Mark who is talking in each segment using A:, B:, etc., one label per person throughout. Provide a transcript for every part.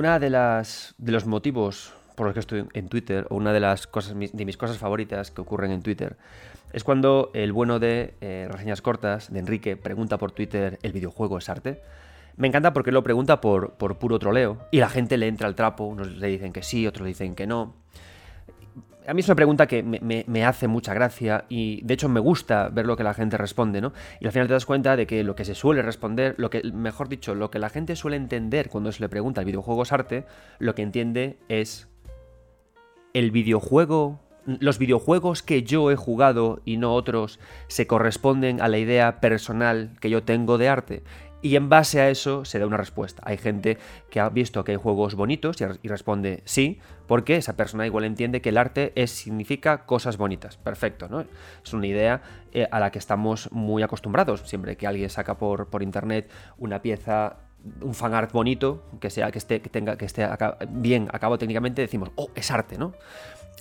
A: una de las de los motivos por los que estoy en Twitter, o una de las cosas de mis cosas favoritas que ocurren en Twitter, es cuando el bueno de eh, reseñas cortas, de Enrique, pregunta por Twitter, ¿el videojuego es arte? Me encanta porque lo pregunta por, por puro troleo y la gente le entra al trapo, unos le dicen que sí, otros le dicen que no. A mí es una pregunta que me, hace mucha gracia y de hecho me gusta ver lo que la gente responde, ¿no? Y al final te das cuenta de que lo que se suele responder, lo que, mejor dicho, lo que la gente suele entender cuando se le pregunta el videojuego es arte, lo que entiende es el videojuego los videojuegos que yo he jugado y no otros se corresponden a la idea personal que yo tengo de arte. Y en base a eso se da una respuesta. Hay gente que ha visto que hay juegos bonitos y, responde sí, porque esa persona igual entiende que el arte es, significa cosas bonitas. Perfecto, ¿no? Es una idea eh, a la que estamos muy acostumbrados. Siempre que alguien saca por, por internet una pieza un fan art bonito, que sea que esté, que tenga, que esté bien acabado técnicamente, decimos, oh, es arte, ¿no?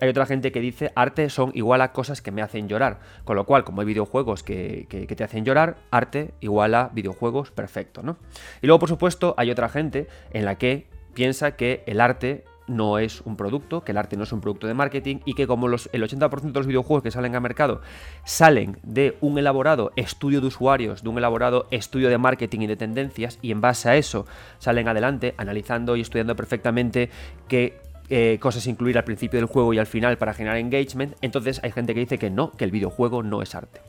A: Hay otra gente que dice arte son igual a cosas que me hacen llorar. Con lo cual, como hay videojuegos que, te hacen llorar, arte igual a videojuegos perfecto, ¿no? Y luego, por supuesto, hay otra gente en la que piensa que el arte no es un producto, que el arte no es un producto de marketing y que como los, el 80% de los videojuegos que salen al mercado salen de un elaborado estudio de usuarios, de un elaborado estudio de marketing y de tendencias y en base a eso salen adelante analizando y estudiando perfectamente qué eh, cosas incluir al principio del juego y al final para generar engagement, entonces hay gente que dice que no, que el videojuego no es arte.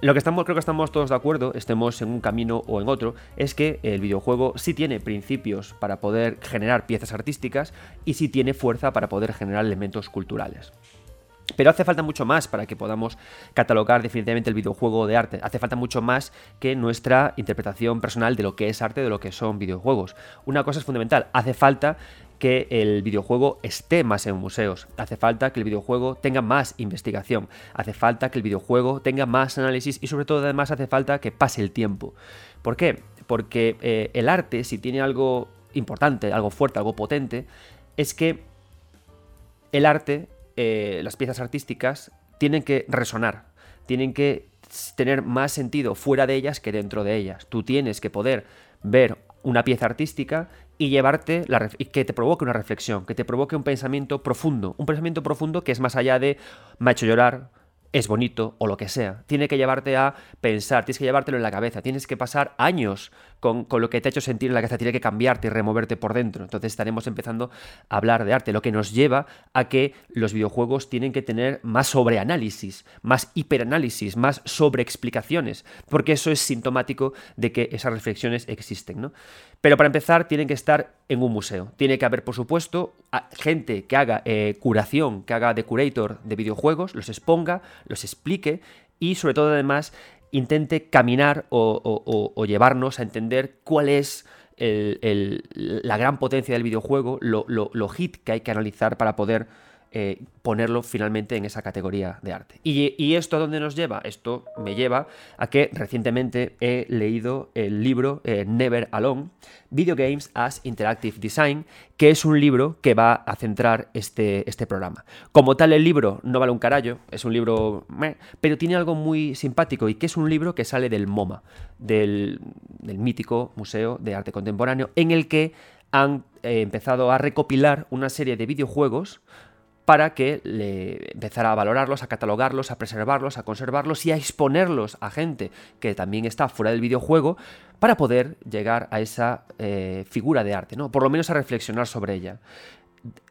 A: Lo que estamos, creo que estamos todos de acuerdo, estemos en un camino o en otro, es que el videojuego sí tiene principios para poder generar piezas artísticas y sí tiene fuerza para poder generar elementos culturales. Pero hace falta mucho más para que podamos catalogar definitivamente el videojuego de arte. Hace falta mucho más que nuestra interpretación personal de lo que es arte, de lo que son videojuegos. Una cosa es fundamental, hace falta que el videojuego esté más en museos, hace falta que el videojuego tenga más investigación, hace falta que el videojuego tenga más análisis y sobre todo además hace falta que pase el tiempo. ¿Por qué? Porque eh, el arte, si tiene algo importante, algo fuerte, algo potente, es que el arte, eh, las piezas artísticas, tienen que resonar, tienen que tener más sentido fuera de ellas que dentro de ellas. Tú tienes que poder ver una pieza artística y llevarte la que te provoque una reflexión, que te provoque un pensamiento profundo, un pensamiento profundo que es más allá de me ha hecho llorar, es bonito o lo que sea. Tiene que llevarte a pensar, tienes que llevártelo en la cabeza, tienes que pasar años con, lo que te ha hecho sentir en la cabeza, tiene que cambiarte y removerte por dentro. Entonces estaremos empezando a hablar de arte, lo que nos lleva a que los videojuegos tienen que tener más sobreanálisis, más hiperanálisis, más sobreexplicaciones, porque eso es sintomático de que esas reflexiones existen. ¿no? Pero para empezar, tienen que estar en un museo. Tiene que haber, por supuesto, gente que haga eh, curación, que haga de curator de videojuegos, los exponga, los explique y sobre todo además intente caminar o, llevarnos a entender cuál es la gran potencia del videojuego, lo, lo hit que hay que analizar para poder eh, ponerlo finalmente en esa categoría de arte. ¿Y, esto a dónde nos lleva? Esto me lleva a que recientemente he leído el libro eh, Never Alone, Video Games as Interactive Design, que es un libro que va a centrar este, este programa. Como tal, el libro no vale un carallo, es un libro... pero tiene algo muy simpático y que es un libro que sale del MoMA, del, mítico Museo de Arte Contemporáneo, en el que han eh, empezado a recopilar una serie de videojuegos para que le empezara a valorarlos, a catalogarlos, a preservarlos, a conservarlos y a exponerlos a gente que también está fuera del videojuego para poder llegar a esa eh, figura de arte, ¿no? Por lo menos a reflexionar sobre ella.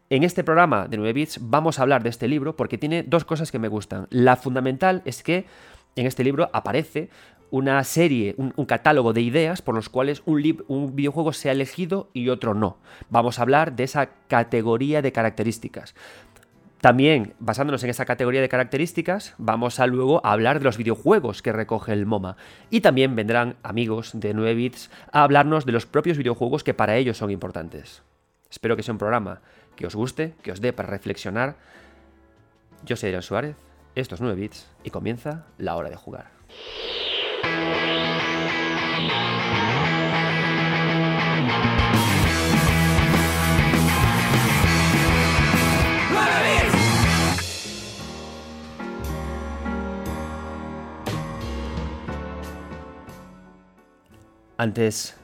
A: En este programa de 9 bits vamos a hablar de este libro porque tiene dos cosas que me gustan. La fundamental es que en este libro aparece una serie, un, catálogo de ideas por los cuales un, un, videojuego sea elegido y otro no. Vamos a hablar de esa categoría de características. También, basándonos en esa categoría de características, vamos a luego hablar de los videojuegos que recoge el MoMA. Y también vendrán amigos de 9 bits a hablarnos de los propios videojuegos que para ellos son importantes. Espero que sea un programa que os guste, que os dé para reflexionar. Yo soy Adrián Suárez, esto es 9 bits y comienza la hora de jugar. Antes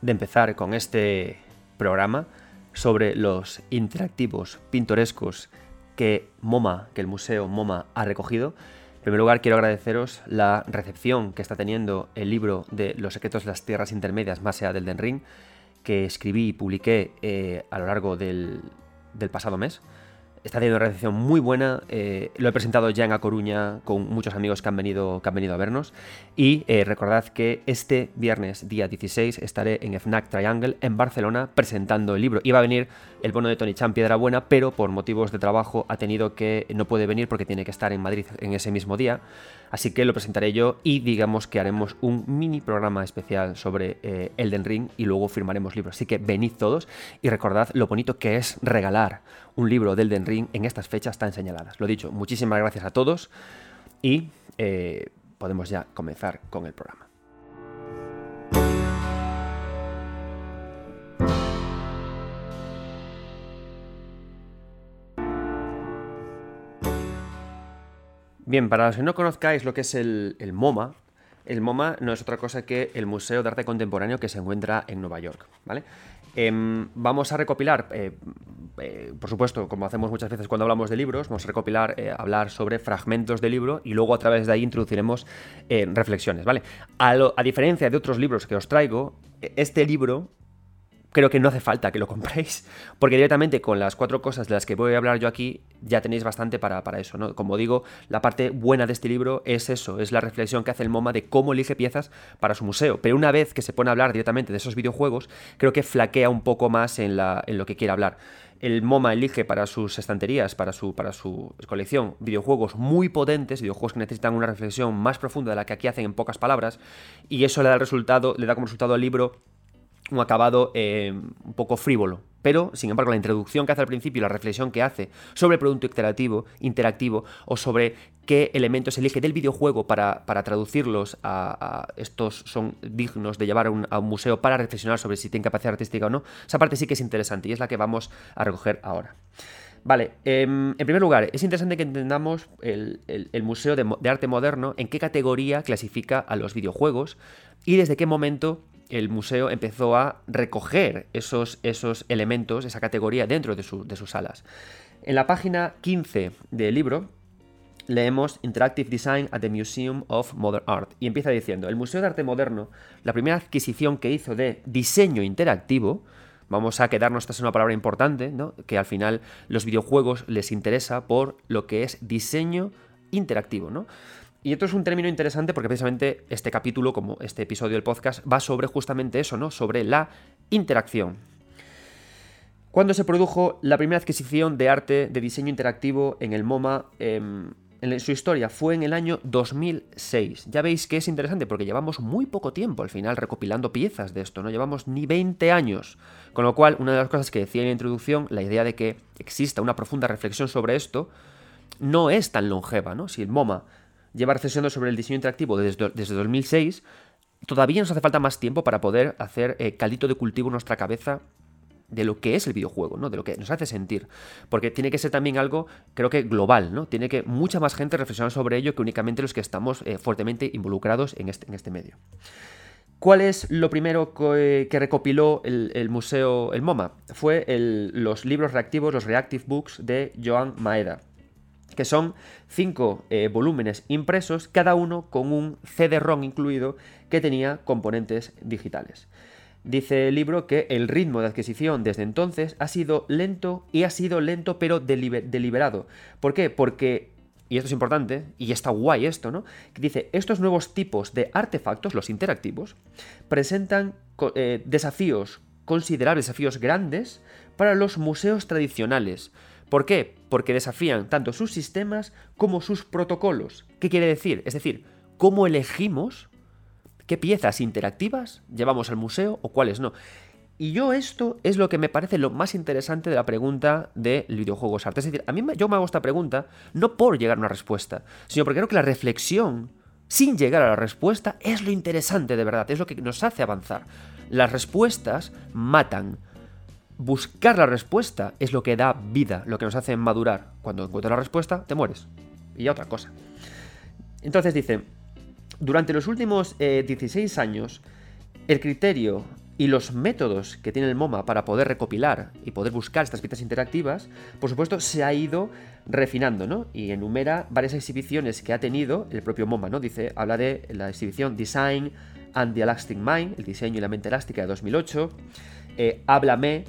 A: de empezar con este programa, sobre los interactivos pintorescos que MoMA, que el Museo MoMA ha recogido. En primer lugar, quiero agradeceros la recepción que está teniendo el libro de Los secretos de las tierras intermedias más allá del Den Ring, que escribí y publiqué eh, a lo largo del, del pasado mes. Está teniendo una recepción muy buena. Eh, lo he presentado ya en A Coruña con muchos amigos que han venido, que han venido a vernos. Y eh, recordad que este viernes, día 16, estaré en FNAC Triangle en Barcelona presentando el libro. Iba a venir el bono de Tony Chan Piedra Buena, pero por motivos de trabajo ha tenido que. no puede venir porque tiene que estar en Madrid en ese mismo día. Así que lo presentaré yo y digamos que haremos un mini programa especial sobre eh, Elden Ring y luego firmaremos libros. Así que venid todos y recordad lo bonito que es regalar un libro de Elden Ring en estas fechas tan señaladas. Lo dicho, muchísimas gracias a todos y eh, podemos ya comenzar con el programa. Bien, para los que no conozcáis lo que es el, MoMA, el MoMA no es otra cosa que el Museo de Arte Contemporáneo que se encuentra en Nueva York, ¿vale? Em, vamos a recopilar, eh, eh, por supuesto, como hacemos muchas veces cuando hablamos de libros, vamos a recopilar, eh, hablar sobre fragmentos de libro y luego a través de ahí introduciremos reflexiones, ¿vale? a diferencia de otros libros que os traigo, este libro creo que no hace falta que lo compréis, porque directamente con las cuatro cosas de las que voy a hablar yo aquí ya tenéis bastante para, eso, ¿no? Como digo, la parte buena de este libro es eso, es la reflexión que hace el MoMA de cómo elige piezas para su museo, pero una vez que se pone a hablar directamente de esos videojuegos, creo que flaquea un poco más en, la, en lo que quiere hablar. El MoMA elige para sus estanterías, para su, para su colección, videojuegos muy potentes, videojuegos que necesitan una reflexión más profunda de la que aquí hacen en pocas palabras, y eso le da, el resultado, le da como resultado al libro un acabado eh, un poco frívolo. Pero, sin embargo, la introducción que hace al principio y la reflexión que hace sobre el producto interactivo, interactivo o sobre qué elementos elige del videojuego para, traducirlos a, estos son dignos de llevar a un, museo para reflexionar sobre si tienen capacidad artística o no, esa parte sí que es interesante y es la que vamos a recoger ahora. Vale, em, en primer lugar, es interesante que entendamos el, Museo de, de, Arte Moderno en qué categoría clasifica a los videojuegos y desde qué momento el museo empezó a recoger esos, esos elementos, esa categoría dentro de, de sus salas. En la página 15 del libro leemos Interactive Design at the Museum of Modern Art y empieza diciendo, el Museo de Arte Moderno, la primera adquisición que hizo de diseño interactivo, vamos a quedarnos, esta es una palabra importante, ¿no? que al final los videojuegos les interesa por lo que es diseño interactivo, ¿no? Y esto es un término interesante porque precisamente este capítulo, como este episodio del podcast, va sobre justamente eso, ¿no? Sobre la interacción. Cuando se produjo la primera adquisición de arte de diseño interactivo en el MoMA? Em, en su historia fue en el año 2006. Ya veis que es interesante porque llevamos muy poco tiempo al final recopilando piezas de esto, no llevamos ni 20 años. Con lo cual, una de las cosas que decía en la introducción, la idea de que exista una profunda reflexión sobre esto, no es tan longeva, ¿no? Si el MoMA lleva reflexionando sobre el diseño interactivo desde, desde 2006, todavía nos hace falta más tiempo para poder hacer eh, caldito de cultivo en nuestra cabeza de lo que es el videojuego, ¿no? De lo que nos hace sentir. Porque tiene que ser también algo, creo que global, ¿no? Tiene que mucha más gente reflexionar sobre ello que únicamente los que estamos eh, fuertemente involucrados en este, en este medio. ¿Cuál es lo primero que, recopiló el, museo, el MoMA? Fue los libros reactivos, los Reactive Books de Joan Maeda que son cinco eh, volúmenes impresos, cada uno con un CD-ROM incluido que tenía componentes digitales. Dice el libro que el ritmo de adquisición desde entonces ha sido lento y ha sido lento pero deliberado. ¿Por qué? Porque, y esto es importante, y está guay esto, ¿no? dice, estos nuevos tipos de artefactos, los interactivos, presentan eh, desafíos considerables, desafíos grandes para los museos tradicionales, ¿Por qué? Porque desafían tanto sus sistemas como sus protocolos. ¿Qué quiere decir? Es decir, ¿cómo elegimos qué piezas interactivas llevamos al museo o cuáles no? Y yo esto es lo que me parece lo más interesante de la pregunta de videojuegos arte. Es decir, a mí yo me hago esta pregunta no por llegar a una respuesta, sino porque creo que la reflexión sin llegar a la respuesta es lo interesante de verdad, es lo que nos hace avanzar. Las respuestas matan, buscar la respuesta es lo que da vida, lo que nos hace madurar. Cuando encuentras la respuesta, te mueres. Y ya otra cosa. Entonces dice, durante los últimos 16 eh, años, el criterio y los métodos que tiene el MoMA para poder recopilar y poder buscar estas pistas interactivas, por supuesto, se ha ido refinando, ¿no? Y enumera varias exhibiciones que ha tenido el propio MoMA, ¿no? Dice, habla de la exhibición Design and the Elastic Mind, el diseño y la mente elástica de 2008, eh, Háblame,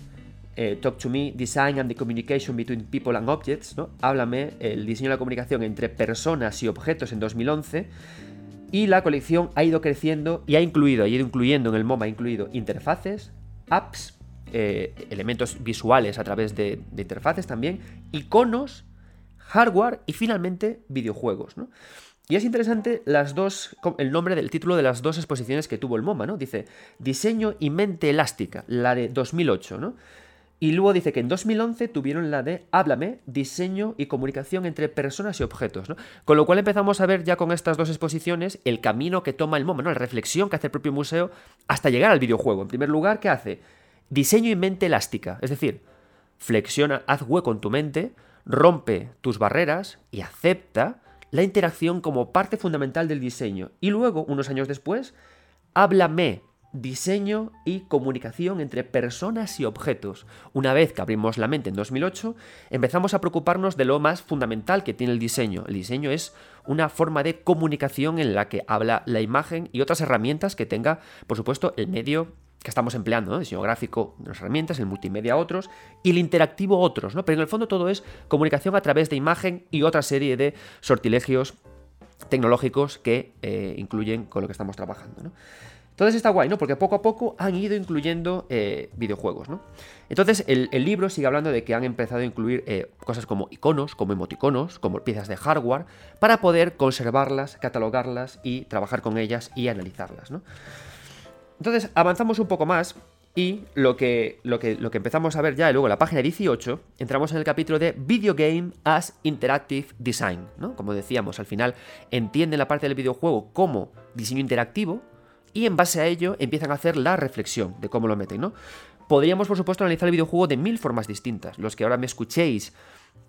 A: eh, Talk to Me, Design and the Communication Between People and Objects, ¿no? Háblame, el diseño y la comunicación entre personas y objetos en 2011, y la colección ha ido creciendo y ha incluido, ha ido incluyendo en el MoMA, ha incluido interfaces, apps, eh, elementos visuales a través de, interfaces también, iconos, hardware y finalmente videojuegos. Y es interesante las dos, el nombre del título de las dos exposiciones que tuvo el MoMA, ¿no? Dice Diseño y mente elástica, la de 2008, ¿no? Y luego dice que en 2011 tuvieron la de Háblame, diseño y comunicación entre personas y objetos, ¿no? Con lo cual empezamos a ver ya con estas dos exposiciones el camino que toma el MoMA, ¿no? La reflexión que hace el propio museo hasta llegar al videojuego. En primer lugar, ¿qué hace? Diseño y mente elástica, es decir, flexiona, haz hueco en tu mente, rompe tus barreras y acepta la interacción como parte fundamental del diseño. Y luego, unos años después, háblame, diseño y comunicación entre personas y objetos. Una vez que abrimos la mente en 2008, empezamos a preocuparnos de lo más fundamental que tiene el diseño. El diseño es una forma de comunicación en la que habla la imagen y otras herramientas que tenga, por supuesto, el medio que estamos empleando, ¿no? diseño gráfico, unas herramientas, el multimedia otros y el interactivo otros, ¿no? Pero en el fondo todo es comunicación a través de imagen y otra serie de sortilegios tecnológicos que eh, incluyen con lo que estamos trabajando, ¿no? Entonces está guay, ¿no? Porque poco a poco han ido incluyendo eh, videojuegos, ¿no? Entonces el, libro sigue hablando de que han empezado a incluir eh, cosas como iconos, como emoticonos, como piezas de hardware, para poder conservarlas, catalogarlas y trabajar con ellas y analizarlas, ¿no? Entonces avanzamos un poco más y lo que, lo que, lo que empezamos a ver ya, y luego en la página 18, entramos en el capítulo de Video Game as Interactive Design, ¿no? Como decíamos, al final entiende la parte del videojuego como diseño interactivo, y en base a ello empiezan a hacer la reflexión de cómo lo meten, ¿no? Podríamos, por supuesto, analizar el videojuego de mil formas distintas. Los que ahora me escuchéis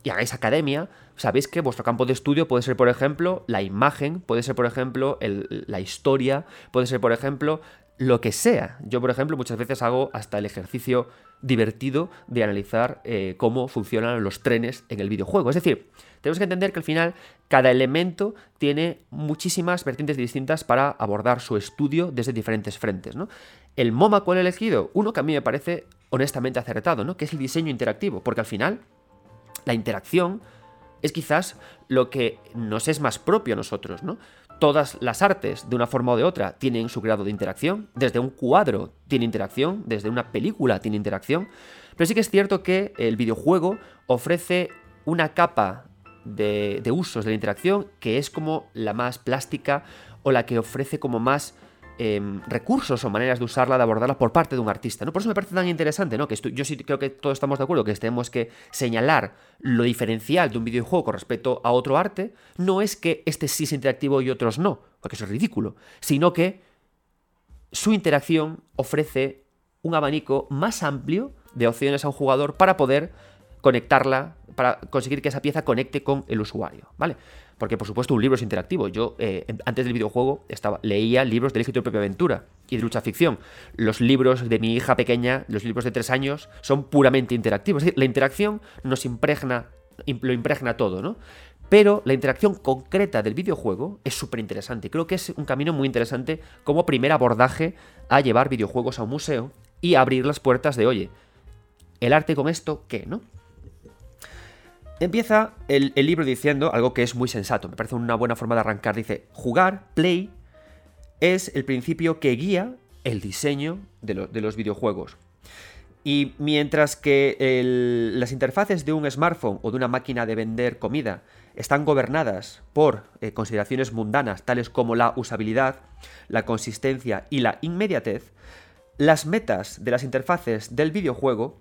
A: y hagáis academia, sabéis que vuestro campo de estudio puede ser, por ejemplo, la imagen, puede ser, por ejemplo, la historia, puede ser, por ejemplo, lo que sea. Yo, por ejemplo, muchas veces hago hasta el ejercicio divertido de analizar eh, cómo funcionan los trenes en el videojuego. Es decir, tenemos que entender que al final cada elemento tiene muchísimas vertientes distintas para abordar su estudio desde diferentes frentes. ¿no? El MoMA, ¿cuál he elegido? Uno que a mí me parece honestamente acertado, ¿no? que es el diseño interactivo, porque al final la interacción es quizás lo que nos es más propio a nosotros, ¿no? Todas las artes, de una forma o de otra, tienen su grado de interacción. Desde un cuadro tiene interacción, desde una película tiene interacción. Pero sí que es cierto que el videojuego ofrece una capa de, usos de la interacción que es como la más plástica o la que ofrece como más em, recursos o maneras de usarla, de abordarla por parte de un artista. ¿no? Por eso me parece tan interesante, ¿no? Que yo sí creo que todos estamos de acuerdo que tenemos que señalar lo diferencial de un videojuego con respecto a otro arte. No es que este sí es interactivo y otros no, porque eso es ridículo, sino que su interacción ofrece un abanico más amplio de opciones a un jugador para poder conectarla, para conseguir que esa pieza conecte con el usuario, ¿vale? Porque, por supuesto, un libro es interactivo. Yo, eh, antes del videojuego, estaba, leía libros de Elige tu propia aventura y de lucha ficción. Los libros de mi hija pequeña, los libros de tres años, son puramente interactivos. Es decir, la interacción nos impregna, lo impregna todo, ¿no? Pero la interacción concreta del videojuego es súper interesante. Creo que es un camino muy interesante como primer abordaje a llevar videojuegos a un museo y abrir las puertas de, oye, el arte con esto, ¿qué? ¿No? Empieza el, libro diciendo algo que es muy sensato, me parece una buena forma de arrancar. Dice, jugar, play, es el principio que guía el diseño de, los videojuegos. Y mientras que las interfaces de un smartphone o de una máquina de vender comida están gobernadas por eh, consideraciones mundanas tales como la usabilidad, la consistencia y la inmediatez, las metas de las interfaces del videojuego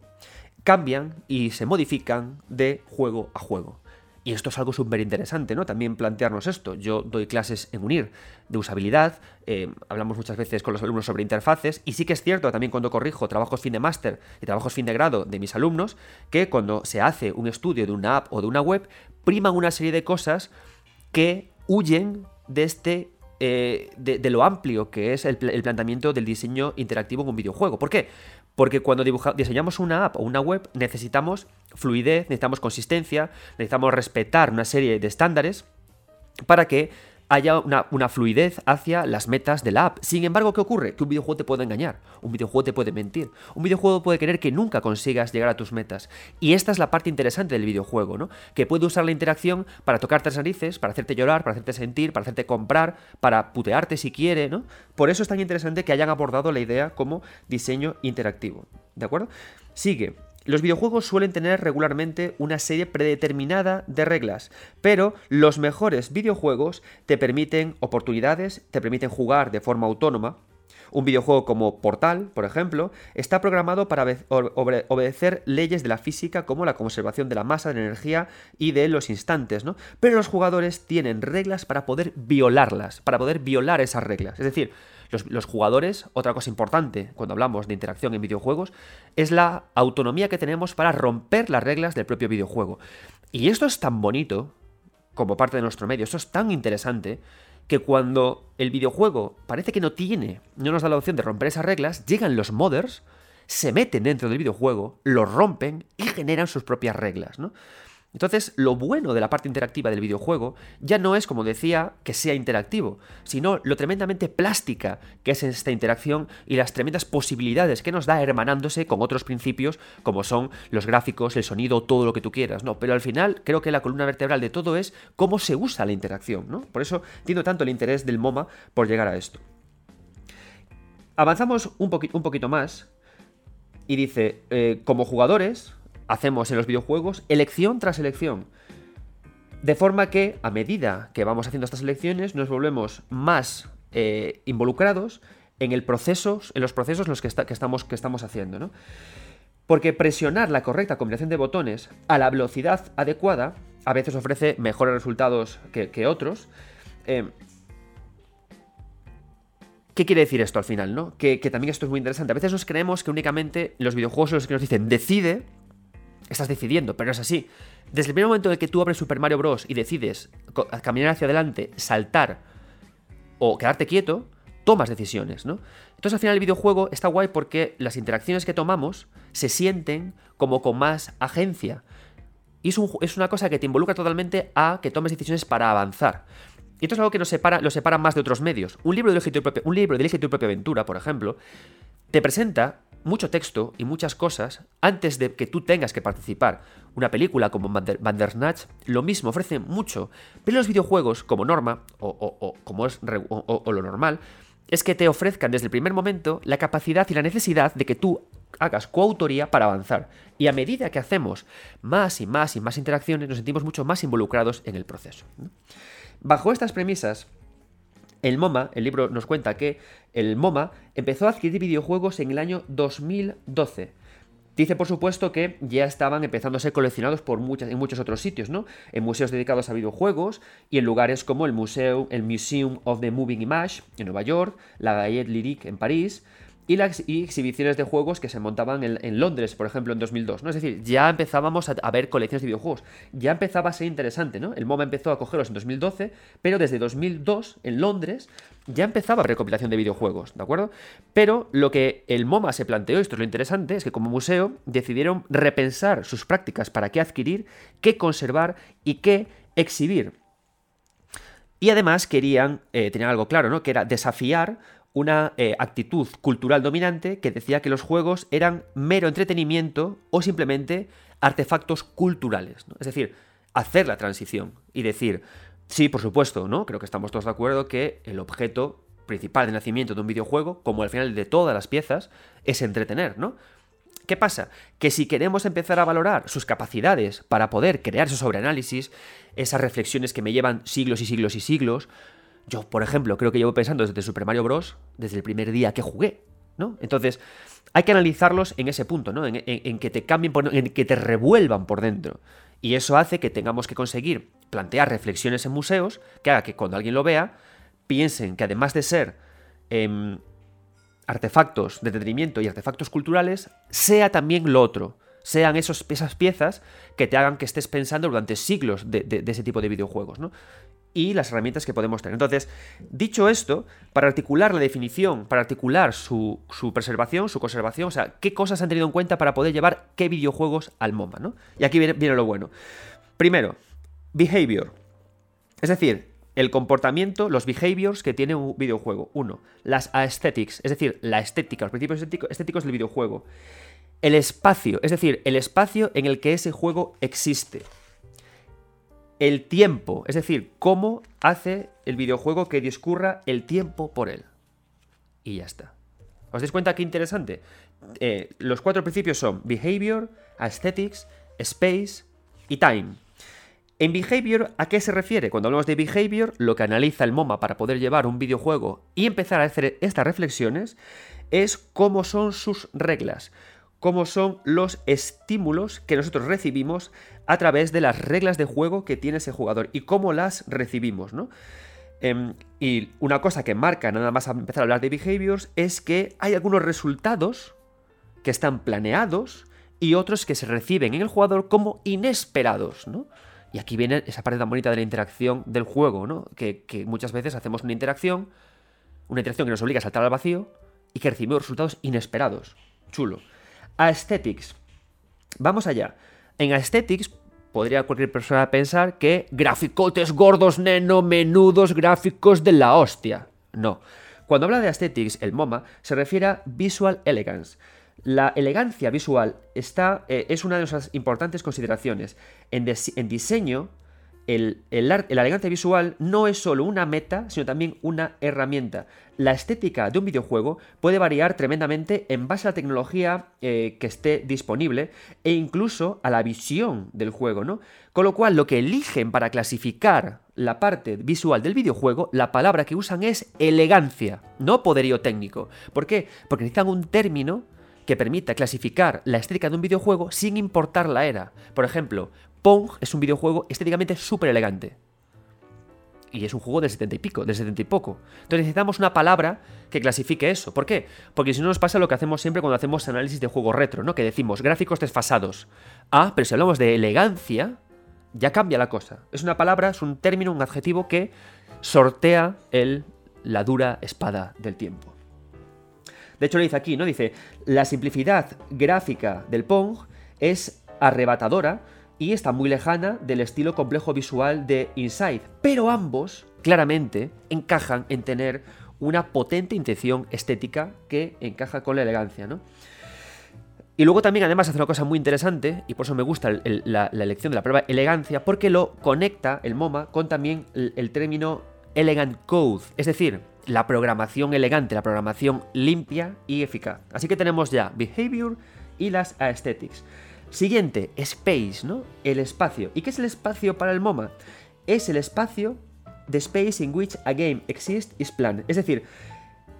A: cambian y se modifican de juego a juego. Y esto es algo súper interesante, ¿no? También plantearnos esto. Yo doy clases en UNIR de usabilidad, eh, hablamos muchas veces con los alumnos sobre interfaces, y sí que es cierto también cuando corrijo trabajos fin de máster y trabajos fin de grado de mis alumnos, que cuando se hace un estudio de una app o de una web, priman una serie de cosas que huyen de este eh, de, lo amplio que es el, planteamiento del diseño interactivo en un videojuego. ¿Por qué? Porque cuando diseñamos una app o una web necesitamos fluidez, necesitamos consistencia, necesitamos respetar una serie de estándares para que haya una, fluidez hacia las metas de la app. Sin embargo, ¿qué ocurre? Que un videojuego te puede engañar, un videojuego te puede mentir, un videojuego puede querer que nunca consigas llegar a tus metas. Y esta es la parte interesante del videojuego, ¿no? Que puede usar la interacción para tocarte las narices, para hacerte llorar, para hacerte sentir, para hacerte comprar, para putearte si quiere, ¿no? Por eso es tan interesante que hayan abordado la idea como diseño interactivo. ¿De acuerdo? Sigue. Los videojuegos suelen tener regularmente una serie predeterminada de reglas, pero los mejores videojuegos te permiten oportunidades, te permiten jugar de forma autónoma. Un videojuego como Portal, por ejemplo, está programado para obedecer leyes de la física como la conservación de la masa, de la energía y de los instantes, ¿no? Pero los jugadores tienen reglas para poder violarlas, para poder violar esas reglas. Es decir, los, jugadores, otra cosa importante cuando hablamos de interacción en videojuegos, es la autonomía que tenemos para romper las reglas del propio videojuego. Y esto es tan bonito como parte de nuestro medio, esto es tan interesante que cuando el videojuego parece que no tiene, no nos da la opción de romper esas reglas, llegan los modders, se meten dentro del videojuego, lo rompen y generan sus propias reglas, ¿no? Entonces, lo bueno de la parte interactiva del videojuego ya no es, como decía, que sea interactivo, sino lo tremendamente plástica que es esta interacción y las tremendas posibilidades que nos da hermanándose con otros principios como son los gráficos, el sonido, todo lo que tú quieras, ¿no? Pero al final creo que la columna vertebral de todo es cómo se usa la interacción, ¿no? Por eso tiene tanto el interés del MoMA por llegar a esto. Avanzamos un, un poquito más y dice, eh, como jugadores, hacemos en los videojuegos elección tras elección. De forma que, a medida que vamos haciendo estas elecciones, nos volvemos más eh, involucrados en el proceso, en los procesos en los que, estamos, que estamos haciendo, ¿no? Porque presionar la correcta combinación de botones a la velocidad adecuada a veces ofrece mejores resultados que, otros. Eh, ¿Qué quiere decir esto al final, no? Que, también esto es muy interesante. A veces nos creemos que únicamente los videojuegos son los que nos dicen decide estás decidiendo, pero es así. Desde el primer momento en que tú abres Super Mario Bros. y decides caminar hacia adelante, saltar o quedarte quieto, tomas decisiones, ¿no? Entonces al final el videojuego está guay porque las interacciones que tomamos se sienten como con más agencia. Y es, una cosa que te involucra totalmente a que tomes decisiones para avanzar. Y esto es algo que nos separa, lo separa más de otros medios. Un libro de tu de tu propia aventura, por ejemplo, te presenta mucho texto y muchas cosas antes de que tú tengas que participar. Una película como Bandersnatch lo mismo, ofrece mucho, pero los videojuegos, como norma, o, como es o, lo normal, es que te ofrezcan desde el primer momento la capacidad y la necesidad de que tú hagas coautoría para avanzar. Y a medida que hacemos más y más y más interacciones, nos sentimos mucho más involucrados en el proceso. Bajo estas premisas, el MoMA, el libro nos cuenta que el MoMA empezó a adquirir videojuegos en el año 2012. Dice, por supuesto, que ya estaban empezando a ser coleccionados por muchas, en muchos otros sitios, ¿no? En museos dedicados a videojuegos y en lugares como el Museo, el Museum of the Moving Image en Nueva York, la Gaillette Lyrique en París, y las exhibiciones de juegos que se montaban en, Londres, por ejemplo, en 2002, ¿no? Es decir, ya empezábamos a, ver colecciones de videojuegos, ya empezaba a ser interesante, ¿no? El MoMA empezó a cogerlos en 2012, pero desde 2002, en Londres, ya empezaba recopilación de videojuegos, ¿de acuerdo? Pero lo que el MoMA se planteó, esto es lo interesante, es que como museo decidieron repensar sus prácticas para qué adquirir, qué conservar y qué exhibir. Y además querían, eh, tenían algo claro, ¿no? Que era desafiar una eh, actitud cultural dominante que decía que los juegos eran mero entretenimiento o simplemente artefactos culturales. Es decir, hacer la transición y decir, sí, por supuesto, ¿no? Creo que estamos todos de acuerdo que el objeto principal de nacimiento de un videojuego, como al final de todas las piezas, es entretener, ¿no? ¿Qué pasa? Que si queremos empezar a valorar sus capacidades para poder crear esos sobreanálisis, esas reflexiones que me llevan siglos y siglos y siglos, yo, por ejemplo, creo que llevo pensando desde Super Mario Bros. desde el primer día que jugué, ¿no? Entonces, hay que analizarlos en ese punto, ¿no? En, que te cambien, en que te revuelvan por dentro. Y eso hace que tengamos que conseguir plantear reflexiones en museos que haga que cuando alguien lo vea, piensen que además de ser em, artefactos de entretenimiento y artefactos culturales, sea también lo otro. Sean esos, esas piezas que te hagan que estés pensando durante siglos de, de ese tipo de videojuegos, ¿no? Y las herramientas que podemos tener. Entonces, dicho esto, para articular la definición, para articular su, preservación, su conservación, o sea, qué cosas han tenido en cuenta para poder llevar qué videojuegos al MoMA, ¿no? Y aquí viene, viene lo bueno. Primero, behavior. Es decir, el comportamiento, los behaviors que tiene un videojuego. Uno, las aesthetics, es decir, la estética, los principios estéticos del videojuego. El espacio, es decir, el espacio en el que ese juego existe. El tiempo, es decir, cómo hace el videojuego que discurra el tiempo por él. Y ya está. ¿Os dais cuenta qué interesante? Eh, los cuatro principios son behavior, aesthetics, space y time. En behavior, ¿a qué se refiere? Cuando hablamos de behavior, lo que analiza el MoMA para poder llevar un videojuego y empezar a hacer estas reflexiones es cómo son sus reglas, cómo son los estímulos que nosotros recibimos a través de las reglas de juego que tiene ese jugador y cómo las recibimos, ¿no? Em, y una cosa que marca nada más a empezar a hablar de behaviors es que hay algunos resultados que están planeados y otros que se reciben en el jugador como inesperados, ¿no? Y aquí viene esa parte tan bonita de la interacción del juego, ¿no? Que, muchas veces hacemos una interacción, una interacción que nos obliga a saltar al vacío y que recibimos resultados inesperados. Chulo. Aesthetics. Vamos allá. En Aesthetics podría cualquier persona pensar que graficotes gordos, neno, menudos, gráficos de la hostia. No. Cuando habla de Aesthetics, el MoMA se refiere a Visual Elegance. La elegancia visual está, eh, es una de nuestras importantes consideraciones. En, diseño, el, elegancia visual no es solo una meta, sino también una herramienta. La estética de un videojuego puede variar tremendamente en base a la tecnología eh, que esté disponible e incluso a la visión del juego, ¿no? Con lo cual, lo que eligen para clasificar la parte visual del videojuego, la palabra que usan es elegancia, no poderío técnico. ¿Por qué? Porque necesitan un término que permita clasificar la estética de un videojuego sin importar la era. Por ejemplo, Pong es un videojuego estéticamente súper elegante. Y es un juego de 70 y pico, de 70 y poco. Entonces necesitamos una palabra que clasifique eso. ¿Por qué? Porque si no nos pasa lo que hacemos siempre cuando hacemos análisis de juego retro, ¿no? Que decimos gráficos desfasados. Ah, pero si hablamos de elegancia, ya cambia la cosa. Es una palabra, es un término, un adjetivo que sortea el, la dura espada del tiempo. De hecho, lo dice aquí, ¿no? Dice, la simplicidad gráfica del Pong es arrebatadora y está muy lejana del estilo complejo visual de Inside, pero ambos claramente encajan en tener una potente intención estética que encaja con la elegancia, ¿no? Y luego también además hace una cosa muy interesante, y por eso me gusta la, elección de la prueba elegancia, porque lo conecta el MoMA con también el término elegant code, es decir, la programación elegante, la programación limpia y eficaz. Así que tenemos ya behavior y las aesthetics. Siguiente, space, ¿no? El espacio. ¿Y qué es el espacio para el MoMA? Es el espacio the space in which a game exists is planned. Es decir,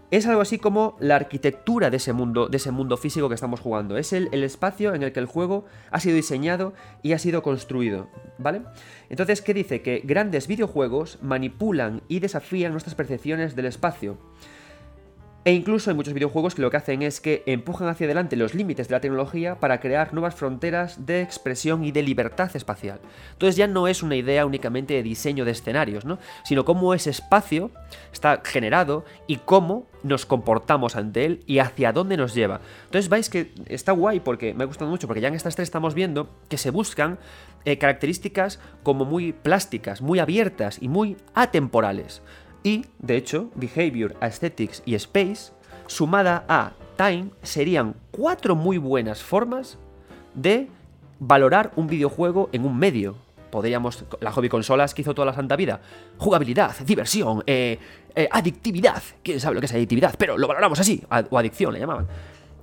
A: es algo así como la arquitectura de ese mundo, de ese mundo físico que estamos jugando. Es el, espacio en el que el juego ha sido diseñado y ha sido construido, ¿vale? Entonces, ¿qué dice? Que grandes videojuegos manipulan y desafían nuestras percepciones del espacio. E incluso hay muchos videojuegos que lo que hacen es que empujan hacia adelante los límites de la tecnología para crear nuevas fronteras de expresión y de libertad espacial. Entonces ya no es una idea únicamente de diseño de escenarios, ¿no? sino cómo ese espacio está generado y cómo nos comportamos ante él y hacia dónde nos lleva. Entonces vais que está guay porque me ha gustado mucho porque ya en estas tres estamos viendo que se buscan eh, características como muy plásticas, muy abiertas y muy atemporales. Y, de hecho, Behavior, Aesthetics y Space, sumada a Time, serían cuatro muy buenas formas de valorar un videojuego en un medio. Podríamos, la hobby consolas que hizo toda la santa vida. Jugabilidad, diversión, eh, eh, adictividad. ¿Quién sabe lo que es adictividad? Pero lo valoramos así, o adicción le llamaban.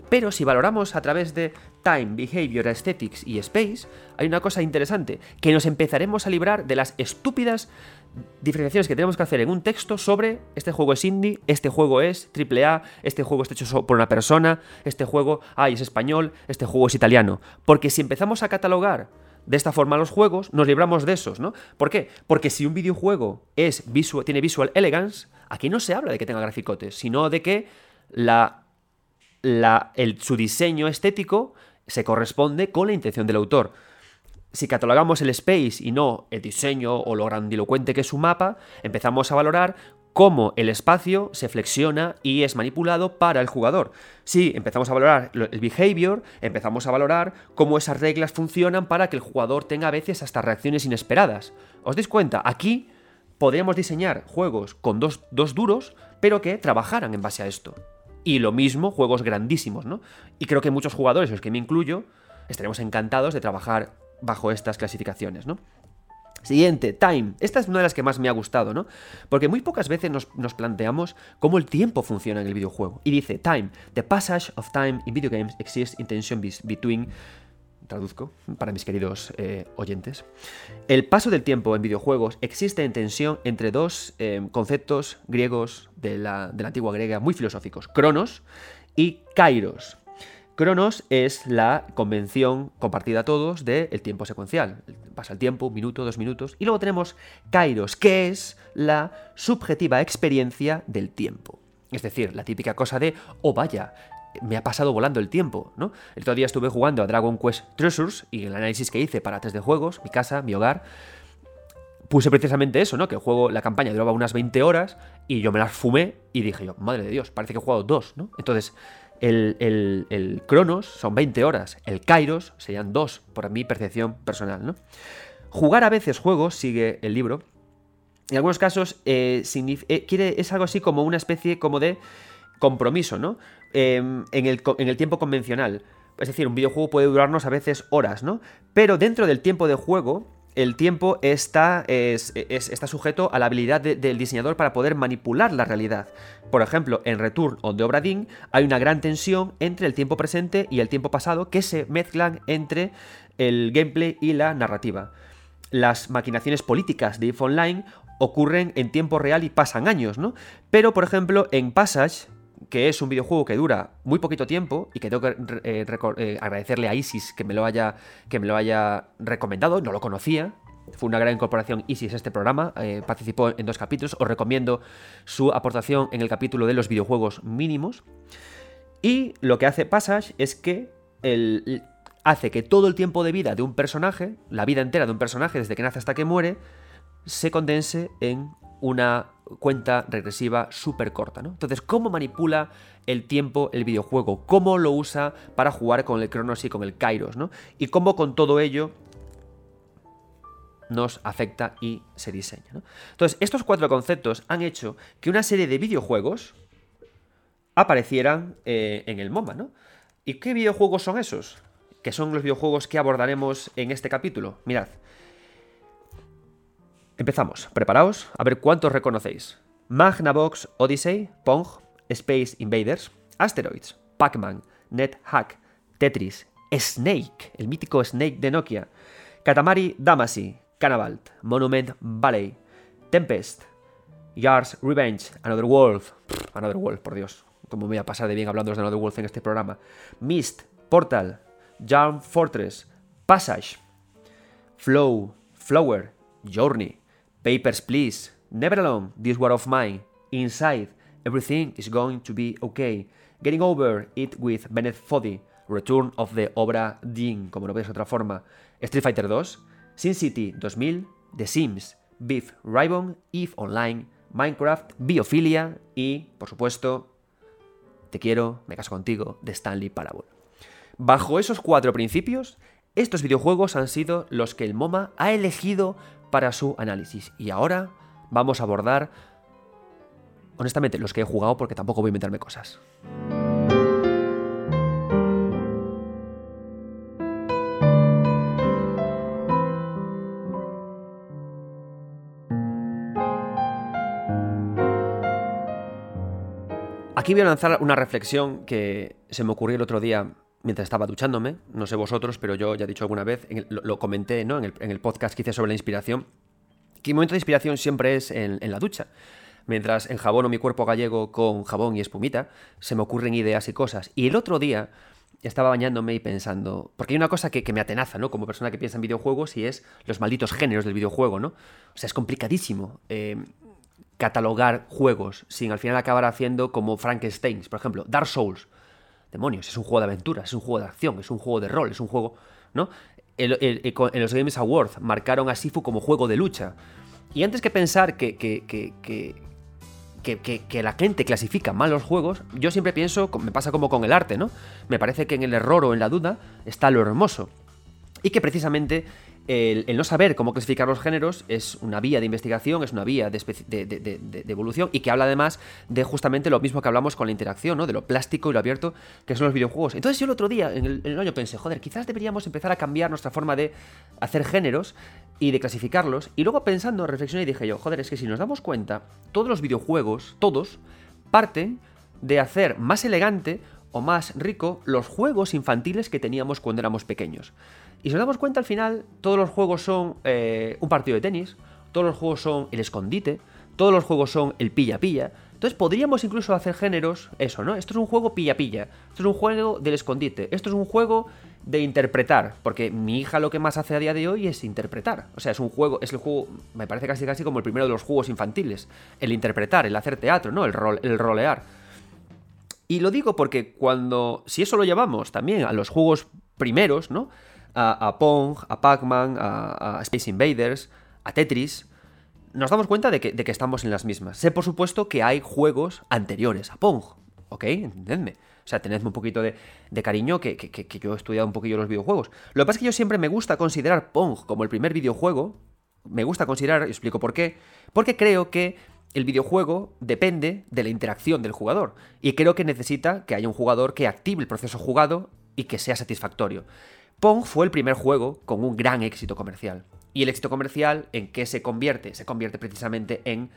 A: Pero si valoramos a través de Time, Behavior, Aesthetics y Space, hay una cosa interesante, que nos empezaremos a librar de las estúpidas diferenciaciones que tenemos que hacer en un texto sobre este juego es indie, este juego es AAA, este juego está hecho por una persona, este juego, es español, este juego es italiano. Porque si empezamos a catalogar de esta forma los juegos, nos libramos de esos, ¿no? ¿Por qué? Porque si un videojuego es tiene visual elegance, aquí no se habla de que tenga graficotes, sino de que la, la, el, su diseño estético se corresponde con la intención del autor. Si catalogamos el space y no el diseño o lo grandilocuente que es su mapa, empezamos a valorar cómo el espacio se flexiona y es manipulado para el jugador. Si empezamos a valorar el behavior, empezamos a valorar cómo esas reglas funcionan para que el jugador tenga a veces hasta reacciones inesperadas. ¿Os dais cuenta? Aquí podríamos diseñar juegos con dos, dos duros, pero que trabajaran en base a esto. Y lo mismo, juegos grandísimos, ¿no? Y creo que muchos jugadores, los que me incluyo, estaremos encantados de trabajar bajo estas clasificaciones, ¿no? Siguiente, time. Esta es una de las que más me ha gustado, ¿no? Porque muy pocas veces nos, planteamos cómo el tiempo funciona en el videojuego. Y dice, time. The passage of time in video games exists in tension between... Traduzco para mis queridos eh, oyentes. El paso del tiempo en videojuegos existe en tensión entre dos eh, conceptos griegos de la, de la antigua griega muy filosóficos, cronos y kairos. Cronos es la convención compartida a todos del tiempo secuencial. Pasa el tiempo, un minuto, dos minutos. Y luego tenemos Kairos, que es la subjetiva experiencia del tiempo. Es decir, la típica cosa de, oh vaya, me ha pasado volando el tiempo, ¿no? El otro día estuve jugando a Dragon Quest Treasures y el análisis que hice para test de juegos, mi casa, mi hogar, puse precisamente eso, ¿no? Que el juego, la campaña duraba unas 20 horas y yo me las fumé y dije yo, madre de Dios, parece que he jugado dos, ¿no? Entonces, el, Cronos son 20 horas, el Kairos serían 2, por mi percepción personal. ¿no? Jugar a veces juegos, sigue el libro, en algunos casos eh, eh, quiere, es algo así como una especie como de compromiso, ¿no? Em, en, el, en el tiempo convencional. Es decir, un videojuego puede durarnos a veces horas, ¿no? Pero dentro del tiempo de juego, el tiempo está, está sujeto a la habilidad del diseñador para poder manipular la realidad. Por ejemplo, en Return on the Obra Dinn hay una gran tensión entre el tiempo presente y el tiempo pasado que se mezclan entre el gameplay y la narrativa. Las maquinaciones políticas de IF Online ocurren en tiempo real y pasan años, ¿no? Pero, por ejemplo, en Passage, que es un videojuego que dura muy poquito tiempo y que tengo que eh, eh, agradecerle a Isis que me, lo haya, que me lo haya recomendado, no lo conocía. Fue una gran incorporación Isis a este programa, eh, participó en dos capítulos, os recomiendo su aportación en el capítulo de los videojuegos mínimos. Y lo que hace Passage es que hace que todo el tiempo de vida de un personaje, la vida entera de un personaje desde que nace hasta que muere, se condense en una cuenta regresiva súper corta. ¿no? Entonces, ¿cómo manipula el tiempo el videojuego? ¿Cómo lo usa para jugar con el Cronos y con el Kairos? ¿no? Y cómo con todo ello nos afecta y se diseña. ¿no? Entonces, estos cuatro conceptos han hecho que una serie de videojuegos aparecieran eh, en el MoMA. ¿no? ¿Y qué videojuegos son esos? Que son los videojuegos que abordaremos en este capítulo. Mirad, Empezamos. Preparaos. A ver cuántos reconocéis. Magnavox Odyssey, Pong, Space Invaders, Asteroids, Pac-Man, NetHack, Tetris, Snake, el mítico Snake de Nokia, Katamari Damacy, Canavalt, Monument Valley, Tempest, Yars Revenge, Another World, Another World, por Dios, como me voy a pasar de bien hablando de Another World en este programa, Mist, Portal, Jarm Fortress, Passage, Flow, Flower, Journey, Papers, Please, Never Alone, This War of Mine, Inside, Everything is Going to Be Okay, Getting Over It with Bennett Foddy, Return of the Obra Dinn, como lo ves de otra forma, Street Fighter 2, Sin City 2000, The Sims, Beef Ribbon, Eve Online, Minecraft, Biophilia y, por supuesto, Te quiero, me caso contigo, de Stanley Parable. Bajo esos cuatro principios, estos videojuegos han sido los que el MoMA ha elegido para su análisis. Y ahora vamos a abordar, honestamente, los que he jugado porque tampoco voy a inventarme cosas. Aquí voy a lanzar una reflexión que se me ocurrió el otro día mientras estaba duchándome, no sé vosotros, pero yo ya he dicho alguna vez, lo, comenté ¿no? en, el, podcast que hice sobre la inspiración, que mi momento de inspiración siempre es en, la ducha. Mientras enjabono mi cuerpo gallego con jabón y espumita, se me ocurren ideas y cosas. Y el otro día estaba bañándome y pensando, porque hay una cosa que, me atenaza, ¿no? Como persona que piensa en videojuegos y es los malditos géneros del videojuego, ¿no? O sea, es complicadísimo. Eh, catalogar juegos sin al final acabar haciendo como Frankenstein, por ejemplo, Dark Souls demonios, es un juego de aventura, es un juego de acción, es un juego de rol, es un juego, ¿no? en los Games Awards marcaron a Sifu como juego de lucha. Y antes que pensar que, que, que, que, la gente clasifica mal los juegos, yo siempre pienso, me pasa como con el arte, ¿no? Me parece que en el error o en la duda está lo hermoso. Y que precisamente el, no saber cómo clasificar los géneros es una vía de investigación, es una vía de, evolución y que habla además de justamente lo mismo que hablamos con la interacción, ¿no? de lo plástico y lo abierto que son los videojuegos. Entonces yo el otro día, en el, en el año, pensé, joder, quizás deberíamos empezar a cambiar nuestra forma de hacer géneros y de clasificarlos. Y luego pensando, reflexioné y dije yo, joder, es que si nos damos cuenta, todos los videojuegos, todos, parten de hacer más elegante o más rico los juegos infantiles que teníamos cuando éramos pequeños. Y si nos damos cuenta, al final, todos los juegos son eh, un partido de tenis, todos los juegos son el escondite, todos los juegos son el pilla-pilla. Entonces podríamos incluso hacer géneros, eso, ¿no? Esto es un juego pilla-pilla, esto es un juego del escondite, esto es un juego de interpretar, porque mi hija lo que más hace a día de hoy es interpretar. O sea, es un juego, es el juego, me parece casi casi como el primero de los juegos infantiles, el interpretar, el hacer teatro, ¿no? El, rol, el rolear. Y lo digo porque cuando, si eso lo llevamos también a los juegos primeros, ¿no? A, Pong, a Pac-Man, a, Space Invaders, a Tetris, nos damos cuenta de que, estamos en las mismas. Sé, por supuesto, que hay juegos anteriores a Pong, ¿ok? Entendedme. O sea, tenedme un poquito de, cariño que, yo he estudiado un poquillo los videojuegos. Lo que pasa es que yo siempre me gusta considerar Pong como el primer videojuego. Me gusta considerar, y explico por qué. Porque creo que el videojuego depende de la interacción del jugador. Y creo que necesita que haya un jugador que active el proceso jugado y que sea satisfactorio. Pong fue el primer juego con un gran éxito comercial. Y el éxito comercial, ¿en qué se convierte? Se convierte precisamente en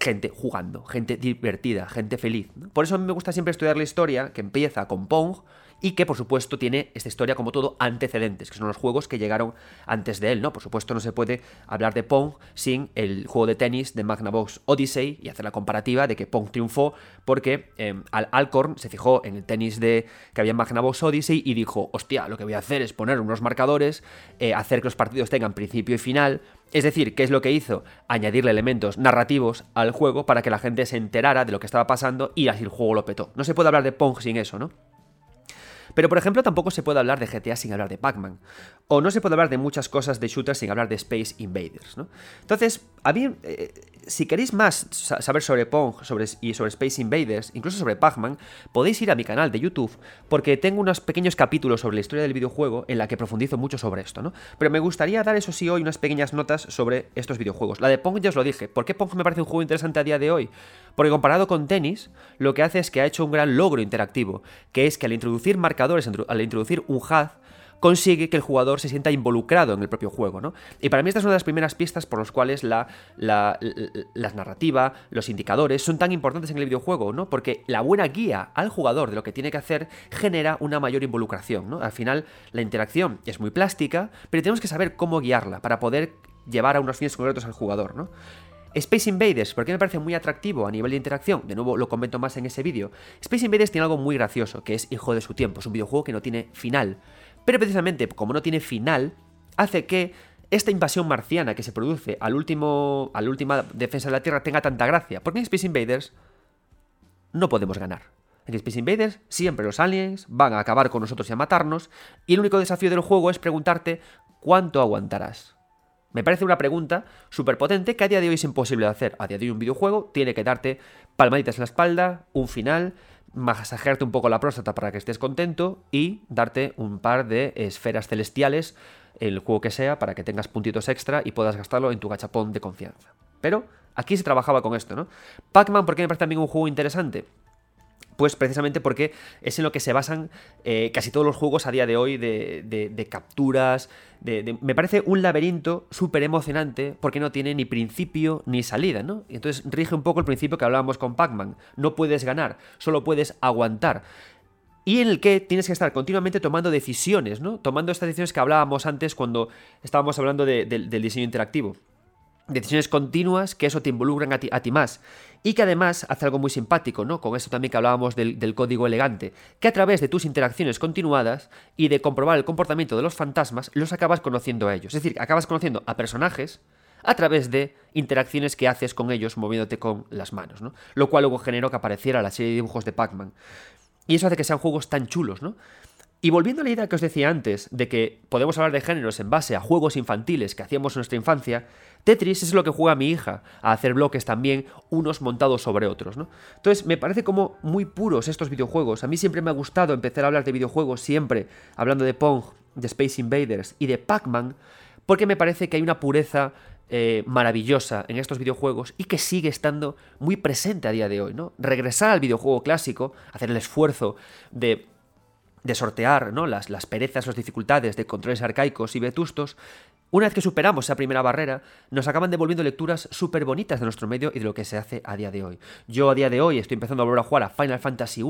A: gente jugando, gente divertida, gente feliz. Por eso a mí me gusta siempre estudiar la historia, que empieza con Pong y que por supuesto tiene esta historia como todo antecedentes, que son los juegos que llegaron antes de él, ¿no? Por supuesto no se puede hablar de Pong sin el juego de tenis de Magnavox Odyssey y hacer la comparativa de que Pong triunfó porque em, Al Alcorn se fijó en el tenis de que había en Magnavox Odyssey y dijo, hostia, lo que voy a hacer es poner unos marcadores, eh, hacer que los partidos tengan principio y final, es decir, ¿qué es lo que hizo? Añadirle elementos narrativos al juego para que la gente se enterara de lo que estaba pasando y así el juego lo petó. No se puede hablar de Pong sin eso, ¿no? Pero, por ejemplo, tampoco se puede hablar de GTA sin hablar de Pac-Man. O no se puede hablar de muchas cosas de shooters sin hablar de Space Invaders, ¿no? Entonces, a mí, eh, si queréis más saber sobre Pong sobre, y sobre Space Invaders, incluso sobre Pac-Man, podéis ir a mi canal de YouTube, porque tengo unos pequeños capítulos sobre la historia del videojuego en la que profundizo mucho sobre esto, ¿no? Pero me gustaría dar, eso sí, hoy unas pequeñas notas sobre estos videojuegos. La de Pong ya os lo dije. ¿Por qué Pong me parece un juego interesante a día de hoy? Porque comparado con tenis, lo que hace es que ha hecho un gran logro interactivo, que es que al introducir marcadores, al introducir un HUD, consigue que el jugador se sienta involucrado en el propio juego, ¿no? Y para mí esta es una de las primeras pistas por las cuales la, narrativa, los indicadores son tan importantes en el videojuego, ¿no? Porque la buena guía al jugador de lo que tiene que hacer genera una mayor involucración, ¿no? Al final la interacción es muy plástica, pero tenemos que saber cómo guiarla para poder llevar a unos fines concretos al jugador, ¿no? Space Invaders, porque me parece muy atractivo a nivel de interacción, de nuevo lo comento más en ese vídeo. Space Invaders tiene algo muy gracioso, que es hijo de su tiempo, es un videojuego que no tiene final. Pero precisamente como no tiene final, hace que esta invasión marciana que se produce al último, a última defensa de la Tierra tenga tanta gracia. Porque en Space Invaders no podemos ganar. En Space Invaders siempre los aliens van a acabar con nosotros y a matarnos. Y el único desafío del juego es preguntarte cuánto aguantarás. Me parece una pregunta súper potente que a día de hoy es imposible de hacer. A día de hoy un videojuego tiene que darte palmaditas en la espalda, un final, masajearte un poco la próstata para que estés contento y darte un par de esferas celestiales, el juego que sea, para que tengas puntitos extra y puedas gastarlo en tu gachapón de confianza. Pero aquí se trabajaba con esto, ¿no? Pac-Man, ¿por qué me parece también un juego interesante? Pues precisamente porque es en lo que se basan eh, casi todos los juegos a día de hoy de, capturas. Me parece un laberinto súper emocionante porque no tiene ni principio ni salida, ¿no? Y entonces rige un poco el principio que hablábamos con Pac-Man. No puedes ganar, solo puedes aguantar y en el que tienes que estar continuamente tomando decisiones, ¿no? Tomando estas decisiones que hablábamos antes cuando estábamos hablando del diseño interactivo decisiones continuas, que eso te involucran a ti, más. Y que además hace algo muy simpático, ¿no? Con eso también que hablábamos del, código elegante, que a través de tus interacciones continuadas y de comprobar el comportamiento de los fantasmas, los acabas conociendo a ellos. Es decir, acabas conociendo a personajes a través de interacciones que haces con ellos moviéndote con las manos, ¿no? Lo cual luego generó que apareciera la serie de dibujos de Pac-Man. Y eso hace que sean juegos tan chulos, ¿no? Y volviendo a la idea que os decía antes, de que podemos hablar de géneros en base a juegos infantiles que hacíamos en nuestra infancia, Tetris es lo que juega mi hija, a hacer bloques también, unos montados sobre otros, ¿no? Entonces, me parece como muy puros estos videojuegos. A mí siempre me ha gustado empezar a hablar de videojuegos, siempre hablando de Pong, de Space Invaders y de Pac-Man, porque me parece que hay una pureza eh, maravillosa en estos videojuegos y que sigue estando muy presente a día de hoy, ¿no? Regresar al videojuego clásico, hacer el esfuerzo de de sortear ¿no? las, las perezas, las dificultades de controles arcaicos y vetustos, una vez que superamos esa primera barrera, nos acaban devolviendo lecturas súper bonitas de nuestro medio y de lo que se hace a día de hoy. Yo a día de hoy estoy empezando a volver a jugar a Final Fantasy I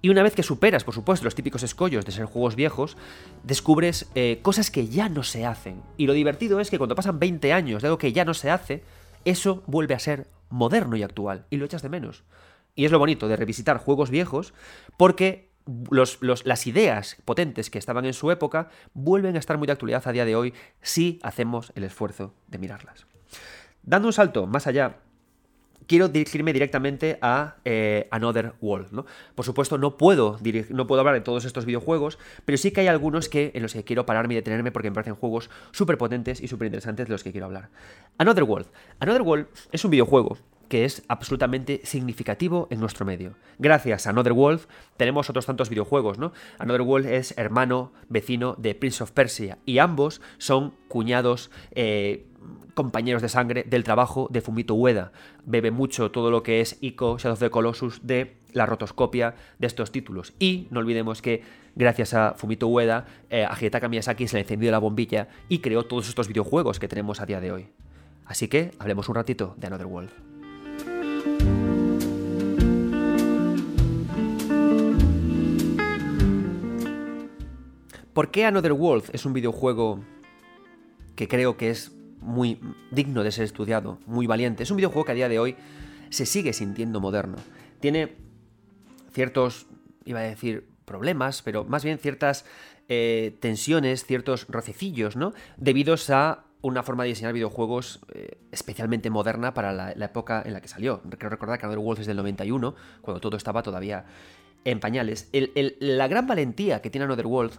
A: y una vez que superas, por supuesto, los típicos escollos de ser juegos viejos, descubres eh, cosas que ya no se hacen. Y lo divertido es que cuando pasan 20 años de algo que ya no se hace, eso vuelve a ser moderno y actual, y lo echas de menos. Y es lo bonito de revisitar juegos viejos, porque las ideas potentes que estaban en su época vuelven a estar muy de actualidad a día de hoy si hacemos el esfuerzo de mirarlas. Dando un salto más allá, quiero dirigirme directamente a eh, Another World. ¿no? Por supuesto, no puedo, no puedo hablar de todos estos videojuegos, pero sí que hay algunos que, en los que quiero pararme y detenerme porque me parecen juegos súper potentes y súper interesantes de los que quiero hablar. Another World. Another World es un videojuego que es absolutamente significativo en nuestro medio. Gracias a Another World tenemos otros tantos videojuegos, ¿no? Another World es hermano, vecino de Prince of Persia y ambos son cuñados, eh, compañeros de sangre del trabajo de Fumito Ueda. Bebe mucho todo lo que es Ico, Shadow of the Colossus, de la rotoscopia de estos títulos. Y no olvidemos que gracias a Fumito Ueda, eh, a Miyazaki se le encendió la bombilla y creó todos estos videojuegos que tenemos a día de hoy. Así que hablemos un ratito de Another World. ¿Por qué Another World es un videojuego que creo que es muy digno de ser estudiado, muy valiente? Es un videojuego que a día de hoy se sigue sintiendo moderno. Tiene ciertos, iba a decir, problemas, pero más bien ciertas eh, tensiones, ciertos rocecillos, ¿no? Debidos a una forma de diseñar videojuegos eh, especialmente moderna para la, época en la que salió. Quiero recordar que World es del 91, cuando todo estaba todavía en pañales. la gran valentía que tiene Another World.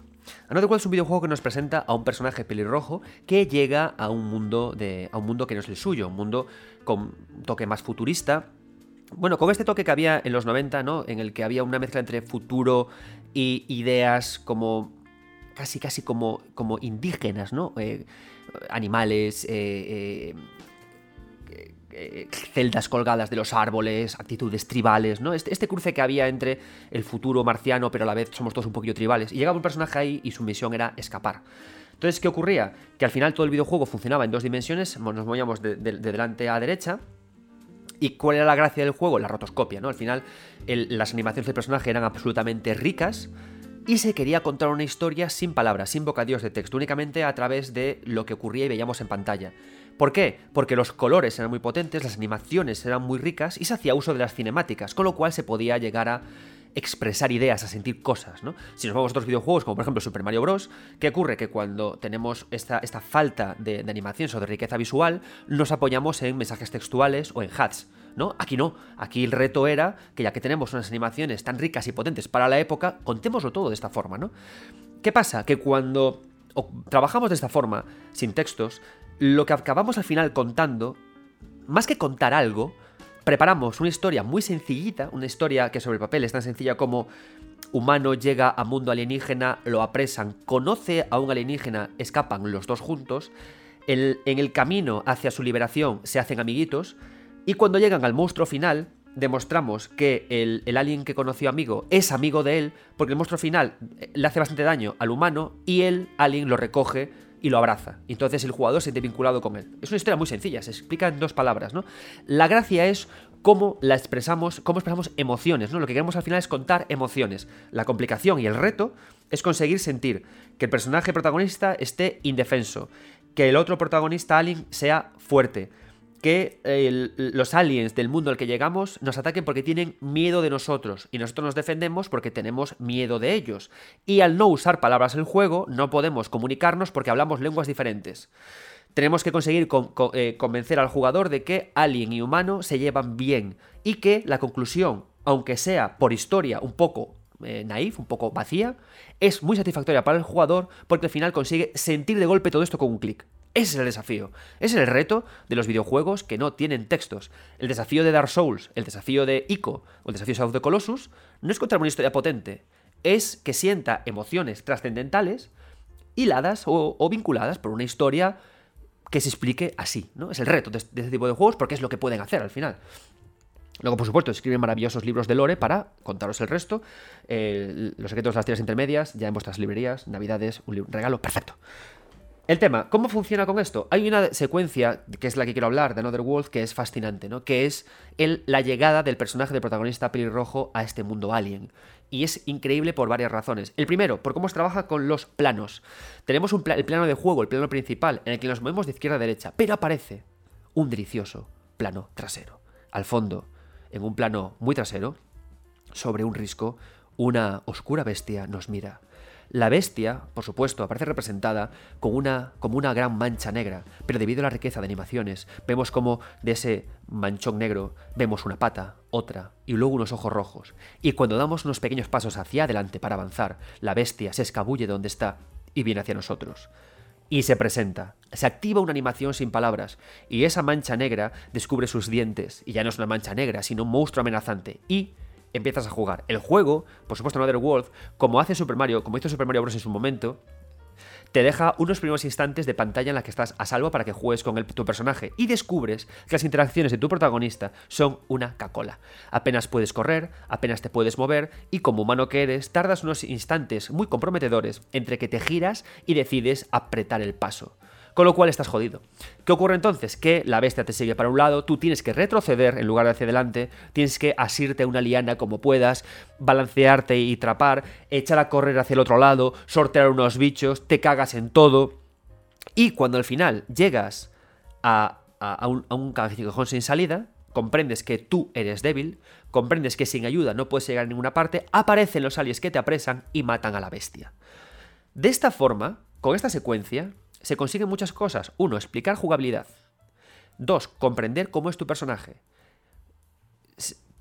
A: Another World es un videojuego que nos presenta a un personaje pelirrojo que llega a un mundo, a un mundo que no es el suyo, un mundo con un toque más futurista. Bueno, con este toque que había en los 90, ¿no? En el que había una mezcla entre futuro y ideas como. casi, casi como, como indígenas, ¿no? Eh, animales, eh, eh, eh, celdas colgadas de los árboles, actitudes tribales, ¿no? Este, este, cruce que había entre el futuro marciano, pero a la vez somos todos un poquito tribales. Y llegaba un personaje ahí y su misión era escapar. Entonces, ¿qué ocurría? Que al final todo el videojuego funcionaba en dos dimensiones, nos movíamos de, delante a derecha. ¿Y cuál era la gracia del juego? La rotoscopia, ¿no? Al final, las animaciones del personaje eran absolutamente ricas y se quería contar una historia sin palabras, sin bocadillos de texto, únicamente a través de lo que ocurría y veíamos en pantalla. ¿Por qué? Porque los colores eran muy potentes, las animaciones eran muy ricas y se hacía uso de las cinemáticas, con lo cual se podía llegar a expresar ideas, a sentir cosas, ¿no? Si nos vamos a otros videojuegos, como por ejemplo Super Mario Bros., ¿qué ocurre? Que cuando tenemos esta, esta falta de, animación o de riqueza visual, nos apoyamos en mensajes textuales o en hats, ¿no? Aquí no, aquí el reto era que ya que tenemos unas animaciones tan ricas y potentes para la época, contémoslo todo de esta forma, ¿no? ¿Qué pasa? Que cuando trabajamos de esta forma, sin textos, lo que acabamos al final contando, más que contar algo, preparamos una historia muy sencillita, una historia que sobre el papel es tan sencilla como humano llega a mundo alienígena, lo apresan, conoce a un alienígena, escapan los dos juntos, en el camino hacia su liberación se hacen amiguitos, y cuando llegan al monstruo final, demostramos que el, alien que conoció amigo es amigo de él, porque el monstruo final eh, le hace bastante daño al humano y el alien lo recoge y lo abraza. Entonces el jugador se siente vinculado con él. Es una historia muy sencilla, se explica en dos palabras, ¿no? La gracia es cómo la expresamos, cómo expresamos emociones, ¿no? Lo que queremos al final es contar emociones. La complicación y el reto es conseguir sentir que el personaje protagonista esté indefenso, que el otro protagonista alien sea fuerte, que los aliens del mundo al que llegamos nos ataquen porque tienen miedo de nosotros y nosotros nos defendemos porque tenemos miedo de ellos. Y al no usar palabras en juego no podemos comunicarnos porque hablamos lenguas diferentes. Tenemos que conseguir eh, convencer al jugador de que alien y humano se llevan bien y que la conclusión, aunque sea por historia un poco eh, naif, un poco vacía, es muy satisfactoria para el jugador porque al final consigue sentir de golpe todo esto con un clic. Ese es el desafío. Es el reto de los videojuegos que no tienen textos. El desafío de Dark Souls, el desafío de Ico o el desafío de South of Colossus no es contar una historia potente, es que sienta emociones trascendentales hiladas o, vinculadas por una historia que se explique así, ¿no? Es el reto de, este tipo de juegos porque es lo que pueden hacer al final. Luego, por supuesto, escriben maravillosos libros de lore para contaros el resto. los secretos de las tierras intermedias, ya en vuestras librerías, navidades, un regalo, perfecto. El tema, ¿cómo funciona con esto? Hay una secuencia, que es la que quiero hablar, de Another World, que es fascinante, ¿no? Que es el, la llegada del personaje del protagonista pelirrojo a este mundo alien. Y es increíble por varias razones. El primero, por cómo se trabaja con los planos. Tenemos el plano de juego, el plano principal, en el que nos movemos de izquierda a derecha, pero aparece un delicioso plano trasero. Al fondo, en un plano muy trasero, sobre un risco, una oscura bestia nos mira. La bestia, por supuesto, aparece representada como una, como una gran mancha negra, pero debido a la riqueza de animaciones, vemos como de ese manchón negro vemos una pata, otra y luego unos ojos rojos. Y cuando damos unos pequeños pasos hacia adelante para avanzar, la bestia se escabulle donde está y viene hacia nosotros. Y se presenta. Se activa una animación sin palabras, y esa mancha negra descubre sus dientes, y ya no es una mancha negra, sino un monstruo amenazante, y empiezas a jugar. El juego, por supuesto, Another World, como hace Super Mario, como hizo Super Mario Bros. en su momento, te deja unos primeros instantes de pantalla en la que estás a salvo para que juegues con tu personaje y descubres que las interacciones de tu protagonista son una cacola. Apenas puedes correr, apenas te puedes mover y como humano que eres, tardas unos instantes muy comprometedores entre que te giras y decides apretar el paso con lo cual estás jodido. ¿Qué ocurre entonces? Que la bestia te sigue para un lado, tú tienes que retroceder en lugar de hacia adelante, tienes que asirte a una liana como puedas, balancearte y trapar, echar a correr hacia el otro lado, sortear unos bichos, te cagas en todo. Y cuando al final llegas a, un, a sin salida, comprendes que tú eres débil, comprendes que sin ayuda no puedes llegar a ninguna parte, aparecen los aliens que te apresan y matan a la bestia. De esta forma, con esta secuencia, se consiguen muchas cosas. Uno, explicar jugabilidad. Dos, comprender cómo es tu personaje.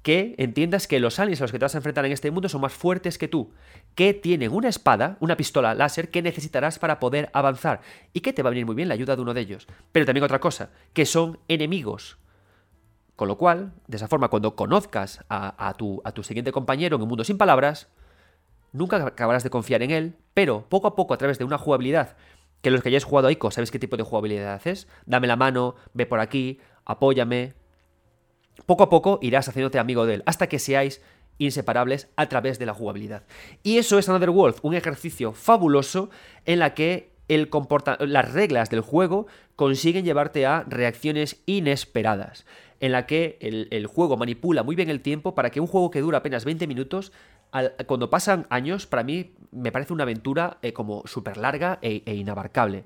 A: Que entiendas que los aliens a los que te vas a enfrentar en este mundo son más fuertes que tú. Que tienen una espada, una pistola láser que necesitarás para poder avanzar. Y que te va a venir muy bien la ayuda de uno de ellos. Pero también otra cosa, que son enemigos. Con lo cual, de esa forma, cuando conozcas a, tu, a tu siguiente compañero en un mundo sin palabras, nunca acabarás de confiar en él, pero poco a poco, a través de una jugabilidad que los que hayáis jugado a ICO sabéis qué tipo de jugabilidad es. Dame la mano, ve por aquí, apóyame. Poco a poco irás haciéndote amigo de él, hasta que seáis inseparables a través de la jugabilidad. Y eso es Another World, un ejercicio fabuloso en la que el las reglas del juego consiguen llevarte a reacciones inesperadas, en la que el, juego manipula muy bien el tiempo para que un juego que dura apenas 20 minutos cuando pasan años, para mí me parece una aventura eh, como súper larga e, e, inabarcable.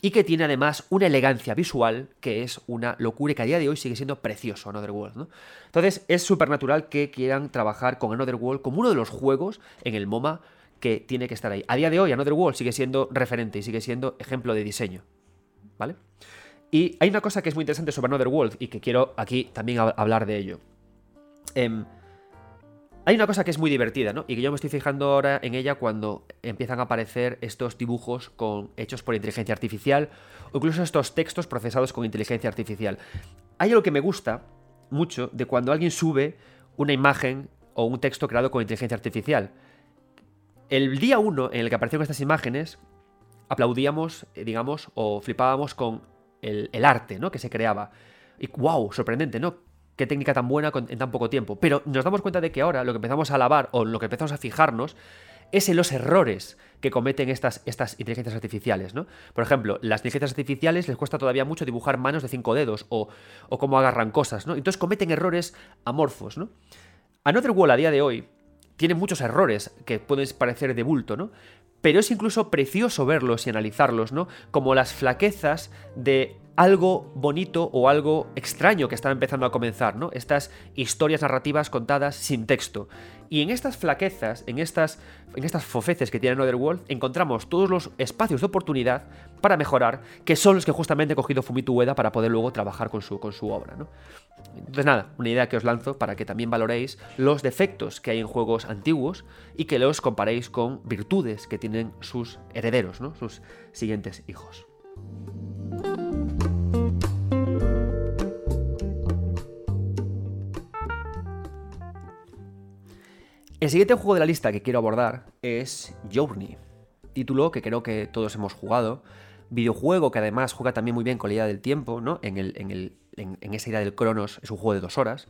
A: Y que tiene además una elegancia visual que es una locura y que a día de hoy sigue siendo precioso Another World. ¿no? Entonces es súper natural que quieran trabajar con Another World como uno de los juegos en el MoMA que tiene que estar ahí. A día de hoy Another World sigue siendo referente y sigue siendo ejemplo de diseño. ¿Vale? Y hay una cosa que es muy interesante sobre Another World y que quiero aquí también hablar de ello. Eh, hay una cosa que es muy divertida, ¿no? Y que yo me estoy fijando ahora en ella cuando empiezan a aparecer estos dibujos con, hechos por inteligencia artificial o incluso estos textos procesados con inteligencia artificial. Hay algo que me gusta mucho de cuando alguien sube una imagen o un texto creado con inteligencia artificial. El día uno en el que aparecieron estas imágenes, aplaudíamos, eh, digamos, o flipábamos con el, arte, ¿no? Que se creaba. Y wow, sorprendente, ¿no? qué técnica tan buena en tan poco tiempo. Pero nos damos cuenta de que ahora lo que empezamos a alabar o lo que empezamos a fijarnos es en los errores que cometen estas, estas inteligencias artificiales, ¿no? Por ejemplo, las inteligencias artificiales les cuesta todavía mucho dibujar manos de cinco dedos o, o cómo agarran cosas, ¿no? Entonces cometen errores amorfos, ¿no? Another Wall a día de hoy tiene muchos errores que pueden parecer de bulto, ¿no? Pero es incluso precioso verlos y analizarlos, ¿no? Como las flaquezas de algo bonito o algo extraño que estaba empezando a comenzar, ¿no? Estas historias narrativas contadas sin texto. Y en estas flaquezas, en estas, en estas fofeces que tiene Otherworld, encontramos todos los espacios de oportunidad para mejorar, que son los que justamente he cogido Fumito Ueda para poder luego trabajar con su, con su obra, ¿no? Entonces nada, una idea que os lanzo para que también valoréis los defectos que hay en juegos antiguos y que los comparéis con virtudes que tienen sus herederos, ¿no? sus siguientes hijos. El siguiente juego de la lista que quiero abordar es Journey, título que creo que todos hemos jugado, videojuego que además juega también muy bien con la idea del tiempo, ¿no? En, el, en, esa idea del Cronos es un juego de dos horas,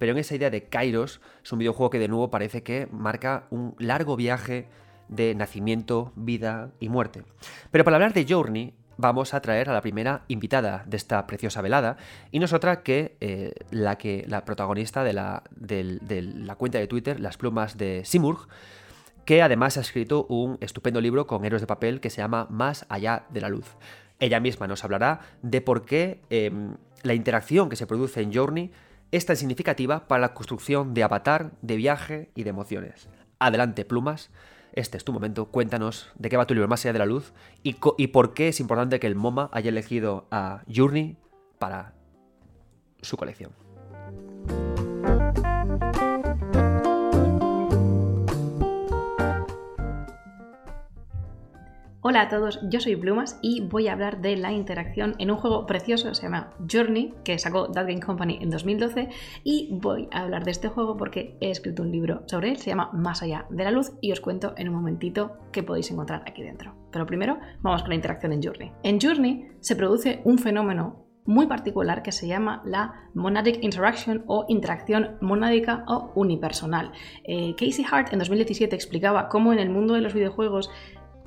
A: pero en esa idea de Kairos es un videojuego que de nuevo parece que marca un largo viaje de nacimiento, vida y muerte. Pero para hablar de Journey, vamos a traer a la primera invitada de esta preciosa velada, y no es otra que eh, la, que, la protagonista de la, de la cuenta de Twitter, Las Plumas de Simurg, que además ha escrito un estupendo libro con héroes de papel que se llama Más allá de la luz. Ella misma nos hablará de por qué em, la interacción que se produce en Journey es tan significativa para la construcción de avatar, de viaje y de emociones. Adelante, plumas este es tu momento. Cuéntanos de qué va tu libro Más allá de la luz y, y por qué es importante que el MoMA haya elegido a Journey para su colección.
B: Hola a todos, yo soy Plumas y voy a hablar de la interacción en un juego precioso, se llama Journey, que sacó That Game Company en 2012 y voy a hablar de este juego porque he escrito un libro sobre él, se llama Más allá de la luz y os cuento en un momentito qué podéis encontrar aquí dentro. Pero primero vamos con la interacción en Journey. En Journey se produce un fenómeno muy particular que se llama la monadic interaction o interacción monádica o unipersonal. Eh, Casey Hart en 2017 explicaba cómo en el mundo de los videojuegos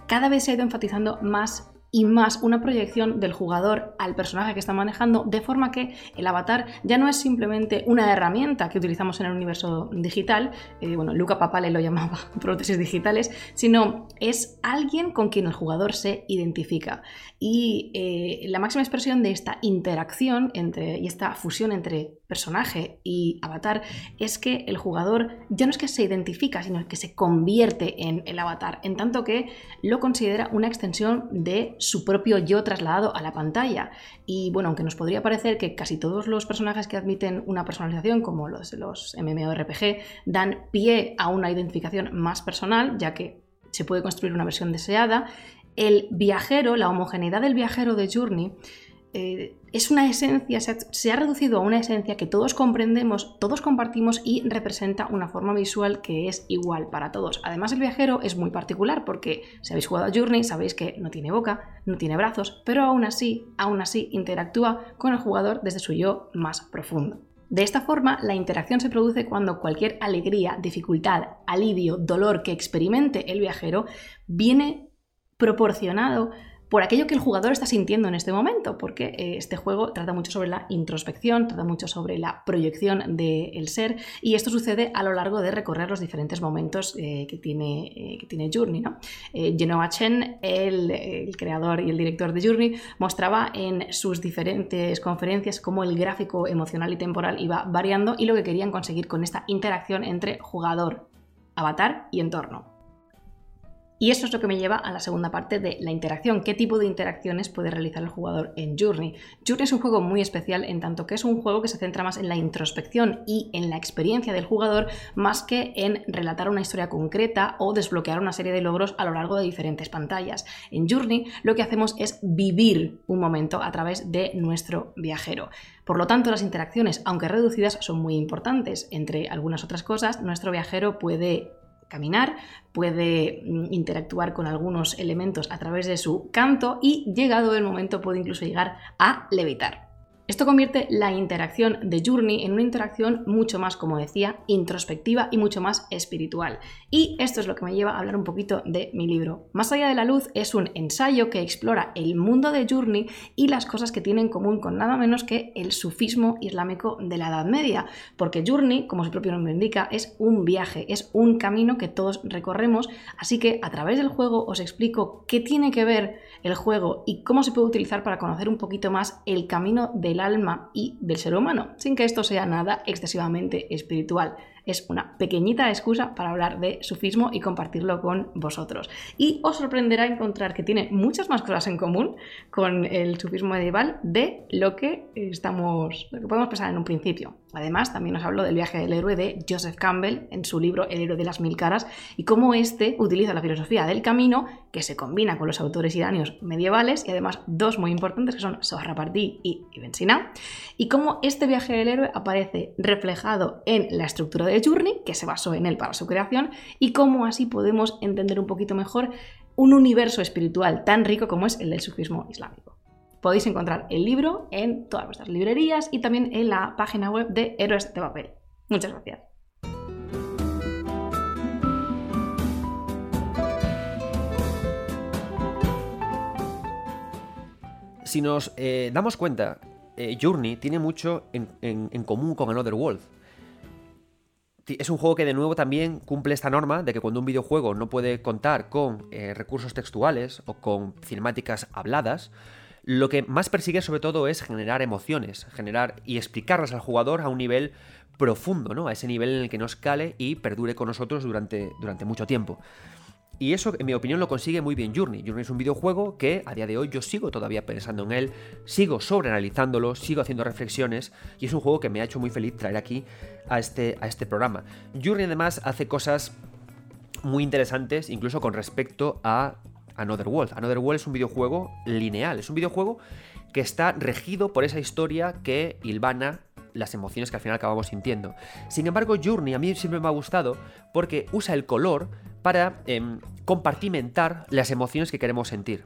B: cada vez se ha ido enfatizando más y más una proyección del jugador al personaje que está manejando, de forma que el avatar ya no es simplemente una herramienta que utilizamos en el universo digital, eh, bueno, Luca Papale lo llamaba prótesis digitales, sino es alguien con quien el jugador se identifica. Y eh, la máxima expresión de esta interacción entre, y esta fusión entre personaje y avatar es que el jugador ya no es que se identifica, sino que se convierte en el avatar, en tanto que lo considera una extensión de su propio yo trasladado a la pantalla. Y bueno, aunque nos podría parecer que casi todos los personajes que admiten una personalización, como los los MMORPG, dan pie a una identificación más personal, ya que se puede construir una versión deseada, el viajero, la homogeneidad del viajero de Journey, eh, es una esencia, se ha, reducido a una esencia que todos comprendemos, todos compartimos y representa una forma visual que es igual para todos. Además, el viajero es muy particular porque si habéis jugado a Journey sabéis que no tiene boca, no tiene brazos, pero aún así, aún así interactúa con el jugador desde su yo más profundo. De esta forma, la interacción se produce cuando cualquier alegría, dificultad, alivio, dolor que experimente el viajero viene proporcionado por aquello que el jugador está sintiendo en este momento, porque eh, este juego trata mucho sobre la introspección, trata mucho sobre la proyección del ser, y esto sucede a lo largo de recorrer los diferentes momentos eh, que, tiene, eh, que tiene Journey. ¿no? Genoa Chen, el, el, creador y el director de Journey, mostraba en sus diferentes conferencias cómo el gráfico emocional y temporal iba variando y lo que querían conseguir con esta interacción entre jugador, avatar y entorno. Y eso es lo que me lleva a la segunda parte de la interacción. ¿Qué tipo de interacciones puede realizar el jugador en Journey? Journey es un juego muy especial en tanto que es un juego que se centra más en la introspección y en la experiencia del jugador más que en relatar una historia concreta o desbloquear una serie de logros a lo largo de diferentes pantallas. En Journey lo que hacemos es vivir un momento a través de nuestro viajero. Por lo tanto, las interacciones, aunque reducidas, son muy importantes. Entre algunas otras cosas, nuestro viajero puede caminar, puede mm, interactuar con algunos elementos a través de su canto y llegado el momento puede incluso llegar a levitar. Esto convierte la interacción de Journey en una interacción mucho más, como decía, introspectiva y mucho más espiritual. Y esto es lo que me lleva a hablar un poquito de mi libro. Más allá de la luz es un ensayo que explora el mundo de Journey y las cosas que tiene en común con nada menos que el sufismo islámico de la Edad Media, porque Journey, como su propio nombre indica, es un viaje, es un camino que todos recorremos, así que a través del juego os explico qué tiene que ver el juego y cómo se puede utilizar para conocer un poquito más el camino del alma y del ser humano, sin que esto sea nada excesivamente espiritual es una pequeñita excusa para hablar de sufismo y compartirlo con vosotros. Y os sorprenderá encontrar que tiene muchas más cosas en común con el sufismo medieval de lo que estamos, lo que podemos pensar en un principio. Además, también os hablo del viaje del héroe de Joseph Campbell en su libro El héroe de las mil caras y cómo éste utiliza la filosofía del camino que se combina con los autores iranios medievales y además dos muy importantes que son Sohrawardi y Ibn Sina y cómo este viaje del héroe aparece reflejado en la estructura Journey, que se basó en él para su creación, y cómo así podemos entender un poquito mejor un universo espiritual tan rico como es el del sufismo islámico. Podéis encontrar el libro en todas vuestras librerías y también en la página web de Héroes de Papel. Muchas gracias.
A: Si nos eh, damos cuenta, eh, Journey tiene mucho en, en común con Another World es un juego que de nuevo también cumple esta norma de que cuando un videojuego no puede contar con eh, recursos textuales o con cinemáticas habladas, lo que más persigue sobre todo es generar emociones, generar y explicarlas al jugador a un nivel profundo, ¿no? A ese nivel en el que nos cale y perdure con nosotros durante, durante mucho tiempo. Y eso, en mi opinión, lo consigue muy bien Journey. Journey es un videojuego que a día de hoy yo sigo todavía pensando en él, sigo sobreanalizándolo, sigo haciendo reflexiones y es un juego que me ha hecho muy feliz traer aquí a este, a este programa. Journey además hace cosas muy interesantes, incluso con respecto a Another World. Another World es un videojuego lineal, es un videojuego que está regido por esa historia que hilvana las emociones que al final acabamos sintiendo. Sin embargo, Journey a mí siempre me ha gustado porque usa el color para em, compartimentar las emociones que queremos sentir.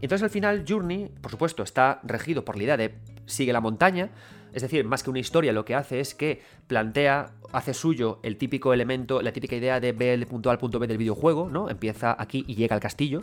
A: Entonces al final Journey, por supuesto, está regido por la idea de sigue la montaña, es decir, más que una historia, lo que hace es que plantea, hace suyo el típico elemento, la típica idea de ver el punto A al punto B del videojuego, ¿no? Empieza aquí y llega al castillo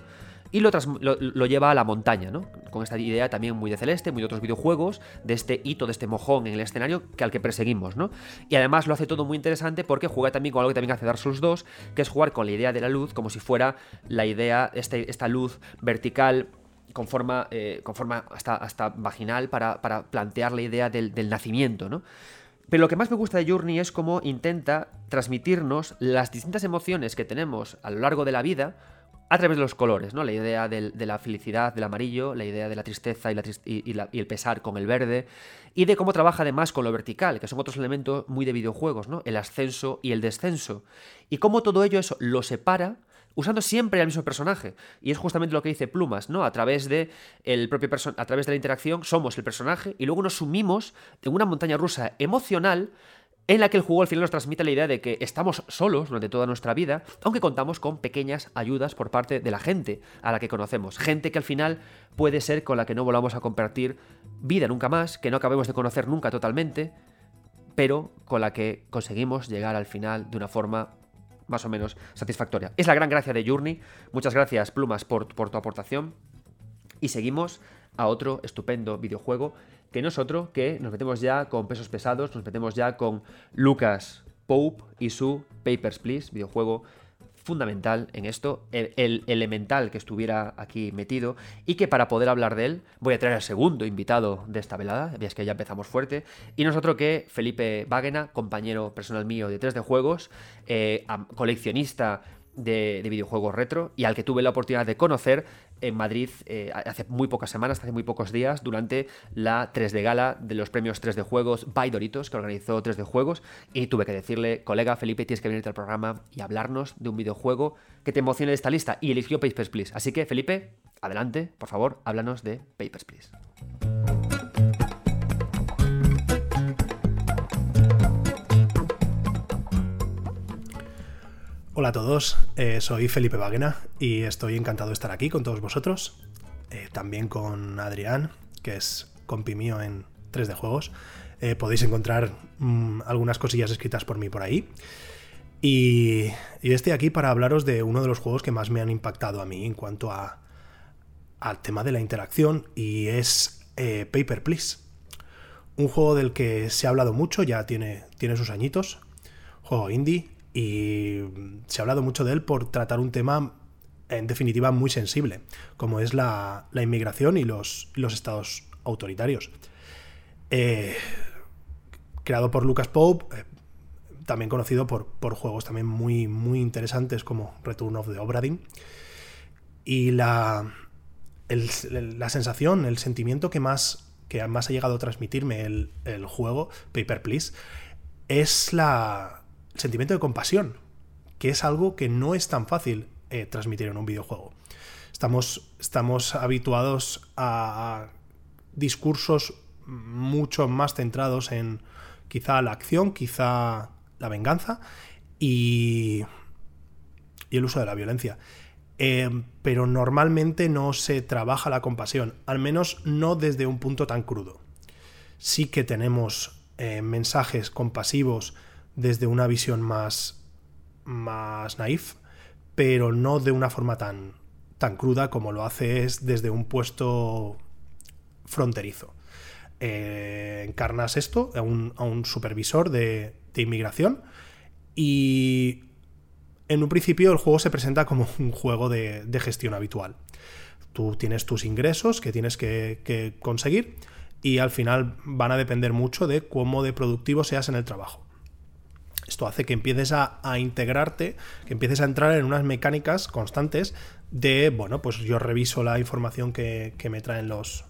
A: y lo, lo, lleva a la montaña, ¿no? Con esta idea también muy de Celeste, muy de otros videojuegos, de este hito, de este mojón en el escenario que al que perseguimos, ¿no? Y además lo hace todo muy interesante porque juega también con algo que también hace Dark Souls 2, que es jugar con la idea de la luz como si fuera la idea, este, esta luz vertical con forma, eh, con forma hasta, hasta vaginal para, plantear la idea del, del nacimiento, ¿no? Pero lo que más me gusta de Journey es cómo intenta transmitirnos las distintas emociones que tenemos a lo largo de la vida, a través de los colores, ¿no? La idea de la felicidad del amarillo, la idea de la tristeza y, el pesar con el verde, y de cómo trabaja además con lo vertical, que son otros elementos muy de videojuegos, ¿no? El ascenso y el descenso. Y cómo todo ello eso lo separa usando siempre al mismo personaje. Y es justamente lo que dice Plumas, ¿no? A través de el propio a través de la interacción somos el personaje y luego nos sumimos en una montaña rusa emocional en la que el juego al final nos transmite la idea de que estamos solos durante toda nuestra vida, aunque contamos con pequeñas ayudas por parte de la gente a la que conocemos. Gente que al final puede ser con la que no volvamos a compartir vida nunca más, que no acabemos de conocer nunca totalmente, pero con la que conseguimos llegar al final de una forma más o menos satisfactoria. Es la gran gracia de Journey. Muchas gracias, Plumas, por, por tu aportación. Y seguimos a otro estupendo videojuego que no es otro que nos metemos ya con pesos pesados, nos metemos ya con Lucas Pope y su Papers, Please, videojuego fundamental en esto, el, elemental que estuviera aquí metido y que para poder hablar de él voy a traer al segundo invitado de esta velada, es que ya empezamos fuerte, y nosotros que Felipe Váguena, compañero personal mío de 3D Juegos, eh, coleccionista de, videojuegos retro y al que tuve la oportunidad de conocer en Madrid eh, hace muy pocas semanas, hace muy pocos días, durante la 3D Gala de los premios 3D Juegos by Doritos, que organizó 3D Juegos, y tuve que decirle, colega Felipe, tienes que venirte al programa y hablarnos de un videojuego que te emocione de esta lista, y eligió Papers, Please. Así que, Felipe, adelante, por favor, háblanos de Papers, Please.
C: Hola a todos, eh, soy Felipe Baguena y estoy encantado de estar aquí con todos vosotros. Eh, también con Adrián, que es compi mío en, 3D Juegos. Eh, podéis encontrar mm, algunas cosillas escritas por mí por ahí. Y, y, estoy aquí para hablaros de uno de los juegos que más me han impactado a mí en cuanto a, al tema de la interacción y es Paper Please. Un juego del que se ha hablado mucho, ya tiene, tiene sus añitos, juego indie, y se ha hablado mucho de él por tratar un tema en definitiva muy sensible, como es la, inmigración y los, los estados autoritarios. Eh, creado por Lucas Pope, eh, también conocido por, por, juegos también muy, muy interesantes como Return of the Obra Y la, la sensación, el sentimiento que más, que más ha llegado a transmitirme el, el juego, Paper Please, es la, sentimiento de compasión, que es algo que no es tan fácil eh, transmitir en un videojuego. Estamos, estamos habituados a discursos mucho más centrados en quizá la acción, quizá la venganza y, el uso de la violencia. Eh, pero normalmente no se trabaja la compasión, al menos no desde un punto tan crudo. Sí que tenemos eh, mensajes compasivos desde una visión más, más naif, pero no de una forma tan, tan cruda como lo hace desde un puesto fronterizo. Eh, encarnas esto a un, supervisor de, inmigración y en un principio el juego se presenta como un juego de, gestión habitual. Tú tienes tus ingresos que tienes que, que, conseguir y al final van a depender mucho de cómo de productivo seas en el trabajo. Esto hace que empieces a, integrarte, que empieces a entrar en unas mecánicas constantes de, bueno, pues yo reviso la información que, me traen los,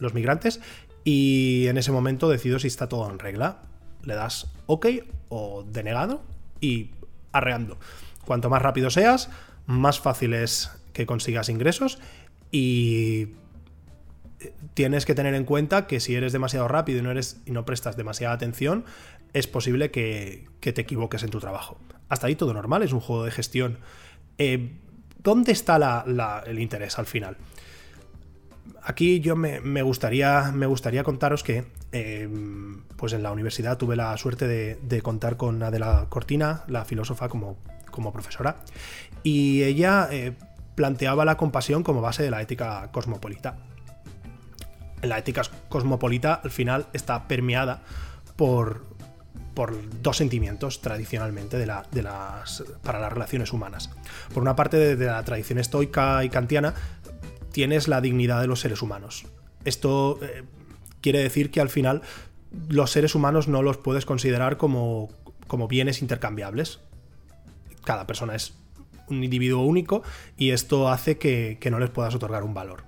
C: los migrantes y en ese momento decido si está todo en regla. Le das OK o denegado y arreando. Cuanto más rápido seas, más fácil es que consigas ingresos y tienes que tener en cuenta que si eres demasiado rápido y no, eres, y no prestas demasiada atención, es posible que, te equivoques en tu trabajo. Hasta ahí todo normal, es un juego de gestión. Eh, ¿Dónde está el interés al final? Aquí yo me, gustaría, me gustaría contaros que em, pues en la universidad tuve la suerte de, contar con Adela Cortina, la filósofa, como, como profesora, y ella eh, planteaba la compasión como base de la ética cosmopolita. La ética cosmopolita al final está permeada por, por dos sentimientos tradicionalmente de, las, para las relaciones humanas. Por una parte, de, la tradición estoica y kantiana, tienes la dignidad de los seres humanos. Esto eh, quiere decir que al final los seres humanos no los puedes considerar como, como bienes intercambiables. Cada persona es un individuo único y esto hace que, no les puedas otorgar un valor.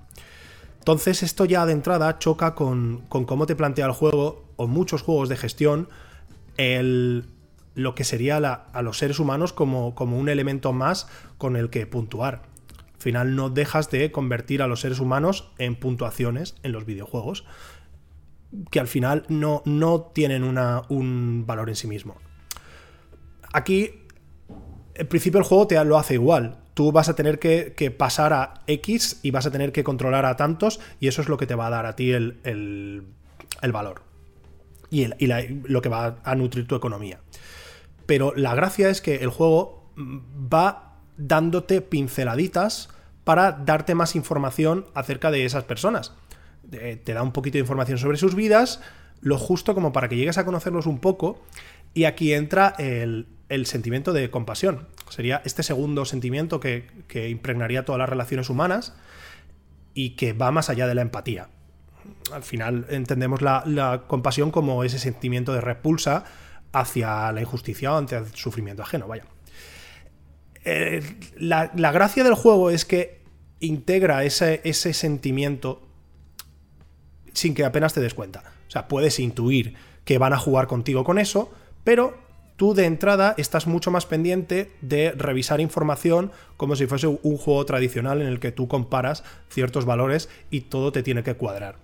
C: Entonces esto ya de entrada choca con, con cómo te plantea el juego o muchos juegos de gestión el, lo que sería a los seres humanos como, como un elemento más con el que puntuar. Al final no dejas de convertir a los seres humanos en puntuaciones en los videojuegos, que al final no, no tienen una, un valor en sí mismo. Aquí, en principio el juego te lo hace igual. Tú vas a tener que, pasar a X y vas a tener que controlar a tantos y eso es lo que te va a dar a ti el, el valor y, lo que va a nutrir tu economía. Pero la gracia es que el juego va dándote pinceladitas para darte más información acerca de esas personas. Te da un poquito de información sobre sus vidas, lo justo como para que llegues a conocerlos un poco. Y aquí entra el, sentimiento de compasión. Sería este segundo sentimiento que, que impregnaría todas las relaciones humanas y que va más allá de la empatía al final entendemos la, compasión como ese sentimiento de repulsa hacia la injusticia o ante el sufrimiento ajeno, vaya. Eh, la, gracia del juego es que integra ese, ese sentimiento sin que apenas te des cuenta. O sea, puedes intuir que van a jugar contigo con eso, pero tú de entrada estás mucho más pendiente de revisar información como si fuese un juego tradicional en el que tú comparas ciertos valores y todo te tiene que cuadrar.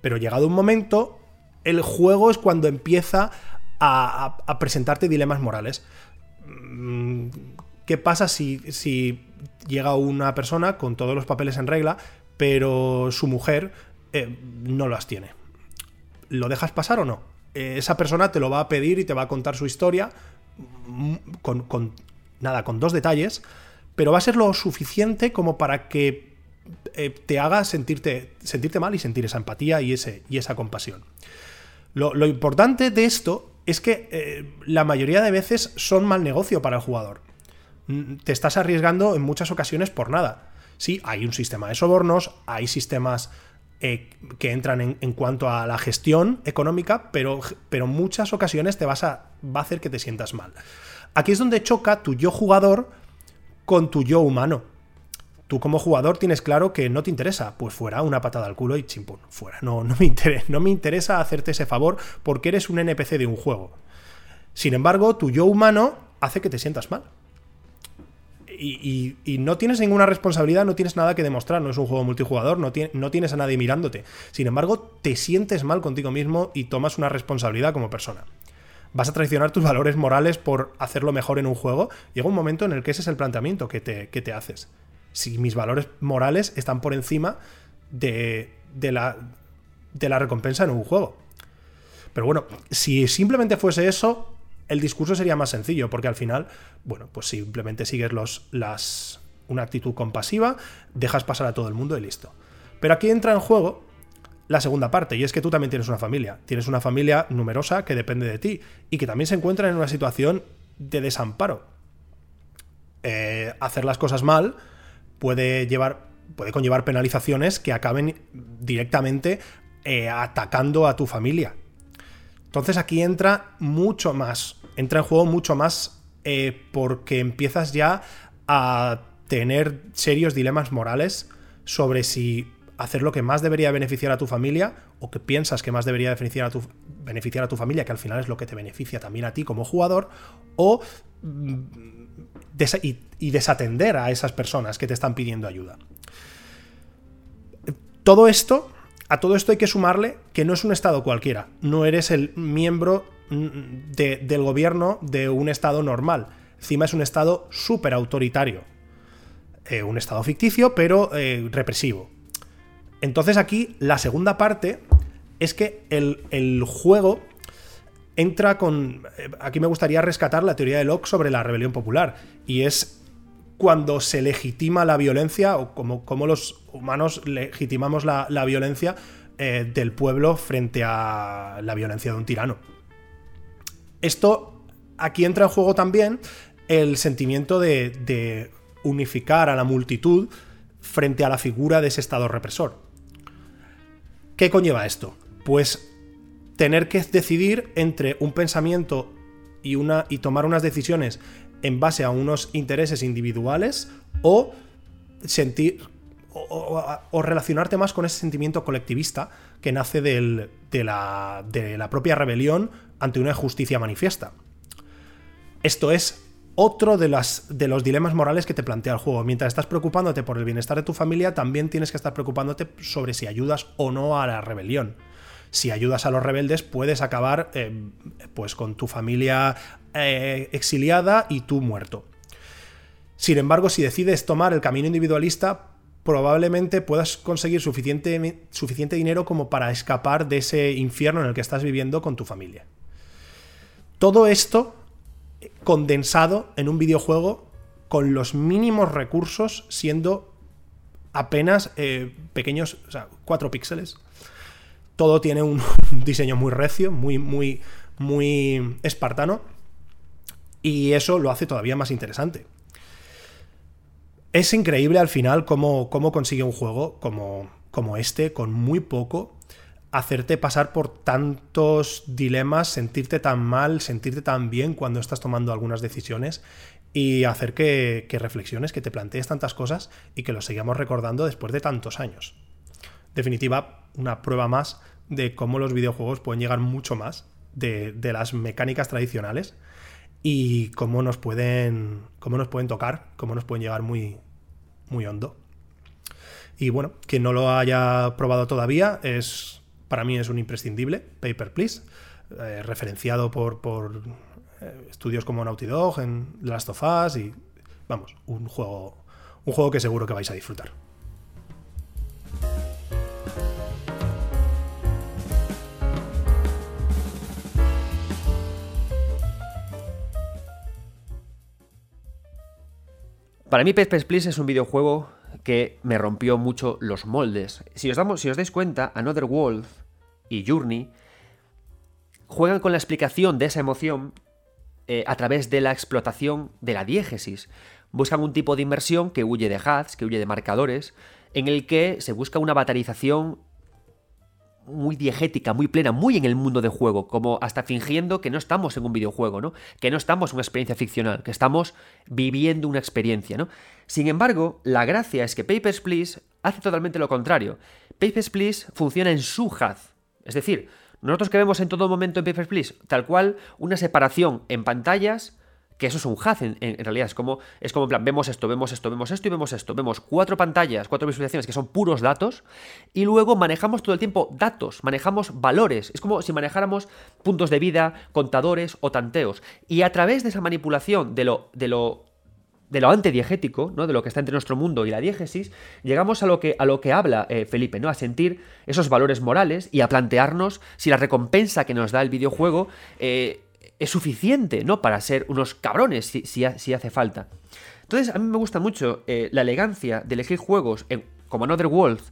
C: Pero llegado un momento, el juego es cuando empieza a, presentarte dilemas morales. Mm, ¿Qué pasa si, llega una persona con todos los papeles en regla, pero su mujer eh, no las tiene? ¿lo dejas pasar o no? Eh, esa persona te lo va a pedir y te va a contar su historia mm, con, con, nada, con dos detalles, pero va a ser lo suficiente como para que eh, te haga sentirte, sentirte mal y sentir esa empatía y, ese, y esa compasión. Lo, lo, importante de esto es que eh, la mayoría de veces son mal negocio para el jugador. Mm, te estás arriesgando en muchas ocasiones por nada. Sí, hay un sistema de sobornos, hay sistemas eh, que entran en, en, cuanto a la gestión económica, pero, pero muchas ocasiones te vas a, va a hacer que te sientas mal. Aquí es donde choca tu yo jugador con tu yo humano. Tú como jugador tienes claro que no te interesa, pues fuera una patada al culo y chimpún, fuera. No, no, me interesa, no me interesa hacerte ese favor porque eres un NPC de un juego. Sin embargo, tu yo humano hace que te sientas mal. Y, no tienes ninguna responsabilidad, no tienes nada que demostrar, no es un juego multijugador, no, no tienes a nadie mirándote. Sin embargo, te sientes mal contigo mismo y tomas una responsabilidad como persona. Vas a traicionar tus valores morales por hacerlo mejor en un juego. Llega un momento en el que ese es el planteamiento que te, que te haces si mis valores morales están por encima de, de, la, de la recompensa en un juego. Pero bueno, si simplemente fuese eso, el discurso sería más sencillo, porque al final, bueno, pues simplemente sigues los, las, una actitud compasiva, dejas pasar a todo el mundo y listo. Pero aquí entra en juego la segunda parte, y es que tú también tienes una familia. Tienes una familia numerosa que depende de ti y que también se encuentra en una situación de desamparo. Eh, hacer las cosas mal puede llevar puede conllevar penalizaciones que acaben directamente eh, atacando a tu familia. Entonces aquí entra mucho más, entra en juego mucho más eh, porque empiezas ya a tener serios dilemas morales sobre si hacer lo que más debería beneficiar a tu familia o que piensas que más debería beneficiar a tu, beneficiar a tu familia, que al final es lo que te beneficia también a ti como jugador, o mm, y, desatender a esas personas que te están pidiendo ayuda. Todo esto, a todo esto hay que sumarle que no es un Estado cualquiera, no eres el miembro mm, de, del gobierno de un Estado normal, encima es un Estado súper autoritario, eh, un Estado ficticio pero eh, represivo. Entonces aquí la segunda parte es que el, el juego entra con... Eh, aquí me gustaría rescatar la teoría de Locke sobre la rebelión popular, y es cuando se legitima la violencia, o como, como los humanos legitimamos la, la violencia eh, del pueblo frente a la violencia de un tirano. Esto, aquí entra en juego también el sentimiento de, de unificar a la multitud frente a la figura de ese estado represor. ¿Qué conlleva esto? Pues tener que decidir entre un pensamiento y, una, y tomar unas decisiones en base a unos intereses individuales o sentir o, relacionarte más con ese sentimiento colectivista que nace del, de, la, de, la, propia rebelión ante una injusticia manifiesta. Esto es otro de, las, de los dilemas morales que te plantea el juego. Mientras estás preocupándote por el bienestar de tu familia, también tienes que estar preocupándote sobre si ayudas o no a la rebelión si ayudas a los rebeldes puedes acabar eh, pues con tu familia eh, exiliada y tú muerto. Sin embargo, si decides tomar el camino individualista, probablemente puedas conseguir suficiente, suficiente dinero como para escapar de ese infierno en el que estás viviendo con tu familia. Todo esto condensado en un videojuego con los mínimos recursos siendo apenas eh, pequeños, o sea, 4 píxeles. Todo tiene un diseño muy recio, muy, muy, muy espartano. Y eso lo hace todavía más interesante. Es increíble al final cómo, cómo consigue un juego como, como este, con muy poco, hacerte pasar por tantos dilemas, sentirte tan mal, sentirte tan bien cuando estás tomando algunas decisiones y hacer que, que reflexiones, que te plantees tantas cosas y que lo sigamos recordando después de tantos años. Definitiva, una prueba más de cómo los videojuegos pueden llegar mucho más de, de las mecánicas tradicionales y cómo nos pueden, cómo nos pueden tocar, cómo nos pueden llegar muy, muy hondo. Y bueno, quien no lo haya probado todavía, es para mí es un imprescindible, Paper Please, eh, referenciado por, por eh, estudios como Naughty Dog, en Last of Us y vamos, un juego, un juego que seguro que vais a disfrutar.
A: Para mí, Papers, Please es un videojuego que me rompió mucho los moldes. Si os, damos, si os dais cuenta, Another World y Journey juegan con la explicación de esa emoción eh, a través de la explotación de la diégesis. Buscan un tipo de inmersión que huye de HUDs, que huye de marcadores, en el que se busca una batarización muy diegética, muy plena, muy en el mundo de juego, como hasta fingiendo que no estamos en un videojuego, ¿no? Que no estamos en una experiencia ficcional, que estamos viviendo una experiencia, ¿no? Sin embargo, la gracia es que Papers, Please hace totalmente lo contrario. Papers, Please funciona en su HUD. Es decir, nosotros que vemos en todo momento en Papers, Please, tal cual una separación en pantallas que eso es un HUD en, realidad, es como, es como en plan, vemos esto, vemos esto, vemos esto y vemos esto, vemos cuatro pantallas, cuatro visualizaciones que son puros datos y luego manejamos todo el tiempo datos, manejamos valores, es como si manejáramos puntos de vida, contadores o tanteos y a través de esa manipulación de lo, de lo de lo ¿no? de lo que está entre nuestro mundo y la diégesis, llegamos a lo que, a lo que habla eh, Felipe, ¿no? a sentir esos valores morales y a plantearnos si la recompensa que nos da el videojuego eh, es suficiente, ¿no? Para ser unos cabrones si, hace falta. Entonces, a mí me gusta mucho eh, la elegancia de elegir juegos como Another World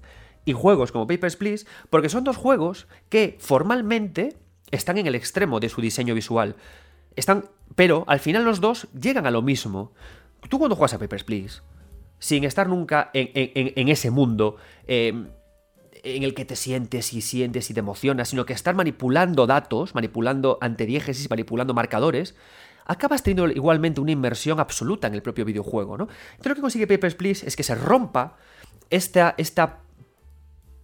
A: y juegos como Papers, Please, porque son dos juegos que formalmente están en el extremo de su diseño visual. Están, pero al final los dos llegan a lo mismo. Tú cuando juegas a Papers, Please, sin estar nunca en, ese mundo, eh, en el que te sientes y sientes y te emocionas, sino que estar manipulando datos, manipulando antediégesis, manipulando marcadores, acabas teniendo igualmente una inmersión absoluta en el propio videojuego, ¿no? Creo que consigue Papers, Please es que se rompa esta, esta,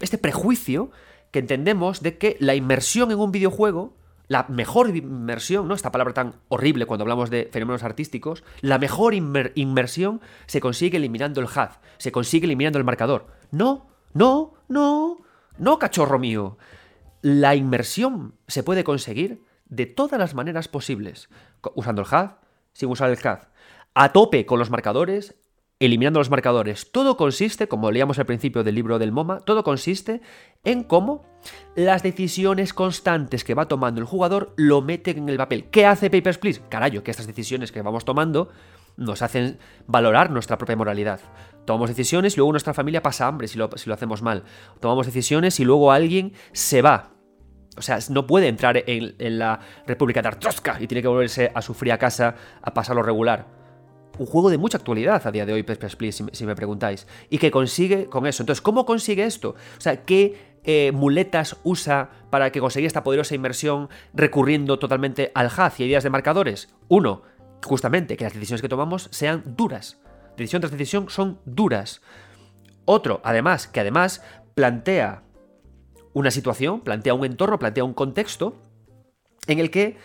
A: este prejuicio que entendemos de que la inmersión en un videojuego, la mejor inmersión, ¿no? Esta palabra tan horrible cuando hablamos de fenómenos artísticos, la mejor inmersión se consigue eliminando el HUD, se consigue eliminando el marcador. No, no, no, no, cachorro mío. La inmersión se puede conseguir de todas las maneras posibles, usando el HUD, sin usar el HUD, a tope con los marcadores, eliminando los marcadores. Todo consiste, como leíamos al principio del libro del MoMA, todo consiste en cómo las decisiones constantes que va tomando el jugador lo meten en el papel. ¿Qué hace Papers, Please? Carayo, que estas decisiones que vamos tomando nos hacen valorar nuestra propia moralidad. Tomamos decisiones y luego nuestra familia pasa hambre si lo, hacemos mal. Tomamos decisiones y luego alguien se va. O sea, no puede entrar en, la República de Artroska y tiene que volverse a su fría casa a pasarlo regular. Un juego de mucha actualidad a día de hoy, Please, si, me preguntáis. Y que consigue con eso. Entonces, ¿cómo consigue esto? O sea, ¿qué eh, muletas usa para que consiga esta poderosa inmersión recurriendo totalmente al HUD y ideas de marcadores? Uno, justamente, que las decisiones que tomamos sean duras. Decisión tras decisión son duras. Otro, además, que además plantea una situación, plantea un entorno, plantea un contexto en el que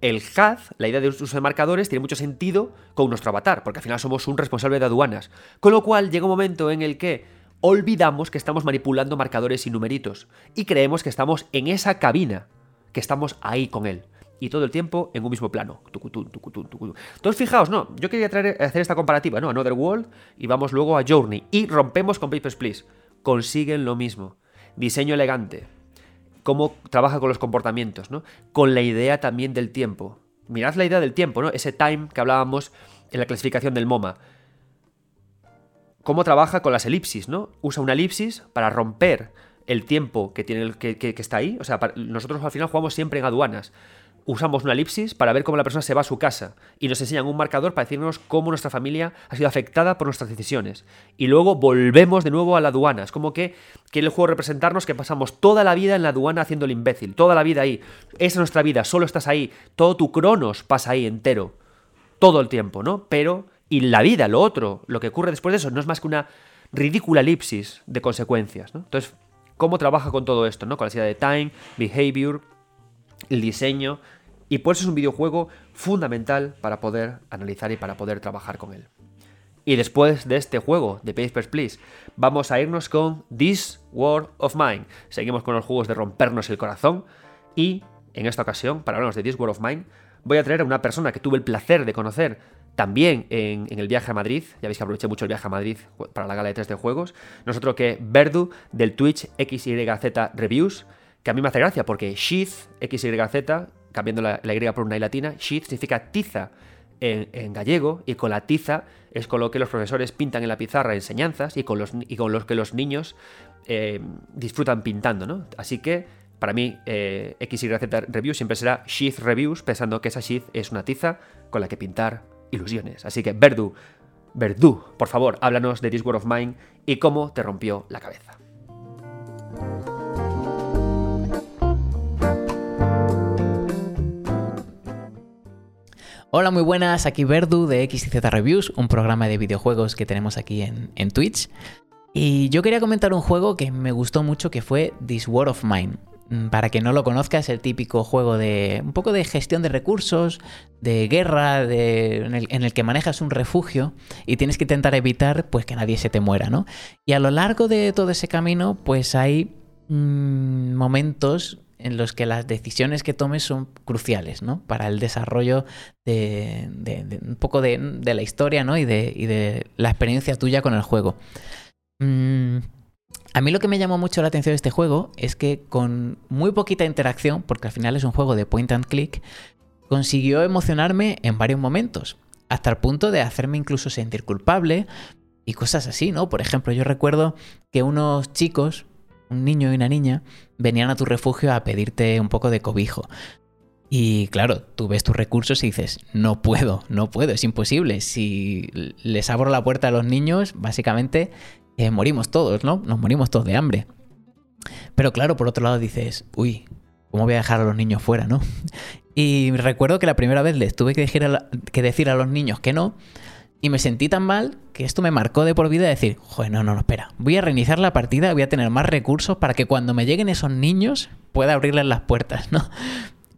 A: el HUD, la idea de uso de marcadores, tiene mucho sentido con nuestro avatar, porque al final somos un responsable de aduanas. Con lo cual llega un momento en el que olvidamos que estamos manipulando marcadores y numeritos y creemos que estamos en esa cabina, que estamos ahí con él y todo el tiempo en un mismo plano. Entonces, fijaos, no, yo quería traer, hacer esta comparativa, ¿no? Another World y vamos luego a Journey y rompemos con Papers, Please. Consiguen lo mismo. Diseño elegante. Cómo trabaja con los comportamientos, ¿no? Con la idea también del tiempo. Mirad la idea del tiempo, ¿no? Ese time que hablábamos en la clasificación del MoMA. Cómo trabaja con las elipsis, ¿no? Usa una elipsis para romper el tiempo que, tiene, que, que, está ahí. O sea, nosotros al final jugamos siempre en aduanas usamos una elipsis para ver cómo la persona se va a su casa y nos enseñan un marcador para decirnos cómo nuestra familia ha sido afectada por nuestras decisiones. Y luego volvemos de nuevo a la aduana. Es como que quiere el juego representarnos que pasamos toda la vida en la aduana haciendo el imbécil, toda la vida ahí. Esa es nuestra vida, solo estás ahí, todo tu cronos pasa ahí entero, todo el tiempo, ¿no? Pero, y la vida, lo otro, lo que ocurre después de eso, no es más que una ridícula elipsis de consecuencias, ¿no? Entonces, ¿cómo trabaja con todo esto, ¿no? Con la idea de time, behavior, el diseño, y por eso es un videojuego fundamental para poder analizar y para poder trabajar con él. Y después de este juego de Papers, Please, vamos a irnos con This War of Mine. Seguimos con los juegos de rompernos el corazón. Y en esta ocasión, para hablarnos de This War of Mine, voy a traer a una persona que tuve el placer de conocer también en, el viaje a Madrid. Ya veis que aproveché mucho el viaje a Madrid para la gala de 3 de juegos. Nosotros que Verdu del Twitch XYZ Reviews, que a mí me hace gracia porque Sheath XYZ cambiando la, Y por una I latina, sheath significa tiza en, gallego y con la tiza es con lo que los profesores pintan en la pizarra enseñanzas y con los, y con los que los niños eh, disfrutan pintando, ¿no? Así que para mí eh, XYZ Review siempre será Sheath Reviews, pensando que esa Sheath es una tiza con la que pintar ilusiones. Así que Verdu, Verdu, por favor, háblanos de This War of Mine y cómo te rompió la cabeza.
D: Hola, muy buenas, aquí Verdu de XZ Reviews, un programa de videojuegos que tenemos aquí en, Twitch. Y yo quería comentar un juego que me gustó mucho que fue This War of Mine. Mm, para que no lo conozca, es el típico juego de un poco de gestión de recursos, de guerra, en, el, que manejas un refugio y tienes que intentar evitar pues, que nadie se te muera, ¿no? Y a lo largo de todo ese camino, pues hay mm, momentos en los que las decisiones que tomes son cruciales, ¿no? Para el desarrollo de, un poco de, la historia, ¿no? Y de, la experiencia tuya con el juego. Mm, a mí lo que me llamó mucho la atención de este juego es que con muy poquita interacción, porque al final es un juego de point and click, consiguió emocionarme en varios momentos, hasta el punto de hacerme incluso sentir culpable y cosas así, ¿no? Por ejemplo, yo recuerdo que unos chicos, un niño y una niña, venían a tu refugio a pedirte un poco de cobijo. Y claro, tú ves tus recursos y dices, no puedo, no puedo, es imposible. Si les abro la puerta a los niños, básicamente eh, morimos todos, ¿no? Nos morimos todos de hambre. Pero claro, por otro lado dices, uy, ¿cómo voy a dejar a los niños fuera, no? Y recuerdo que la primera vez les tuve que decir a, que decir a los niños que no, y me sentí tan mal que esto me marcó de por vida decir, joder, no, no, no, espera, voy a reiniciar la partida, voy a tener más recursos para que cuando me lleguen esos niños pueda abrirles las puertas, ¿no?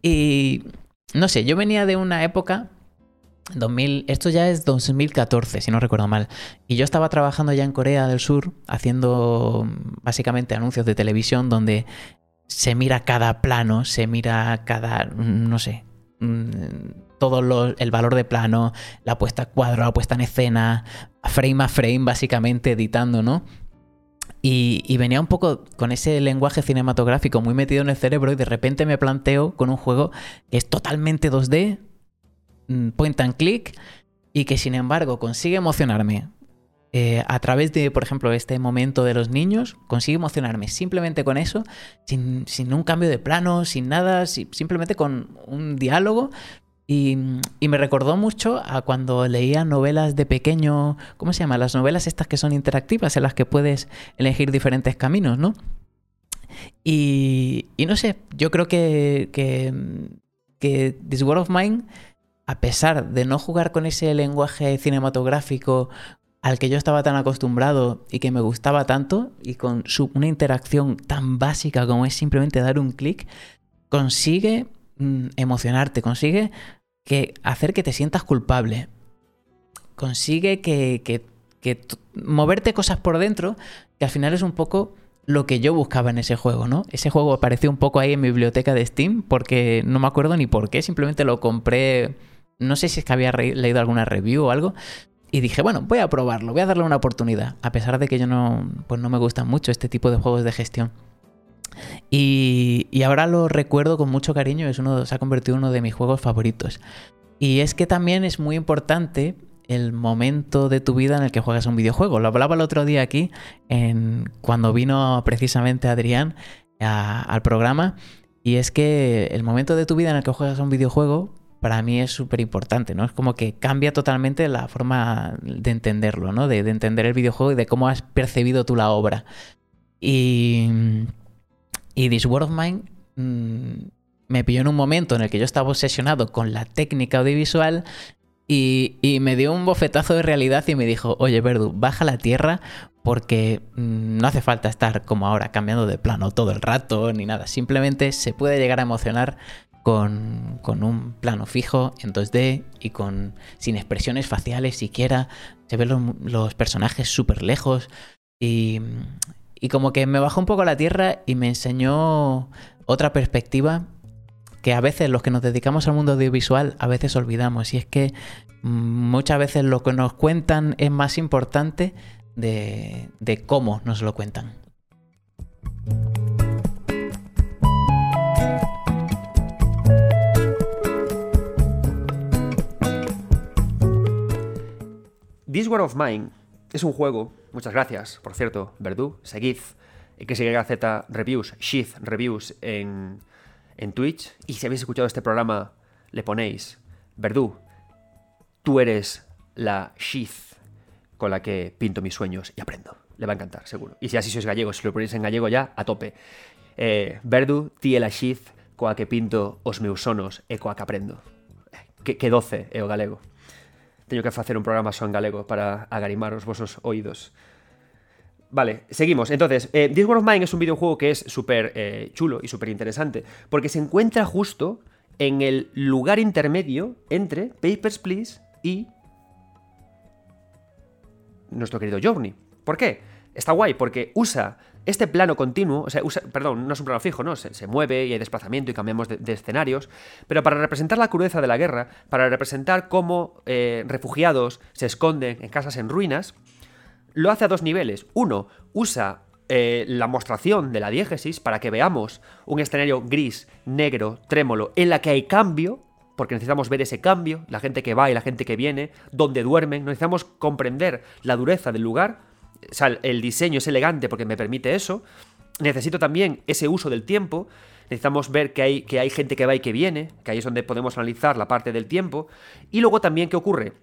D: Y no sé, yo venía de una época 2000, esto ya es 2014, si no recuerdo mal. Y yo estaba trabajando ya en Corea del Sur, haciendo básicamente anuncios de televisión donde se mira cada plano, se mira cada, no sé, todo el valor de plano, la puesta a cuadro, la puesta en escena, frame a frame, básicamente editando, ¿no? Y, y, venía un poco con ese lenguaje cinematográfico muy metido en el cerebro y de repente me planteo con un juego que es totalmente 2D, Mm, point and click y que sin embargo consigue emocionarme eh, a través de, por ejemplo, este momento de los niños, consigue emocionarme simplemente con eso, sin, un cambio de plano, sin nada, simplemente con un diálogo. Y, me recordó mucho a cuando leía novelas de pequeño, ¿cómo se llama? Las novelas estas que son interactivas, en las que puedes elegir diferentes caminos, ¿no? Y, no sé, yo creo que, que, que This World of Mine a pesar de no jugar con ese lenguaje cinematográfico al que yo estaba tan acostumbrado y que me gustaba tanto, y con una interacción tan básica como es simplemente dar un clic, consigue mm, emocionarte, consigue que, hacer que te sientas culpable, consigue que, que, que moverte cosas por dentro, que al final es un poco lo que yo buscaba en ese juego, ¿no? Ese juego apareció un poco ahí en mi biblioteca de Steam porque no me acuerdo ni por qué, simplemente lo compré no sé si es que había leído alguna review o algo. Y dije, bueno, voy a probarlo, voy a darle una oportunidad. A pesar de que yo no, pues no me gustan mucho este tipo de juegos de gestión. Y, ahora lo recuerdo con mucho cariño, es uno, se ha convertido en uno de mis juegos favoritos. Y es que también es muy importante el momento de tu vida en el que juegas un videojuego. Lo hablaba el otro día aquí, en, cuando vino precisamente Adrián al programa. Y es que el momento de tu vida en el que juegas un videojuego para mí es súper importante, ¿no? Es como que cambia totalmente la forma de entenderlo, ¿no? De, entender el videojuego y de cómo has percibido tú la obra. Y, y This World of Mine mm, me pilló en un momento en el que yo estaba obsesionado con la técnica audiovisual y, me dio un bofetazo de realidad y me dijo, oye, Verdu, baja la tierra porque mm, no hace falta estar como ahora cambiando de plano todo el rato ni nada. Simplemente se puede llegar a emocionar con, un plano fijo en 2D y con sin expresiones faciales siquiera. Se ven los, personajes súper lejos y, y como que me bajó un poco a la tierra y me enseñó otra perspectiva que a veces los que nos dedicamos al mundo audiovisual a veces olvidamos y es que mm, muchas veces lo que nos cuentan es más importante de, cómo nos lo cuentan.
A: This War of Mine es un juego, muchas gracias, por cierto, Verdú, seguid Z Reviews, Sheath Reviews en, en Twitch. Y si habéis escuchado este programa, le ponéis, Verdú, tú eres la Sheath con la que pinto mis sueños y aprendo. Le va a encantar, seguro. Y si así sois gallegos, si lo ponéis en gallego ya, a tope. Eh, Verdu, tie la Sheath coa que pinto os meus sonos e coa que aprendo. Que, que doce é o galego. Teño que facer un programa só galego para agarimar os vosos oídos. Vale, seguimos. Entonces, eh, This War of Mine es un videojuego que es súper eh, chulo y súper interesante, porque se encuentra justo en el lugar intermedio entre Papers, Please y nuestro querido Journey. ¿Por qué? Está guay, porque usa este plano continuo, o sea, usa, perdón, no es un plano fijo, ¿no? Se, mueve y hay desplazamiento y cambiamos de, escenarios, pero para representar la crudeza de la guerra, para representar cómo eh, refugiados se esconden en casas en ruinas, lo hace a dos niveles. Uno, usa eh, la mostración de la diégesis para que veamos un escenario gris, negro, trémolo, en la que hay cambio, porque necesitamos ver ese cambio, la gente que va y la gente que viene, dónde duermen, necesitamos comprender la dureza del lugar, el diseño es elegante porque me permite eso, necesito también ese uso del tiempo, necesitamos ver que hay, que hay gente que va y que viene, que ahí es donde podemos analizar la parte del tiempo, y luego también qué ocurre,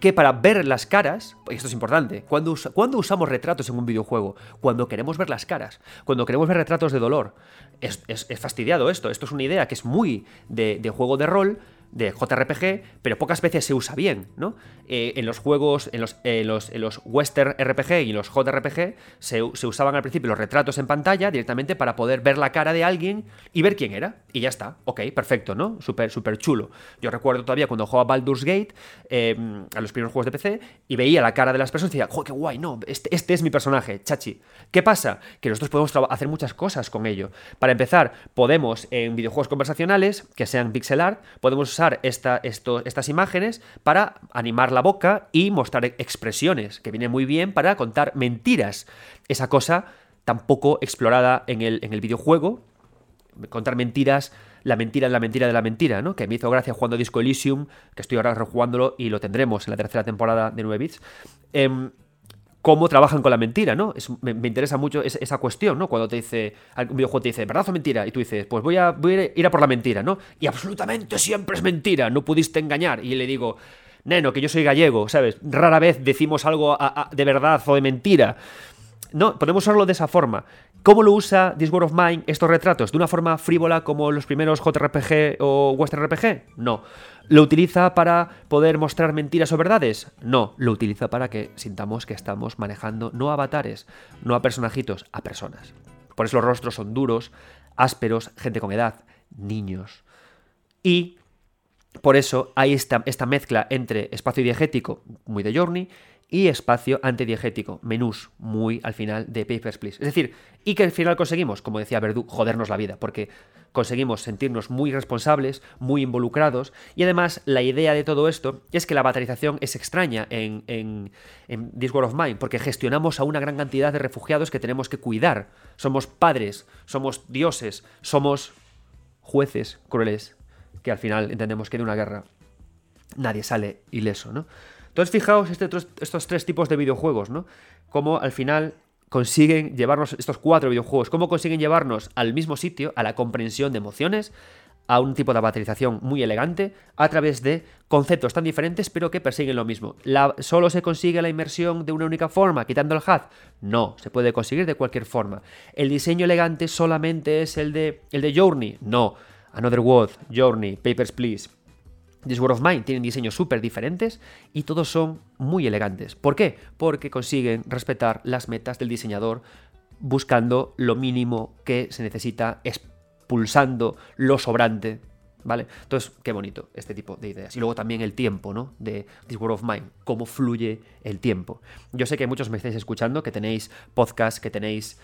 A: que para ver las caras, y esto es importante, cuando, usamos retratos en un videojuego? Cuando queremos ver las caras, cuando queremos ver retratos de dolor. Es, fastidiado esto, esto es una idea que es muy de juego de rol, de JRPG, pero pocas veces se usa bien, ¿no? Eh, en los juegos, en los, los, en los, Western RPG y los JRPG se, se, usaban al principio los retratos en pantalla directamente para poder ver la cara de alguien y ver quién era. Y ya está, ok, perfecto, ¿no? Súper, súper chulo. Yo recuerdo todavía cuando jugaba Baldur's Gate, em, a los primeros juegos de PC, y veía la cara de las personas y decía, ¡joder, qué guay! No, este, este es mi personaje, chachi. ¿Qué pasa? Que nosotros podemos hacer muchas cosas con ello. Para empezar, podemos en videojuegos conversacionales, que sean pixel art, podemos estas imágenes para animar la boca y mostrar expresiones, que viene muy bien para contar mentiras. Esa cosa tampoco explorada en el, en el videojuego, contar mentiras la mentira es la mentira de la mentira, ¿no? Que me hizo gracia jugando Disco Elysium, que estoy ahora rejugándolo y lo tendremos en la tercera temporada de 9 bits. Em, cómo trabajan con la mentira, ¿no? me, interesa mucho esa, cuestión, ¿no? Cuando te dice, un videojuego te dice, ¿verdad o mentira? Y tú dices, pues voy a, ir a por la mentira, ¿no? Y absolutamente siempre es mentira, no pudiste engañar. Y le digo, neno, que yo soy gallego, ¿sabes? Rara vez decimos algo de verdad o de mentira. No, podemos usarlo de esa forma. ¿Cómo lo usa This War of Mine estos retratos? ¿De una forma frívola como los primeros JRPG o Western RPG? No. ¿Lo utiliza para poder mostrar mentiras o verdades? No. Lo utiliza para que sintamos que estamos manejando no avatares, no a personajitos, a personas. Por eso los rostros son duros, ásperos, gente con edad, niños. Y por eso hay esta, esta mezcla entre espacio diegético, muy de Journey, y espacio antidiegético, menús muy al final de Papers, Please. Es decir, y que al final conseguimos, como decía Verdú, jodernos la vida, porque conseguimos sentirnos muy responsables, muy involucrados, y además la idea de todo esto es que la batalización es extraña en, en, en This World of Mine, porque gestionamos a una gran cantidad de refugiados que tenemos que cuidar. Somos padres, somos dioses, somos jueces crueles, que al final entendemos que de una guerra nadie sale ileso, ¿no? Entonces, fijaos este, estos tres tipos de videojuegos, ¿no? Cómo al final consiguen llevarnos, estos cuatro videojuegos, cómo consiguen llevarnos al mismo sitio, a la comprensión de emociones, a un tipo de materialización muy elegante, a través de conceptos tan diferentes, pero que persiguen lo mismo. ¿Solo se consigue la inmersión de una única forma, quitando el HUD? No, se puede conseguir de cualquier forma. ¿El diseño elegante solamente es el de, el de Journey? No. Another World, Journey, Papers, Please, This World of Mine tienen diseños súper diferentes y todos son muy elegantes. ¿Por qué? Porque consiguen respetar las metas del diseñador buscando lo mínimo que se necesita, expulsando lo sobrante. ¿Vale? Entonces, qué bonito este tipo de ideas. Y luego también el tiempo, ¿no? De This World of Mine, cómo fluye el tiempo. Yo sé que muchos me estáis escuchando, que tenéis podcasts, que tenéis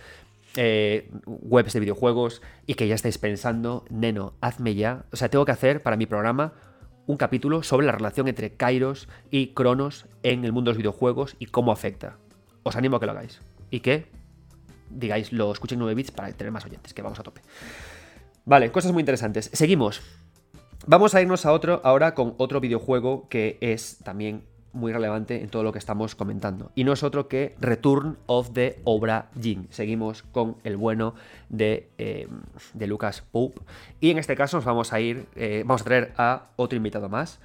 A: eh, webs de videojuegos y que ya estáis pensando, neno, hazme ya. O sea, tengo que hacer para mi programa un capítulo sobre la relación entre Kairos y Cronos en el mundo de los videojuegos y cómo afecta. Os animo a que lo hagáis. Y que digáis, lo escuchen 9 bits para tener más oyentes, que vamos a tope. Vale, cosas muy interesantes. Seguimos. Vamos a irnos a otro ahora con otro videojuego que es también muy relevante en todo lo que estamos comentando. Y no es otro que Return of the Obra Dinn. Seguimos con el bueno de, eh, de Lucas Pope. Y en este caso nos vamos a ir, eh, vamos a traer a otro invitado más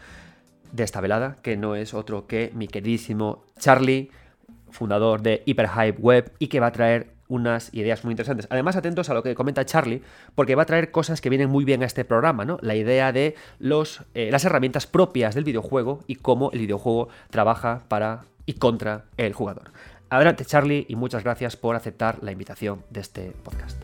A: de esta velada, que no es otro que mi queridísimo Charlie, fundador de Hyperhype Web, y que va a traer unas ideas muy interesantes. Además, atentos a lo que comenta Charlie, porque va a traer cosas que vienen muy bien a este programa, ¿no? La idea de los, eh, las herramientas propias del videojuego y cómo el videojuego trabaja para y contra el jugador. Adelante, Charlie, y muchas gracias por aceptar la invitación de este podcast.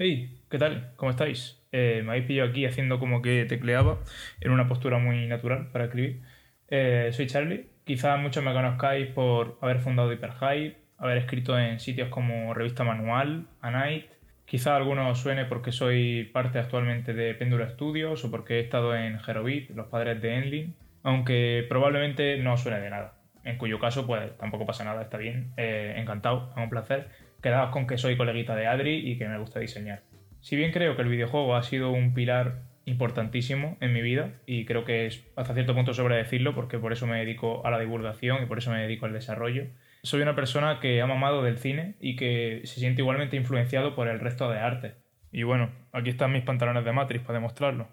E: Hey, ¿qué tal? ¿Cómo estáis? Eh, me habéis pillado aquí haciendo como que tecleaba en una postura muy natural para escribir. Eh, soy Charlie. Quizás muchos me conozcáis por haber fundado Hyperhype, haber escrito en sitios como Revista Manual, A Night. Quizás algunos os suene porque soy parte actualmente de Péndulo Studios o porque he estado en Herobit, los padres de Enlin, aunque probablemente no suene de nada. En cuyo caso, pues tampoco pasa nada, está bien. Eh, encantado, es un placer. Quedaos con que soy coleguita de Adri y que me gusta diseñar. Si bien creo que el videojuego ha sido un pilar importantísimo en mi vida y creo que es hasta cierto punto sobre decirlo porque por eso me dedico a la divulgación y por eso me dedico al desarrollo. Soy una persona que ha mamado del cine y que se siente igualmente influenciado por el resto de arte. Y bueno, aquí están mis pantalones de Matrix para demostrarlo.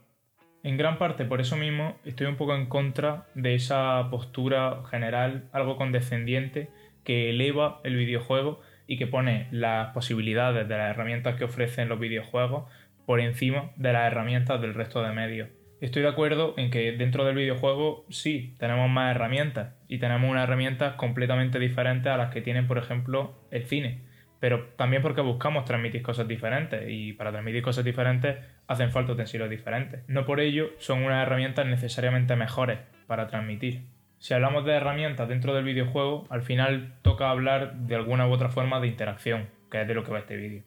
E: En gran parte por eso mismo estoy un poco en contra de esa postura general, algo condescendiente, que eleva el videojuego y que pone las posibilidades de las herramientas que ofrecen los videojuegos por encima de las herramientas del resto de medios. Estoy de acuerdo en que dentro del videojuego sí, tenemos más herramientas y tenemos unas herramientas completamente diferentes a las que tienen, por ejemplo, el cine. Pero también porque buscamos transmitir cosas diferentes y para transmitir cosas diferentes hacen falta utensilios diferentes. No por ello son unas herramientas necesariamente mejores para transmitir si hablamos de herramientas dentro del videojuego, al final toca hablar de alguna u otra forma de interacción, que es de lo que va este vídeo.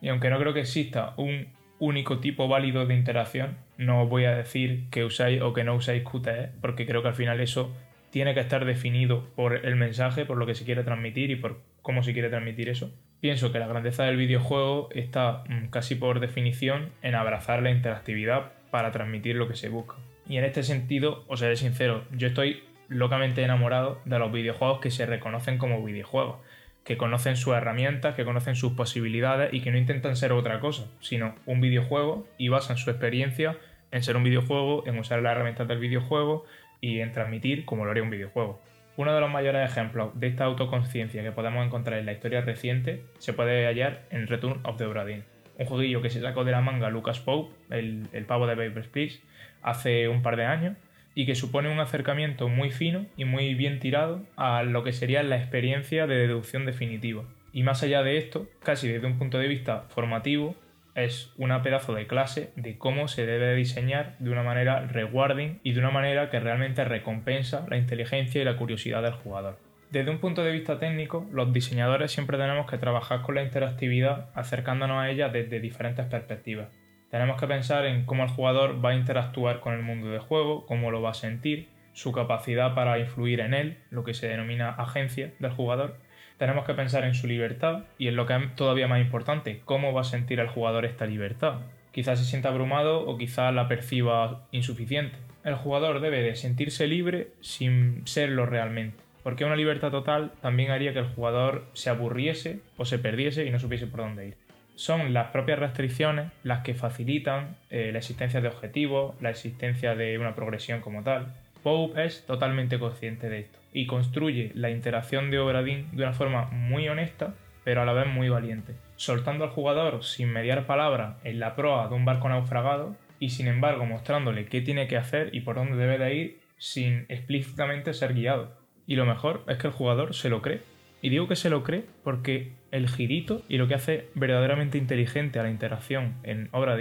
E: Y aunque no creo que exista un único tipo válido de interacción, no os voy a decir que usáis o que no usáis QTE, porque creo que al final eso tiene que estar definido por el mensaje, por lo que se quiere transmitir y por cómo se quiere transmitir eso. Pienso que la grandeza del videojuego está mm, casi por definición en abrazar la interactividad para transmitir lo que se busca. Y en este sentido, os seré sincero, yo estoy locamente enamorado de los videojuegos que se reconocen como videojuegos, que conocen sus herramientas, que conocen sus posibilidades y que no intentan ser otra cosa, sino un videojuego y basan su experiencia en ser un videojuego, en usar las herramientas del videojuego y en transmitir como lo haría un videojuego. Uno de los mayores ejemplos de esta autoconciencia que podemos encontrar en la historia reciente se puede hallar en Return of the Obra un jueguillo que se sacó de la manga Lucas Pope, el, el pavo de Paper Please, hace un par de años y que supone un acercamiento muy fino y muy bien tirado a lo que sería la experiencia de deducción definitiva. Y más allá de esto, casi desde un punto de vista formativo, es una pedazo de clase de cómo se debe diseñar de una manera rewarding y de una manera que realmente recompensa la inteligencia y la curiosidad del jugador. Desde un punto de vista técnico, los diseñadores siempre tenemos que trabajar con la interactividad acercándonos a ella desde diferentes perspectivas. Tenemos que pensar en cómo el jugador va a interactuar con el mundo de juego, cómo lo va a sentir, su capacidad para influir en él, lo que se denomina agencia del jugador. Tenemos que pensar en su libertad y en lo que es todavía más importante, cómo va a sentir el jugador esta libertad. Quizás se sienta abrumado o quizás la perciba insuficiente. El jugador debe de sentirse libre sin serlo realmente, porque una libertad total también haría que el jugador se aburriese o se perdiese y no supiese por dónde ir son las propias restricciones las que facilitan eh, la existencia de objetivos, la existencia de una progresión como tal. Pope es totalmente consciente de esto y construye la interacción de Obradín de una forma muy honesta, pero a la vez muy valiente, soltando al jugador sin mediar palabra en la proa de un barco naufragado y sin embargo mostrándole qué tiene que hacer y por dónde debe de ir sin explícitamente ser guiado. Y lo mejor es que el jugador se lo cree. Y digo que se lo cree porque el girito y lo que hace verdaderamente inteligente a la interacción en Obra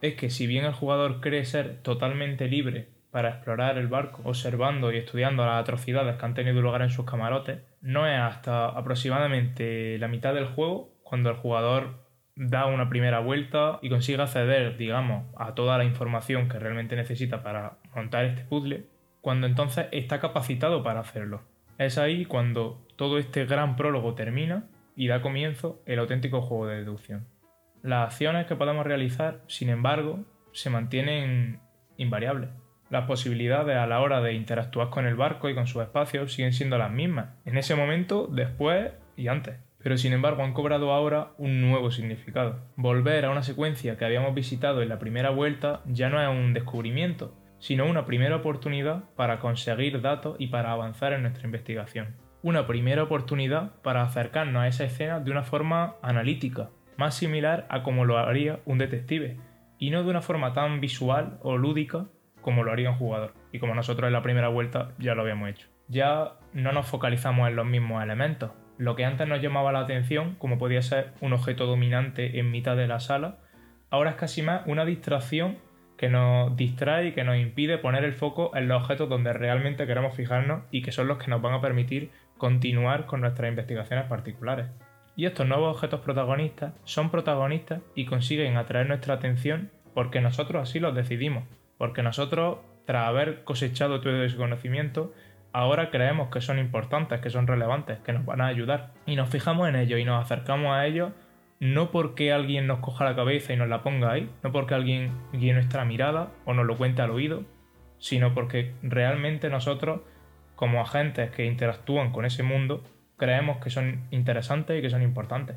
E: es que si bien el jugador cree ser totalmente libre para explorar el barco, observando y estudiando las atrocidades que han tenido lugar en sus camarotes, no es hasta aproximadamente la mitad del juego cuando el jugador da una primera vuelta y consigue acceder, digamos, a toda la información que realmente necesita para montar este puzzle, cuando entonces está capacitado para hacerlo. Es ahí cuando todo este gran prólogo termina y da comienzo el auténtico juego de deducción. Las acciones que podemos realizar, sin embargo, se mantienen invariables. Las posibilidades a la hora de interactuar con el barco y con sus espacios siguen siendo las mismas, en ese momento, después y antes. Pero sin embargo han cobrado ahora un nuevo significado. Volver a una secuencia que habíamos visitado en la primera vuelta ya no es un descubrimiento, sino una primera oportunidad para conseguir datos y para avanzar en nuestra investigación. Una primera oportunidad para acercarnos a esa escena de una forma analítica, más similar a como lo haría un detective, y no de una forma tan visual o lúdica como lo haría un jugador, y como nosotros en la primera vuelta ya lo habíamos hecho. Ya no nos focalizamos en los mismos elementos. Lo que antes nos llamaba la atención, como podía ser un objeto dominante en mitad de la sala, ahora es casi más una distracción que nos distrae y que nos impide poner el foco en los objetos donde realmente queremos fijarnos y que son los que nos van a permitir continuar con nuestras investigaciones particulares. Y estos nuevos objetos protagonistas son protagonistas y consiguen atraer nuestra atención porque nosotros así los decidimos, porque nosotros, tras haber cosechado todo ese conocimiento, ahora creemos que son importantes, que son relevantes, que nos van a ayudar. Y nos fijamos en ellos y nos acercamos a ellos no porque alguien nos coja la cabeza y nos la ponga ahí, no porque alguien guíe nuestra mirada o nos lo cuente al oído, sino porque realmente nosotros, como agentes que interactúan con ese mundo, creemos que son interesantes y que son importantes.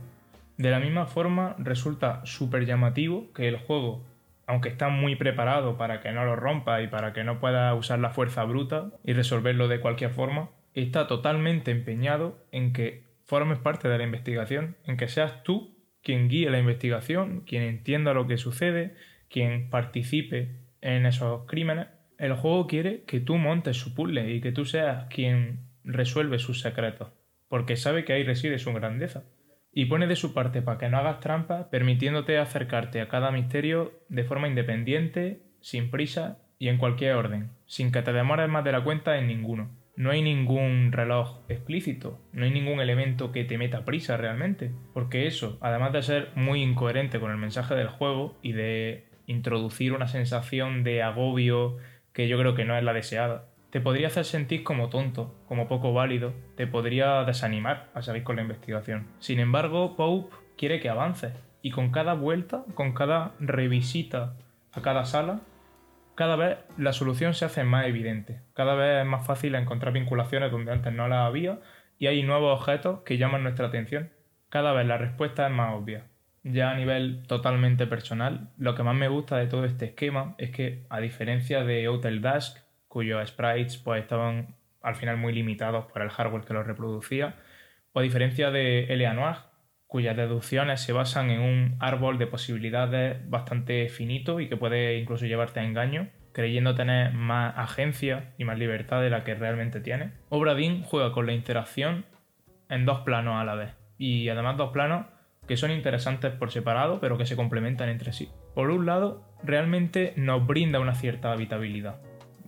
E: De la misma forma, resulta súper llamativo que el juego, aunque está muy preparado para que no lo rompa y para que no pueda usar la fuerza bruta y resolverlo de cualquier forma, está totalmente empeñado en que formes parte de la investigación, en que seas tú quien guíe la investigación, quien entienda lo que sucede, quien participe en esos crímenes. El juego quiere que tú montes su puzzle y que tú seas quien resuelve sus secretos, porque sabe que ahí reside su grandeza. Y pone de su parte para que no hagas trampa, permitiéndote acercarte a cada misterio de forma independiente, sin prisa y en cualquier orden, sin que te demores más de la cuenta en ninguno no hay ningún reloj explícito, no hay ningún elemento que te meta prisa realmente, porque eso, además de ser muy incoherente con el mensaje del juego y de introducir una sensación de agobio que yo creo que no es la deseada, te podría hacer sentir como tonto, como poco válido, te podría desanimar a seguir con la investigación. Sin embargo, Pope quiere que avances, y con cada vuelta, con cada revisita a cada sala, cada vez la solución se hace más evidente, cada vez es más fácil encontrar vinculaciones donde antes no las había y hay nuevos objetos que llaman nuestra atención. Cada vez la respuesta es más obvia. Ya a nivel totalmente personal, lo que más me gusta de todo este esquema es que, a diferencia de Hotel Dusk, cuyos sprites pues, estaban al final muy limitados por el hardware que los reproducía, o a diferencia de Eleanor, cuyas deducciones se basan en un árbol de posibilidades bastante finito y que puede incluso llevarte a engaño, creyendo tener más agencia y más libertad de la que realmente tiene. Obradin juega con la interacción en dos planos a la vez, y además dos planos que son interesantes por separado, pero que se complementan entre sí. Por un lado, realmente nos brinda una cierta habitabilidad.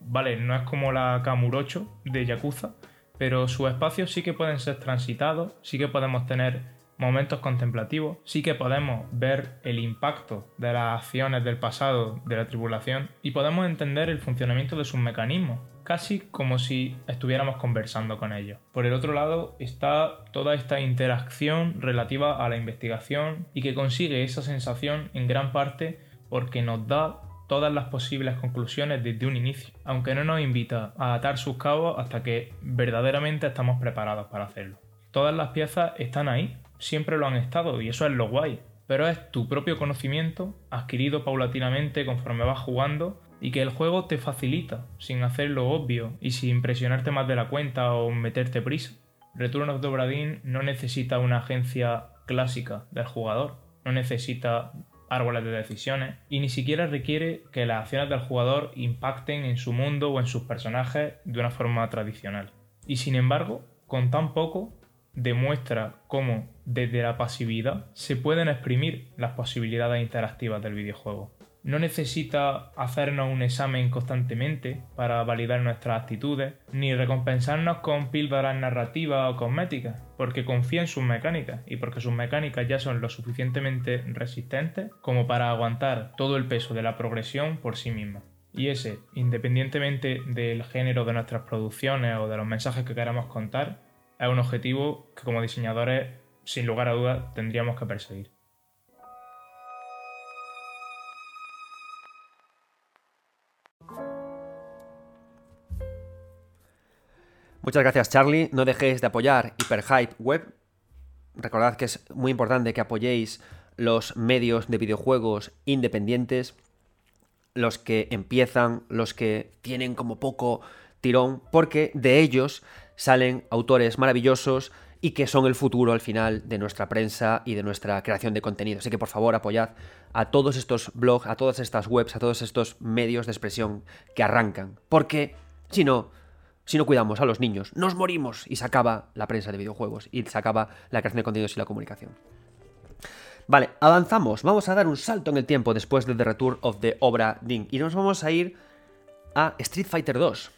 E: Vale, no es como la Kamurocho de Yakuza, pero sus espacios sí que pueden ser transitados, sí que podemos tener momentos contemplativos, sí que podemos ver el impacto de las acciones del pasado de la tribulación y podemos entender el funcionamiento de sus mecanismos, casi como si estuviéramos conversando con ellos. Por el otro lado está toda esta interacción relativa a la investigación y que consigue esa sensación en gran parte porque nos da todas las posibles conclusiones desde un inicio, aunque no nos invita a atar sus cabos hasta que verdaderamente estamos preparados para hacerlo. Todas las piezas están ahí siempre lo han estado y eso es lo guay. Pero es tu propio conocimiento adquirido paulatinamente conforme vas jugando y que el juego te facilita sin hacerlo obvio y sin presionarte más de la cuenta o meterte prisa. Return of the Obradin no necesita una agencia clásica del jugador, no necesita árboles de decisiones y ni siquiera requiere que las acciones del jugador impacten en su mundo o en sus personajes de una forma tradicional. Y sin embargo, con tan poco demuestra cómo desde la pasividad se pueden exprimir las posibilidades interactivas del videojuego. No necesita hacernos un examen constantemente para validar nuestras actitudes, ni recompensarnos con píldoras narrativas o cosméticas, porque confía en sus mecánicas y porque sus mecánicas ya son lo suficientemente resistentes como para aguantar todo el peso de la progresión por sí misma. Y ese, independientemente del género de nuestras producciones o de los mensajes que queramos contar, es un objetivo que como diseñadores sin lugar a dudas, tendríamos que perseguir.
A: Muchas gracias, Charlie. No dejéis de apoyar Hyperhype Web. Recordad que es muy importante que apoyéis los medios de videojuegos independientes, los que empiezan, los que tienen como poco tirón, porque de ellos salen autores maravillosos y que son el futuro al final de nuestra prensa y de nuestra creación de contenido. Así que por favor apoyad a todos estos blogs, a todas estas webs, a todos estos medios de expresión que arrancan, porque si no, si no cuidamos a los niños, nos morimos y se acaba la prensa de videojuegos y se acaba la creación de contenidos y la comunicación. Vale, avanzamos. Vamos a dar un salto en el tiempo después de The Return of the Obra Ding. Y nos vamos a ir a Street Fighter 2.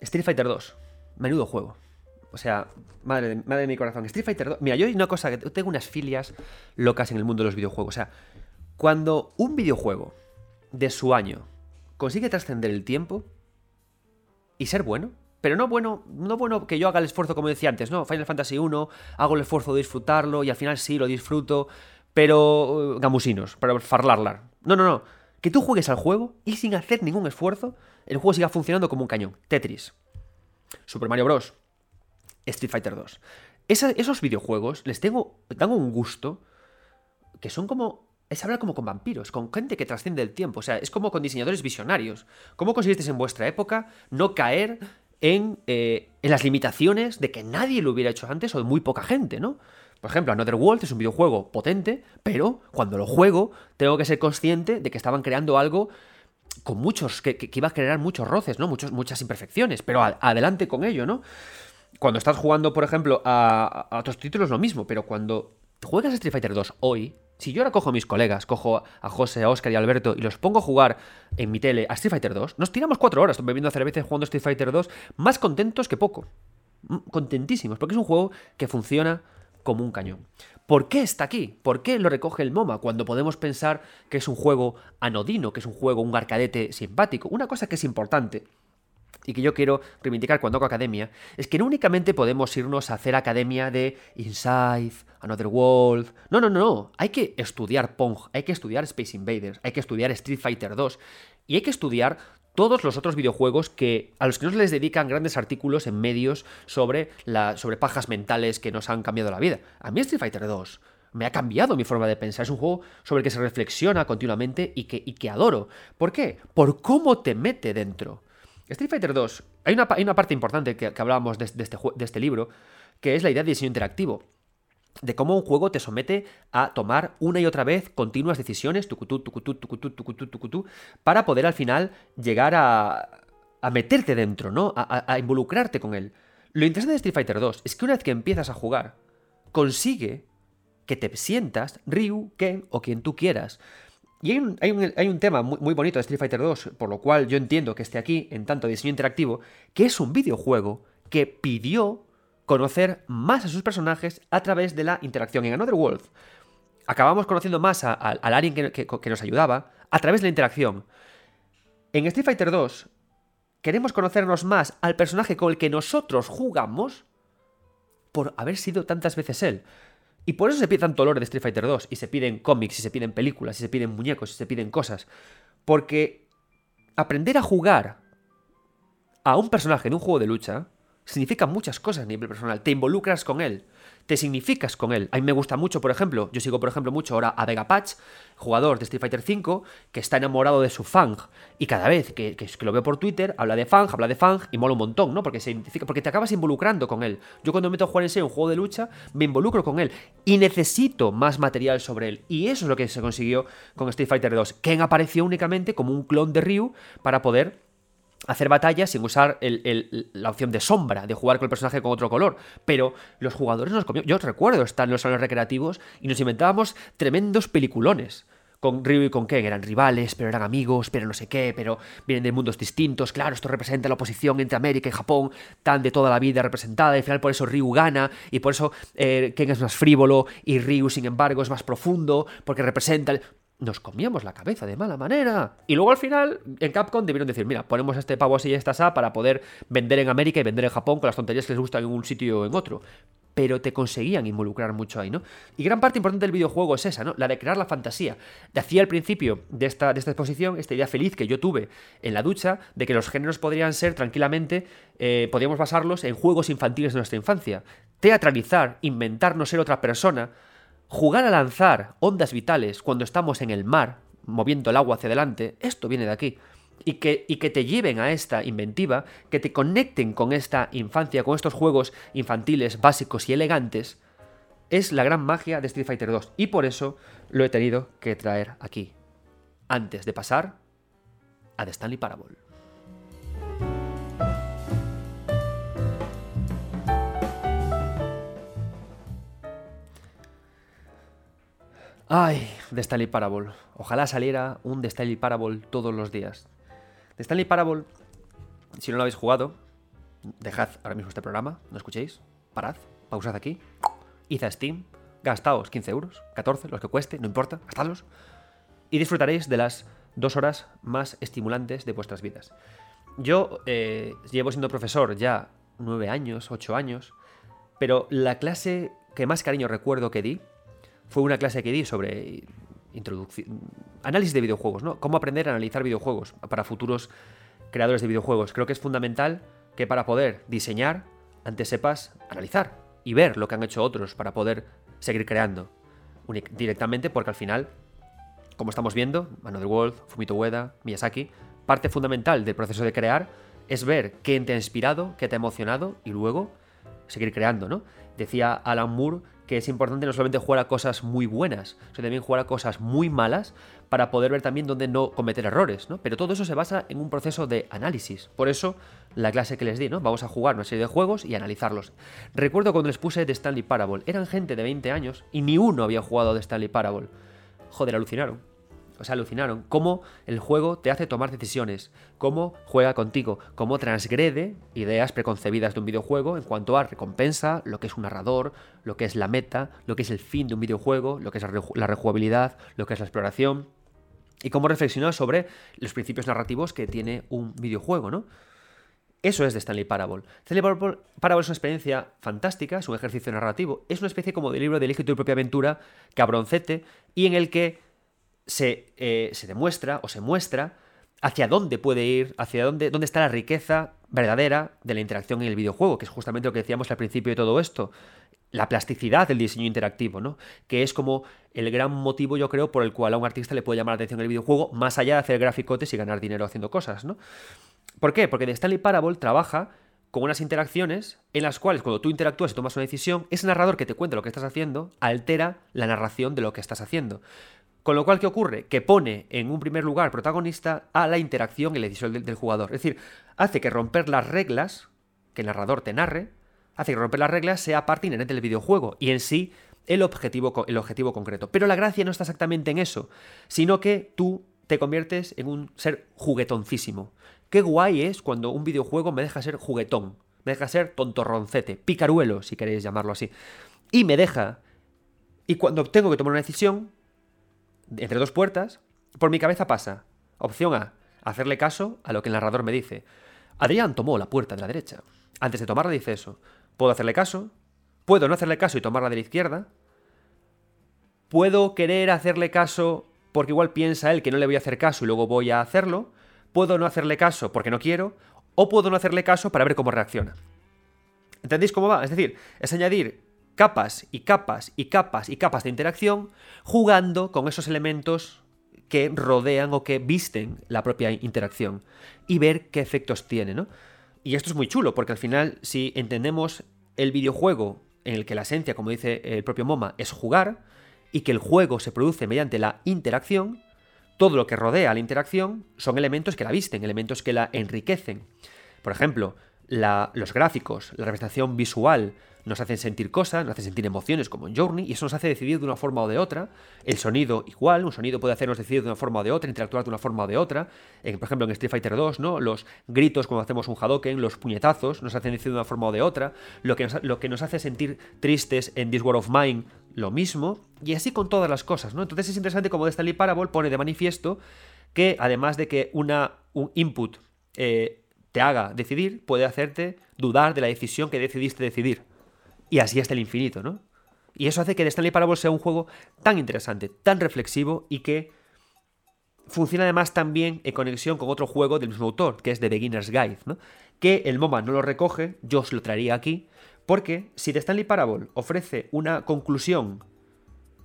A: Street Fighter 2. Menudo juego. O sea, madre de, madre de mi corazón. Street Fighter 2. Mira, yo hay una cosa que tengo unas filias locas en el mundo de los videojuegos. O sea, cuando un videojuego de su año consigue trascender el tiempo, y ser bueno. Pero no bueno, no bueno que yo haga el esfuerzo como decía antes, no, Final Fantasy 1, hago el esfuerzo de disfrutarlo y al final sí lo disfruto, pero uh, gamusinos, para farlarla. No, no, no, que tú juegues al juego y sin hacer ningún esfuerzo, el juego siga funcionando como un cañón. Tetris, Super Mario Bros, Street Fighter 2. esos videojuegos les tengo, tengo un gusto que son como es hablar como con vampiros, con gente que trasciende el tiempo. O sea, es como con diseñadores visionarios. ¿Cómo conseguisteis en vuestra época no caer en, eh, en las limitaciones de que nadie lo hubiera hecho antes o de muy poca gente, ¿no? Por ejemplo, Another World es un videojuego potente, pero cuando lo juego tengo que ser consciente de que estaban creando algo con muchos, que, iba a generar muchos roces, ¿no? Muchos, muchas imperfecciones, pero adelante con ello, ¿no? Cuando estás jugando, por ejemplo, a, a otros títulos, lo mismo, pero cuando juegas Street Fighter 2 hoy, si yo ahora cojo a mis colegas, cojo a José, a Oscar y a Alberto y los pongo a jugar en mi tele a Street Fighter 2, nos tiramos cuatro horas bebiendo cerveza jugando Street Fighter 2, más contentos que poco. Contentísimos, porque es un juego que funciona como un cañón. ¿Por qué está aquí? ¿Por qué lo recoge el MoMA cuando podemos pensar que es un juego anodino, que es un juego, un arcadete simpático? Una cosa que es importante y que yo quiero reivindicar cuando hago academia, es que no únicamente podemos irnos a hacer academia de Inside, Another World. No, no, no. Hay que estudiar Pong, hay que estudiar Space Invaders, hay que estudiar Street Fighter 2 y hay que estudiar todos los otros videojuegos que a los que no se les dedican grandes artículos en medios sobre, sobre pajas mentales que nos han cambiado la vida. A mí Street Fighter 2 me ha cambiado mi forma de pensar. Es un juego sobre el que se reflexiona continuamente y que, y que adoro. ¿Por qué? Por cómo te mete dentro. Street Fighter 2, hay una, una parte importante que, hablábamos de, este, de este libro, que es la idea de diseño interactivo de cómo un juego te somete a tomar una y otra vez continuas decisiones, tucutú, tucutú, tucutú, tucutú, tucutú, para poder al final llegar a, a meterte dentro, ¿no? A, involucrarte con él. Lo interesante de Street Fighter 2 es que una vez que empiezas a jugar, consigue que te sientas Ryu, Ken o quien tú quieras. Y hay un, tema muy, bonito de Street Fighter 2, por lo cual yo entiendo que esté aquí en tanto diseño interactivo, que es un videojuego que pidió conocer más a sus personajes a través de la interacción. En Another World acabamos conociendo más al alien que, que, nos ayudaba a través de la interacción. En Street Fighter 2 queremos conocernos más al personaje con el que nosotros jugamos por haber sido tantas veces él. Y por eso se pide tanto lore de Street Fighter 2, y se piden cómics, y se piden películas, y se piden muñecos, y se piden cosas. Porque aprender a jugar a un personaje en un juego de lucha significa muchas cosas a nivel personal. Te involucras con él te significas con él. A mí me gusta mucho, por ejemplo, yo sigo, por ejemplo, mucho ahora a Vega Patch, jugador de Street Fighter V, que está enamorado de su Fang. Y cada vez que, lo veo por Twitter, habla de Fang, habla de Fang y mola un montón, ¿no? Porque, se identifica, porque te acabas involucrando con él. Yo cuando me meto a jugar en un juego de lucha, me involucro con él. Y necesito más material sobre él. Y eso es lo que se consiguió con Street Fighter 2. Ken apareció únicamente como un clon de Ryu para poder hacer batallas sin usar la opción de sombra, de jugar con el personaje con otro color. Pero los jugadores nos comían. Yo recuerdo estar en los salones recreativos y nos inventábamos tremendos peliculones. Con Ryu y con Ken eran rivales, pero eran amigos, pero no sé qué, pero vienen de mundos distintos. Claro, esto representa la oposición entre América y Japón, tan de toda la vida representada. Y al final, por eso Ryu gana, y por eso eh, Ken es más frívolo, y Ryu, sin embargo, es más profundo, porque representa nos comíamos la cabeza de mala manera. Y luego al final, en Capcom debieron decir, mira, ponemos este pavo así y esta sa para poder vender en América y vender en Japón con las tonterías que les gustan en un sitio o en otro. pero te conseguían involucrar mucho ahí, ¿no? Y gran parte importante del videojuego es esa, ¿no? La de crear la fantasía. Decía al principio de esta, de esta exposición, esta idea feliz que yo tuve en la ducha, de que los géneros podrían ser tranquilamente, eh, podríamos basarlos en juegos infantiles de nuestra infancia. Teatralizar, inventarnos ser otra persona, jugar a lanzar ondas vitales cuando estamos en el mar, moviendo el agua hacia adelante, esto viene de aquí y que, y que te lleven a esta inventiva, que te conecten con esta infancia, con estos juegos infantiles básicos y elegantes, es la gran magia de Street Fighter 2. Y por eso lo he tenido que traer aquí. Antes de pasar a The Stanley Parable. Ay, The Stanley Parable. Ojalá saliera un The Stanley Parable todos los días. The Stanley Parable, si no lo habéis jugado, dejad ahora mismo este programa, no escuchéis, parad, pausad aquí, id a Steam, gastaos 15 euros, 14, los que cueste, no importa, gastadlos, y disfrutaréis de las dos horas más estimulantes de vuestras vidas. Yo eh, llevo siendo profesor ya nueve años, ocho años, pero la clase que más cariño recuerdo que di fue una clase que di sobre introducción, análisis de videojuegos, ¿no? Cómo aprender a analizar videojuegos para futuros creadores de videojuegos. Creo que es fundamental que para poder diseñar, antes sepas analizar y ver lo que han hecho otros para poder seguir creando directamente, porque al final, como estamos viendo, Another World, Fumito Ueda, Miyazaki, parte fundamental del proceso de crear es ver qué te ha inspirado, qué te ha emocionado y luego seguir creando, ¿no? Decía Alan Moore que es importante no solamente jugar a cosas muy buenas, sino también jugar a cosas muy malas para poder ver también dónde no cometer errores, ¿no? Pero todo eso se basa en un proceso de análisis. Por eso, la clase que les di, ¿no? Vamos a jugar una serie de juegos y analizarlos. Recuerdo cuando les puse de Stanley Parable, eran gente de 20 años y ni uno había jugado de Stanley Parable. Joder, alucinaron o sea, alucinaron, cómo el juego te hace tomar decisiones, cómo juega contigo, cómo transgrede ideas preconcebidas de un videojuego en cuanto a recompensa, lo que es un narrador, lo que es la meta, lo que es el fin de un videojuego, lo que es la rejugabilidad, lo que es la exploración, y cómo reflexionar sobre los principios narrativos que tiene un videojuego, ¿no? Eso es de Stanley Parable. Stanley Parable es una experiencia fantástica, es un ejercicio narrativo, es una especie como de libro de Elige tu propia aventura, cabroncete, y en el que eh, se, demuestra o se muestra hacia dónde puede ir, hacia dónde, dónde está la riqueza verdadera de la interacción en el videojuego, que es justamente lo que decíamos al principio de todo esto. La plasticidad del diseño interactivo, ¿no? Que es como el gran motivo, yo creo, por el cual a un artista le puede llamar la atención el videojuego, más allá de hacer graficotes y ganar dinero haciendo cosas, ¿no? ¿Por qué? Porque The Stanley Parable trabaja con unas interacciones en las cuales cuando tú interactúas y tomas una decisión, ese narrador que te cuenta lo que estás haciendo altera la narración de lo que estás haciendo. Con lo cual, ¿qué ocurre? Que pone en un primer lugar protagonista a la interacción y la decisión del, jugador. Es decir, hace que romper las reglas, que el narrador te narre, hace que romper las reglas sea parte inherente del videojuego y en sí el objetivo, el objetivo concreto. Pero la gracia no está exactamente en eso, sino que tú te conviertes en un ser juguetoncísimo. Qué guay es cuando un videojuego me deja ser juguetón, me deja ser tontorroncete, picaruelo, si queréis llamarlo así. Y me deja. Y cuando tengo que tomar una decisión, entre dos puertas, por mi cabeza pasa, opción A, hacerle caso a lo que el narrador me dice. Adrián tomó la puerta de la derecha. Antes de tomarla dice eso. ¿Puedo hacerle caso? ¿Puedo no hacerle caso y tomarla de la izquierda? ¿Puedo querer hacerle caso porque igual piensa él que no le voy a hacer caso y luego voy a hacerlo? ¿Puedo no hacerle caso porque no quiero? ¿O puedo no hacerle caso para ver cómo reacciona? ¿Entendéis cómo va? Es decir, es añadir capas y capas y capas y capas de interacción jugando con esos elementos que rodean o que visten la propia interacción y ver qué efectos tiene, ¿no? Y esto es muy chulo porque al final si entendemos el videojuego en el que la esencia, como dice el propio MoMA, es jugar y que el juego se produce mediante la interacción, todo lo que rodea a la interacción son elementos que la visten, elementos que la enriquecen. Por ejemplo, los gráficos, la representación visual, nos hacen sentir cosas, nos hacen sentir emociones como en Journey, y eso nos hace decidir de una forma o de otra. El sonido igual, un sonido puede hacernos decidir de una forma o de otra, interactuar de una forma o de otra. por ejemplo, en Street Fighter 2, ¿no? Los gritos cuando hacemos un Hadoken, los puñetazos, nos hacen decidir de una forma o de otra. Lo que nos, lo que nos hace sentir tristes en This War of Mine, lo mismo. Y así con todas las cosas, ¿no? Entonces es interesante como Stanley Parable pone de manifiesto que además de que una, un input eh, te haga decidir, puede hacerte dudar de la decisión que decidiste decidir y así hasta el infinito, ¿no? Y eso hace que The Stanley Parable sea un juego tan interesante, tan reflexivo y que funciona además también en conexión con otro juego del mismo autor, que es The Beginner's Guide, ¿no? Que el MoMA no lo recoge, yo os lo traería aquí, porque si The Stanley Parable ofrece una conclusión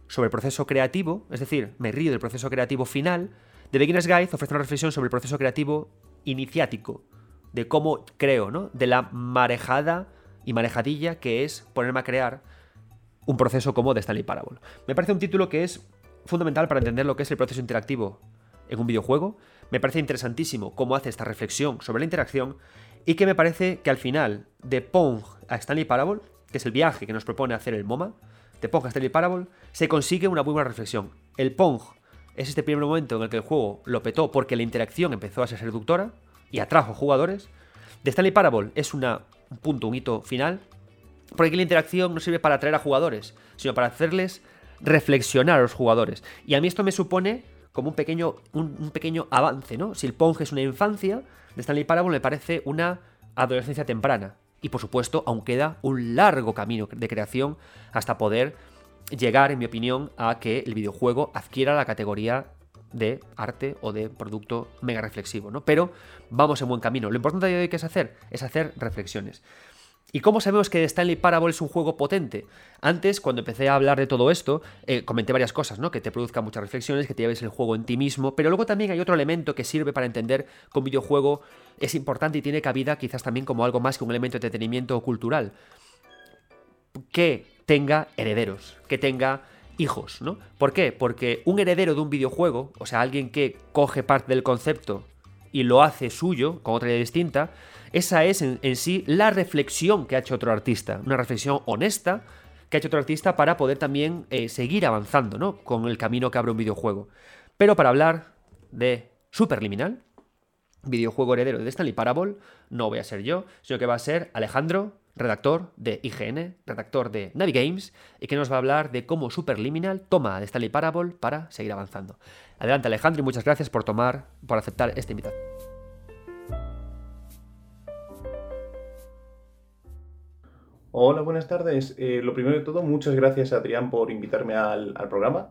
A: sobre el proceso creativo, es decir, me río del proceso creativo final, The Beginner's Guide ofrece una reflexión sobre el proceso creativo iniciático, de cómo creo, ¿no? De la marejada y marejadilla que es ponerme a crear un proceso como The Stanley Parable. Me parece un título que es fundamental para entender lo que es el proceso interactivo en un videojuego. Me parece interesantísimo cómo hace esta reflexión sobre la interacción y que me parece que al final de Pong a Stanley Parable, que es el viaje que nos propone hacer el MoMA, de Pong a Stanley Parable, se consigue una muy buena reflexión. El Pong es este primer momento en el que el juego lo petó porque la interacción empezó a ser seductora y atrajo jugadores. De Stanley Parable es una, un punto, un hito final, porque la interacción no sirve para atraer a jugadores, sino para hacerles reflexionar a los jugadores. Y a mí esto me supone como un pequeño, un, pequeño avance, ¿no? Si el Pong es una infancia, de Stanley Parable me parece una adolescencia temprana. Y por supuesto, aún queda un largo camino de creación hasta poder llegar, en mi opinión, a que el videojuego adquiera la categoría de arte o de producto mega reflexivo, ¿no? Pero vamos en buen camino. Lo importante de hoy que es hacer es hacer reflexiones. ¿Y cómo sabemos que Stanley Parable es un juego potente? Antes, cuando empecé a hablar de todo esto, eh, comenté varias cosas, ¿no? Que te produzca muchas reflexiones, que te lleves el juego en ti mismo, pero luego también hay otro elemento que sirve para entender que un videojuego es importante y tiene cabida quizás también como algo más que un elemento de entretenimiento cultural. Que tenga herederos, que tenga hijos, ¿no? ¿Por qué? Porque un heredero de un videojuego, o sea, alguien que coge parte del concepto y lo hace suyo, con otra idea distinta, esa es en, sí la reflexión que ha hecho otro artista, una reflexión honesta que ha hecho otro artista para poder también eh, seguir avanzando, ¿no? Con el camino que abre un videojuego. Pero para hablar de Superliminal, videojuego heredero de Stanley Parable, no voy a ser yo, sino que va a ser Alejandro, redactor de IGN, redactor de Navigames, y que nos va a hablar de cómo Superliminal toma de Stanley Parable para seguir avanzando. Adelante Alejandro y muchas gracias por tomar, por aceptar esta invitación.
F: Hola, buenas tardes. Eh, lo primero de todo, muchas gracias Adrián por invitarme al, programa.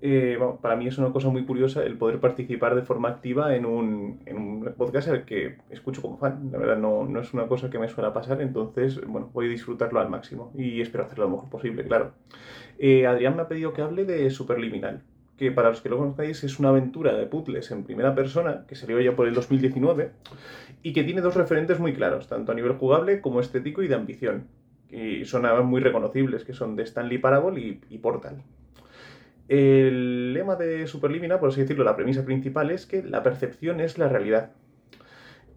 F: Eh, para mí es una cosa muy curiosa el poder participar de forma activa en un, en un podcast al que escucho como fan. La verdad no, no, es una cosa que me suele pasar, entonces bueno, voy a disfrutarlo al máximo y espero hacerlo lo mejor posible, claro. Eh, Adrián me ha pedido que hable de Superliminal, que para los que lo conozcáis es una aventura de puzzles en primera persona que salió ya por el 2019 y que tiene dos referentes muy claros, tanto a nivel jugable como estético y de ambición. Y son además muy reconocibles, que son de Stanley Parable y, Portal. El lema de Superlimina, por así decirlo, la premisa principal es que la percepción es la realidad.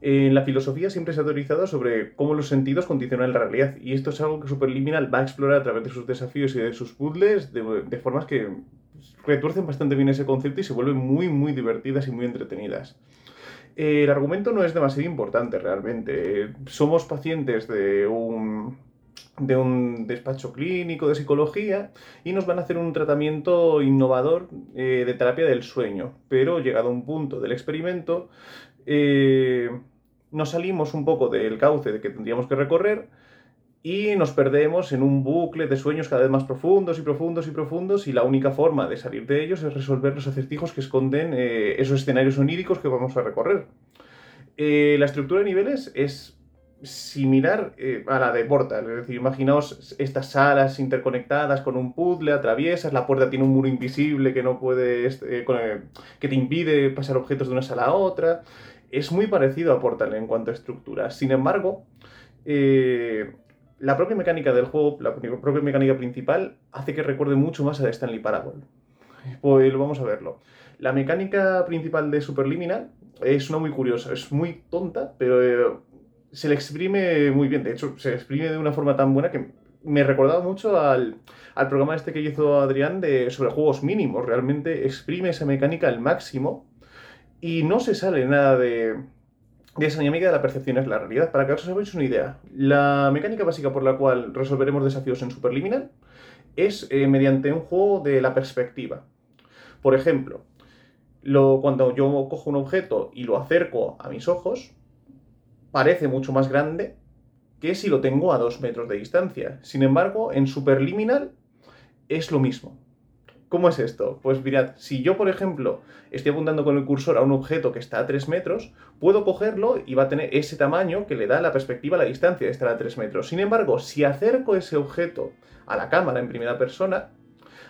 F: En la filosofía siempre se ha teorizado sobre cómo los sentidos condicionan la realidad, y esto es algo que Superliminal va a explorar a través de sus desafíos y de sus puzzles de, de formas que retuercen bastante bien ese concepto y se vuelven muy, muy divertidas y muy entretenidas. El argumento no es demasiado importante realmente. Somos pacientes de un, de un despacho clínico de psicología y nos van a hacer un tratamiento innovador eh, de terapia del sueño. Pero llegado un punto del experimento, eh, nos salimos un poco del cauce de que tendríamos que recorrer y nos perdemos en un bucle de sueños cada vez más profundos y profundos y profundos y la única forma de salir de ellos es resolver los acertijos que esconden eh, esos escenarios oníricos que vamos a recorrer. la estructura de niveles es similar eh, a la de Portal. Es decir, imaginaos estas salas interconectadas con un puzzle, atraviesas, la puerta tiene un muro invisible que no puedes, eh, que te impide pasar objetos de una sala a otra. Es muy parecido a Portal en cuanto a estructura. Sin embargo, eh, la propia mecánica del juego, la propia mecánica principal, hace que recuerde mucho más a Stanley Parable. Pues vamos a verlo. La mecánica principal de Superliminal es una muy curiosa, es muy tonta, pero se le exprime muy bien. De hecho, se exprime de una forma tan buena que me recordaba mucho al, programa este que hizo Adrián de, sobre juegos mínimos. Realmente exprime esa mecánica al máximo y no se sale nada de, de esa dinámica de la percepción es la realidad. Para que os hagáis una idea, la mecánica básica por la cual resolveremos desafíos en Superliminal es eh, mediante un juego de la perspectiva. Por ejemplo, lo, cuando yo cojo un objeto y lo acerco a mis ojos, parece mucho más grande que si lo tengo a dos metros de distancia. Sin embargo, en Superliminal es lo mismo. ¿Cómo es esto? Pues mirad, si yo, por ejemplo, estoy apuntando con el cursor a un objeto que está a 3 metros, puedo cogerlo y va a tener ese tamaño que le da la perspectiva a la distancia de estar a 3 metros. Sin embargo, si acerco ese objeto a la cámara en primera persona,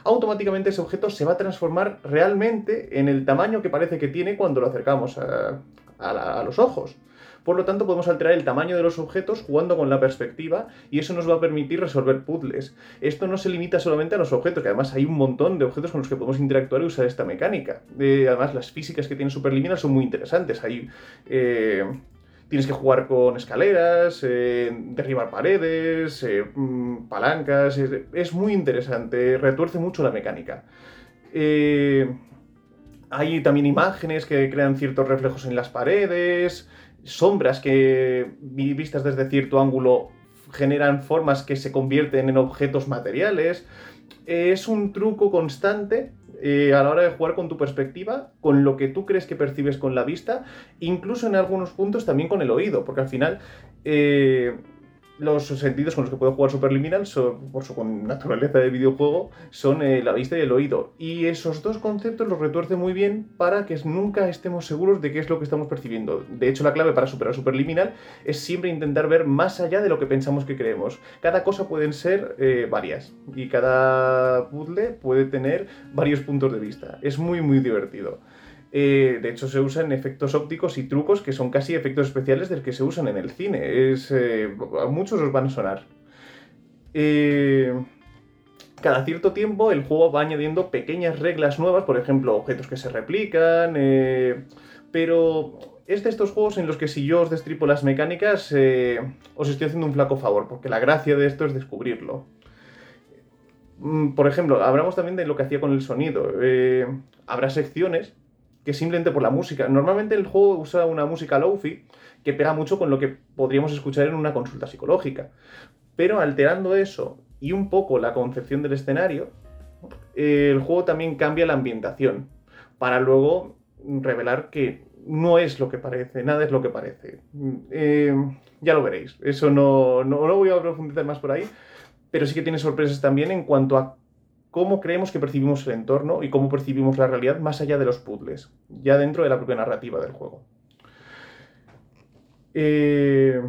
F: automáticamente ese objeto se va a transformar realmente en el tamaño que parece que tiene cuando lo acercamos a, a los ojos. Por lo tanto, podemos alterar el tamaño de los objetos jugando con la perspectiva y eso nos va a permitir resolver puzzles. Esto no se limita solamente a los objetos, que además hay un montón de objetos con los que podemos interactuar y usar esta mecánica. Eh, además, las físicas que tiene Superliminal son muy interesantes. Hay... Eh, tienes que jugar con escaleras, eh, derribar paredes, mm, palancas. Es, muy interesante, retuerce mucho la mecánica. hay también imágenes que crean ciertos reflejos en las paredes sombras que vistas desde cierto ángulo generan formas que se convierten en objetos materiales. Es un truco constante eh, a la hora de jugar con tu perspectiva, con lo que tú crees que percibes con la vista, incluso en algunos puntos también con el oído, porque al final eh, los sentidos con los que puedo jugar Superliminal, son, por su naturaleza de videojuego, son eh, la vista y el oído. Y esos dos conceptos los retuerce muy bien para que nunca estemos seguros de qué es lo que estamos percibiendo. De hecho, la clave para superar Superliminal es siempre intentar ver más allá de lo que pensamos que creemos. Cada cosa pueden ser eh, varias y cada puzzle puede tener varios puntos de vista. Es muy, muy divertido. Eh, de hecho, se usan efectos ópticos y trucos que son casi efectos especiales del que se usan en el cine. Eh, muchos os van a sonar. Eh, cada cierto tiempo el juego va añadiendo pequeñas reglas nuevas, por ejemplo, objetos que se replican, pero es de estos juegos en los que si yo os destripo las mecánicas, os estoy haciendo un flaco favor, porque la gracia de esto es descubrirlo. Mm, por ejemplo, hablamos también de lo que hacía con el sonido. habrá secciones que simplemente por la música. Normalmente el juego usa una música lofi que pega mucho con lo que podríamos escuchar en una consulta psicológica. Pero alterando eso y un poco la concepción del escenario, el juego también cambia la ambientación para luego revelar que no es lo que parece, nada es lo que parece. Eh, ya lo veréis, eso no, no, no voy a profundizar más por ahí, pero sí que tiene sorpresas también en cuanto a cómo creemos que percibimos el entorno y cómo percibimos la realidad más allá de los puzzles, ya dentro de la propia narrativa del juego. Eh,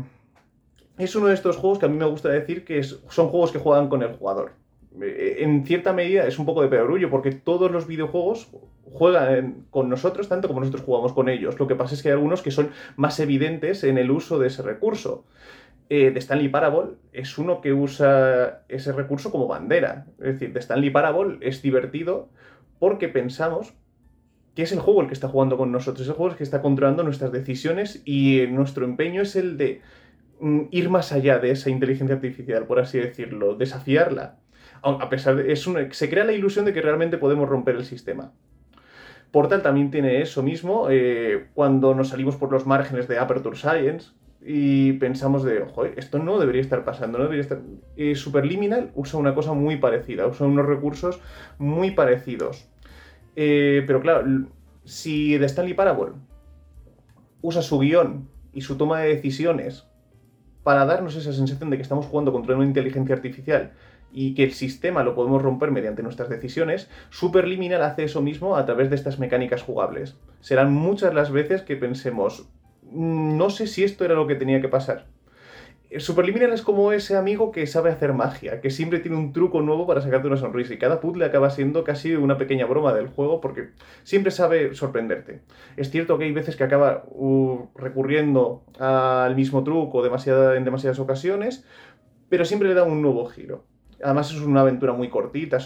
F: es uno de estos juegos que a mí me gusta decir que son juegos que juegan con el jugador. Eh, en cierta medida es un poco de perogrullo porque todos los videojuegos juegan con nosotros tanto como nosotros jugamos con ellos. Lo que pasa es que hay algunos que son más evidentes en el uso de ese recurso. Eh, de Stanley Parable es uno que usa ese recurso como bandera. Es decir, de Stanley Parable es divertido porque pensamos que es el juego el que está jugando con nosotros, es el juego el que está controlando nuestras decisiones y nuestro empeño es el de mm, ir más allá de esa inteligencia artificial, por así decirlo, desafiarla. A pesar de, es se crea la ilusión de que realmente podemos romper el sistema. Portal también tiene eso mismo eh, cuando nos salimos por los márgenes de Aperture Science, y pensamos de, joder, esto no debería estar pasando, no debería estar... Y Superliminal usa una cosa muy parecida, usa unos recursos muy parecidos. Eh, pero claro, si The Stanley Parable usa su guion y su toma de decisiones para darnos esa sensación de que estamos jugando contra una inteligencia artificial y que el sistema lo podemos romper mediante nuestras decisiones, Superliminal hace eso mismo a través de estas mecánicas jugables. Serán muchas las veces que pensemos, no sé si esto era lo que tenía que pasar. Superliminal es como ese amigo que sabe hacer magia, que siempre tiene un truco nuevo para sacarte una sonrisa y cada puzzle acaba siendo casi una pequeña broma del juego porque siempre sabe sorprenderte. Es cierto que hay veces que acaba uh, recurriendo al mismo truco en demasiadas ocasiones, pero siempre le da un nuevo giro. Además es una aventura muy cortita,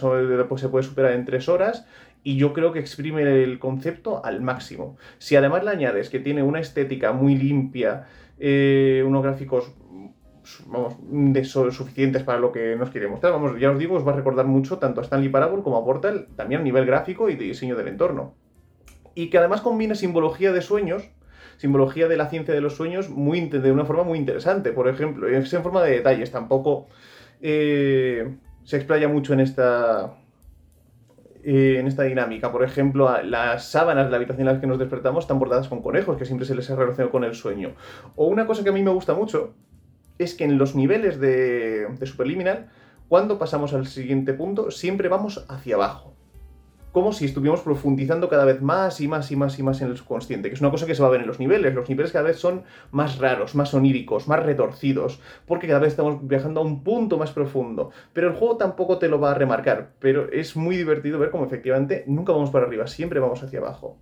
F: pues se puede superar en tres horas y yo creo que exprime el concepto al máximo. Si además le añades que tiene una estética muy limpia, eh, unos gráficos vamos, de suficientes para lo que nos quiere mostrar, vamos, ya os digo, os va a recordar mucho tanto a Stanley Parable como a Portal, también a nivel gráfico y de diseño del entorno. Y que además combina simbología de sueños, simbología de la ciencia de los sueños, muy, de una forma muy interesante. Por ejemplo, es en forma de detalles, tampoco eh, se explaya mucho en esta, eh, en esta dinámica. Por ejemplo, las sábanas de la habitación en las que nos despertamos están bordadas con conejos, que siempre se les ha relacionado con el sueño. O una cosa que a mí me gusta mucho es que en los niveles de, de Superliminal, cuando pasamos al siguiente punto, siempre vamos hacia abajo como si estuviéramos profundizando cada vez más y más y más y más en el subconsciente, que es una cosa que se va a ver en los niveles. Los niveles cada vez son más raros, más oníricos, más retorcidos, porque cada vez estamos viajando a un punto más profundo. Pero el juego tampoco te lo va a remarcar, pero es muy divertido ver cómo efectivamente nunca vamos para arriba, siempre vamos hacia abajo.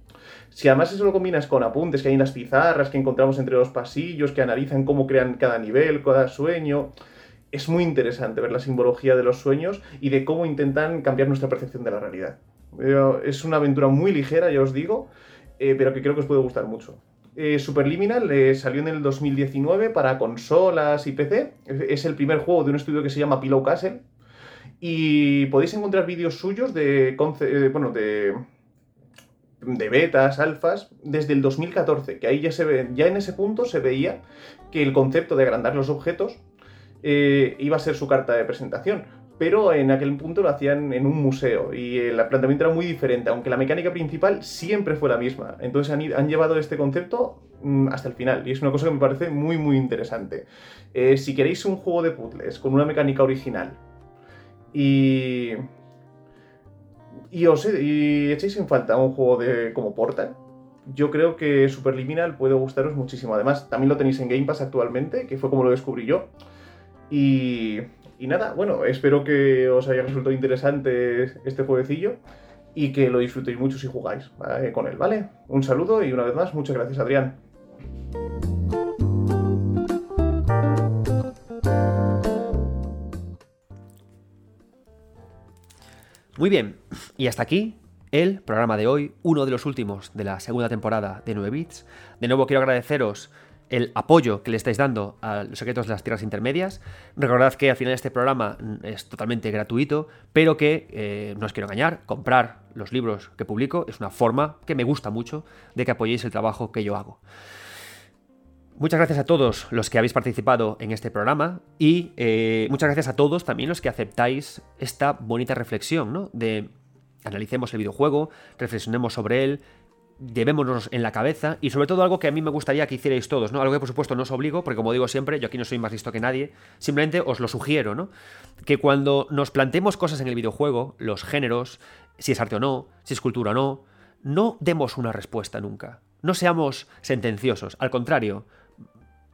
F: Si además eso lo combinas con apuntes que hay en las pizarras que encontramos entre los pasillos, que analizan cómo crean cada nivel, cada sueño, es muy interesante ver la simbología de los sueños y de cómo intentan cambiar nuestra percepción de la realidad. Es una aventura muy ligera, ya os digo, eh, pero que creo que os puede gustar mucho. Eh, Superliminal eh, salió en el 2019 para consolas y PC. Es el primer juego de un estudio que se llama Pillow Castle. Y podéis encontrar vídeos suyos de, bueno, de, de betas, alfas, desde el 2014, que ahí ya se ve, ya en ese punto se veía que el concepto de agrandar los objetos iba a ser su carta de presentación pero en aquel punto lo hacían en un museo y el planteamiento era muy diferente, aunque la mecánica principal siempre fue la misma. Entonces han, llevado este concepto mm, hasta el final y es una cosa que me parece muy muy interesante. Eh, si queréis un juego de puzzles con una mecánica original y... Y os echéis en falta un juego de como Portal, yo creo que Superliminal puede gustaros muchísimo. Además, también lo tenéis en Game Pass actualmente, que fue como lo descubrí yo. Y y nada, bueno, espero que os haya resultado interesante este jueguecillo y que lo disfrutéis mucho si jugáis con él, ¿vale? Un saludo y una vez más, muchas gracias Adrián.
A: Muy bien, y hasta aquí el programa de hoy, uno de los últimos de la segunda temporada de 9 Bits. De nuevo quiero agradeceros el apoyo que le estáis dando a los secretos de las tierras intermedias. Recordad que al final este programa es totalmente gratuito, pero que, eh, no os quiero engañar, comprar los libros que publico es una forma que me gusta mucho de que apoyéis el trabajo que yo hago. Muchas gracias a todos los que habéis participado en este programa y eh, muchas gracias a todos también los que aceptáis esta bonita reflexión, ¿no? De analicemos el videojuego, reflexionemos sobre él, llevémonos en la cabeza y sobre todo algo que a mí me gustaría que hicierais todos, ¿no? Algo que por supuesto no os obligo, porque como digo siempre, yo aquí no soy más listo que nadie, simplemente os lo sugiero, ¿no? Que cuando nos planteemos cosas en el videojuego, los géneros, si es arte o no, si es cultura o no, no demos una respuesta nunca. No seamos sentenciosos, al contrario,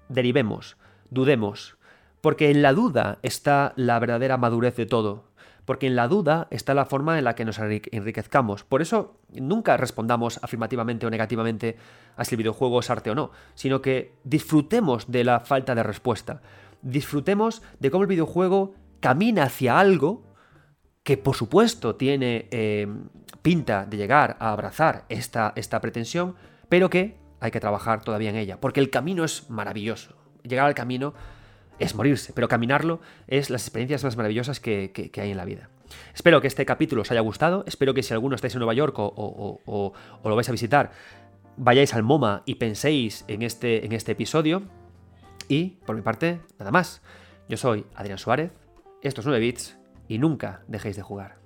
A: derivemos, dudemos, porque en la duda está la verdadera madurez de todo porque en la duda está la forma en la que nos enriquezcamos. Por eso nunca respondamos afirmativamente o negativamente a si el videojuego es arte o no, sino que disfrutemos de la falta de respuesta. Disfrutemos de cómo el videojuego camina hacia algo que por supuesto tiene eh, pinta de llegar a abrazar esta, esta pretensión, pero que hay que trabajar todavía en ella, porque el camino es maravilloso. Llegar al camino es morirse, pero caminarlo es las experiencias más maravillosas que, hay en la vida. Espero que este capítulo os haya gustado, espero que si alguno estáis en Nueva York o, lo vais a visitar, vayáis al MoMA y penséis en este, en este episodio. Y, por mi parte, nada más. Yo soy Adrián Suárez, estos 9 bits, y nunca dejéis de jugar.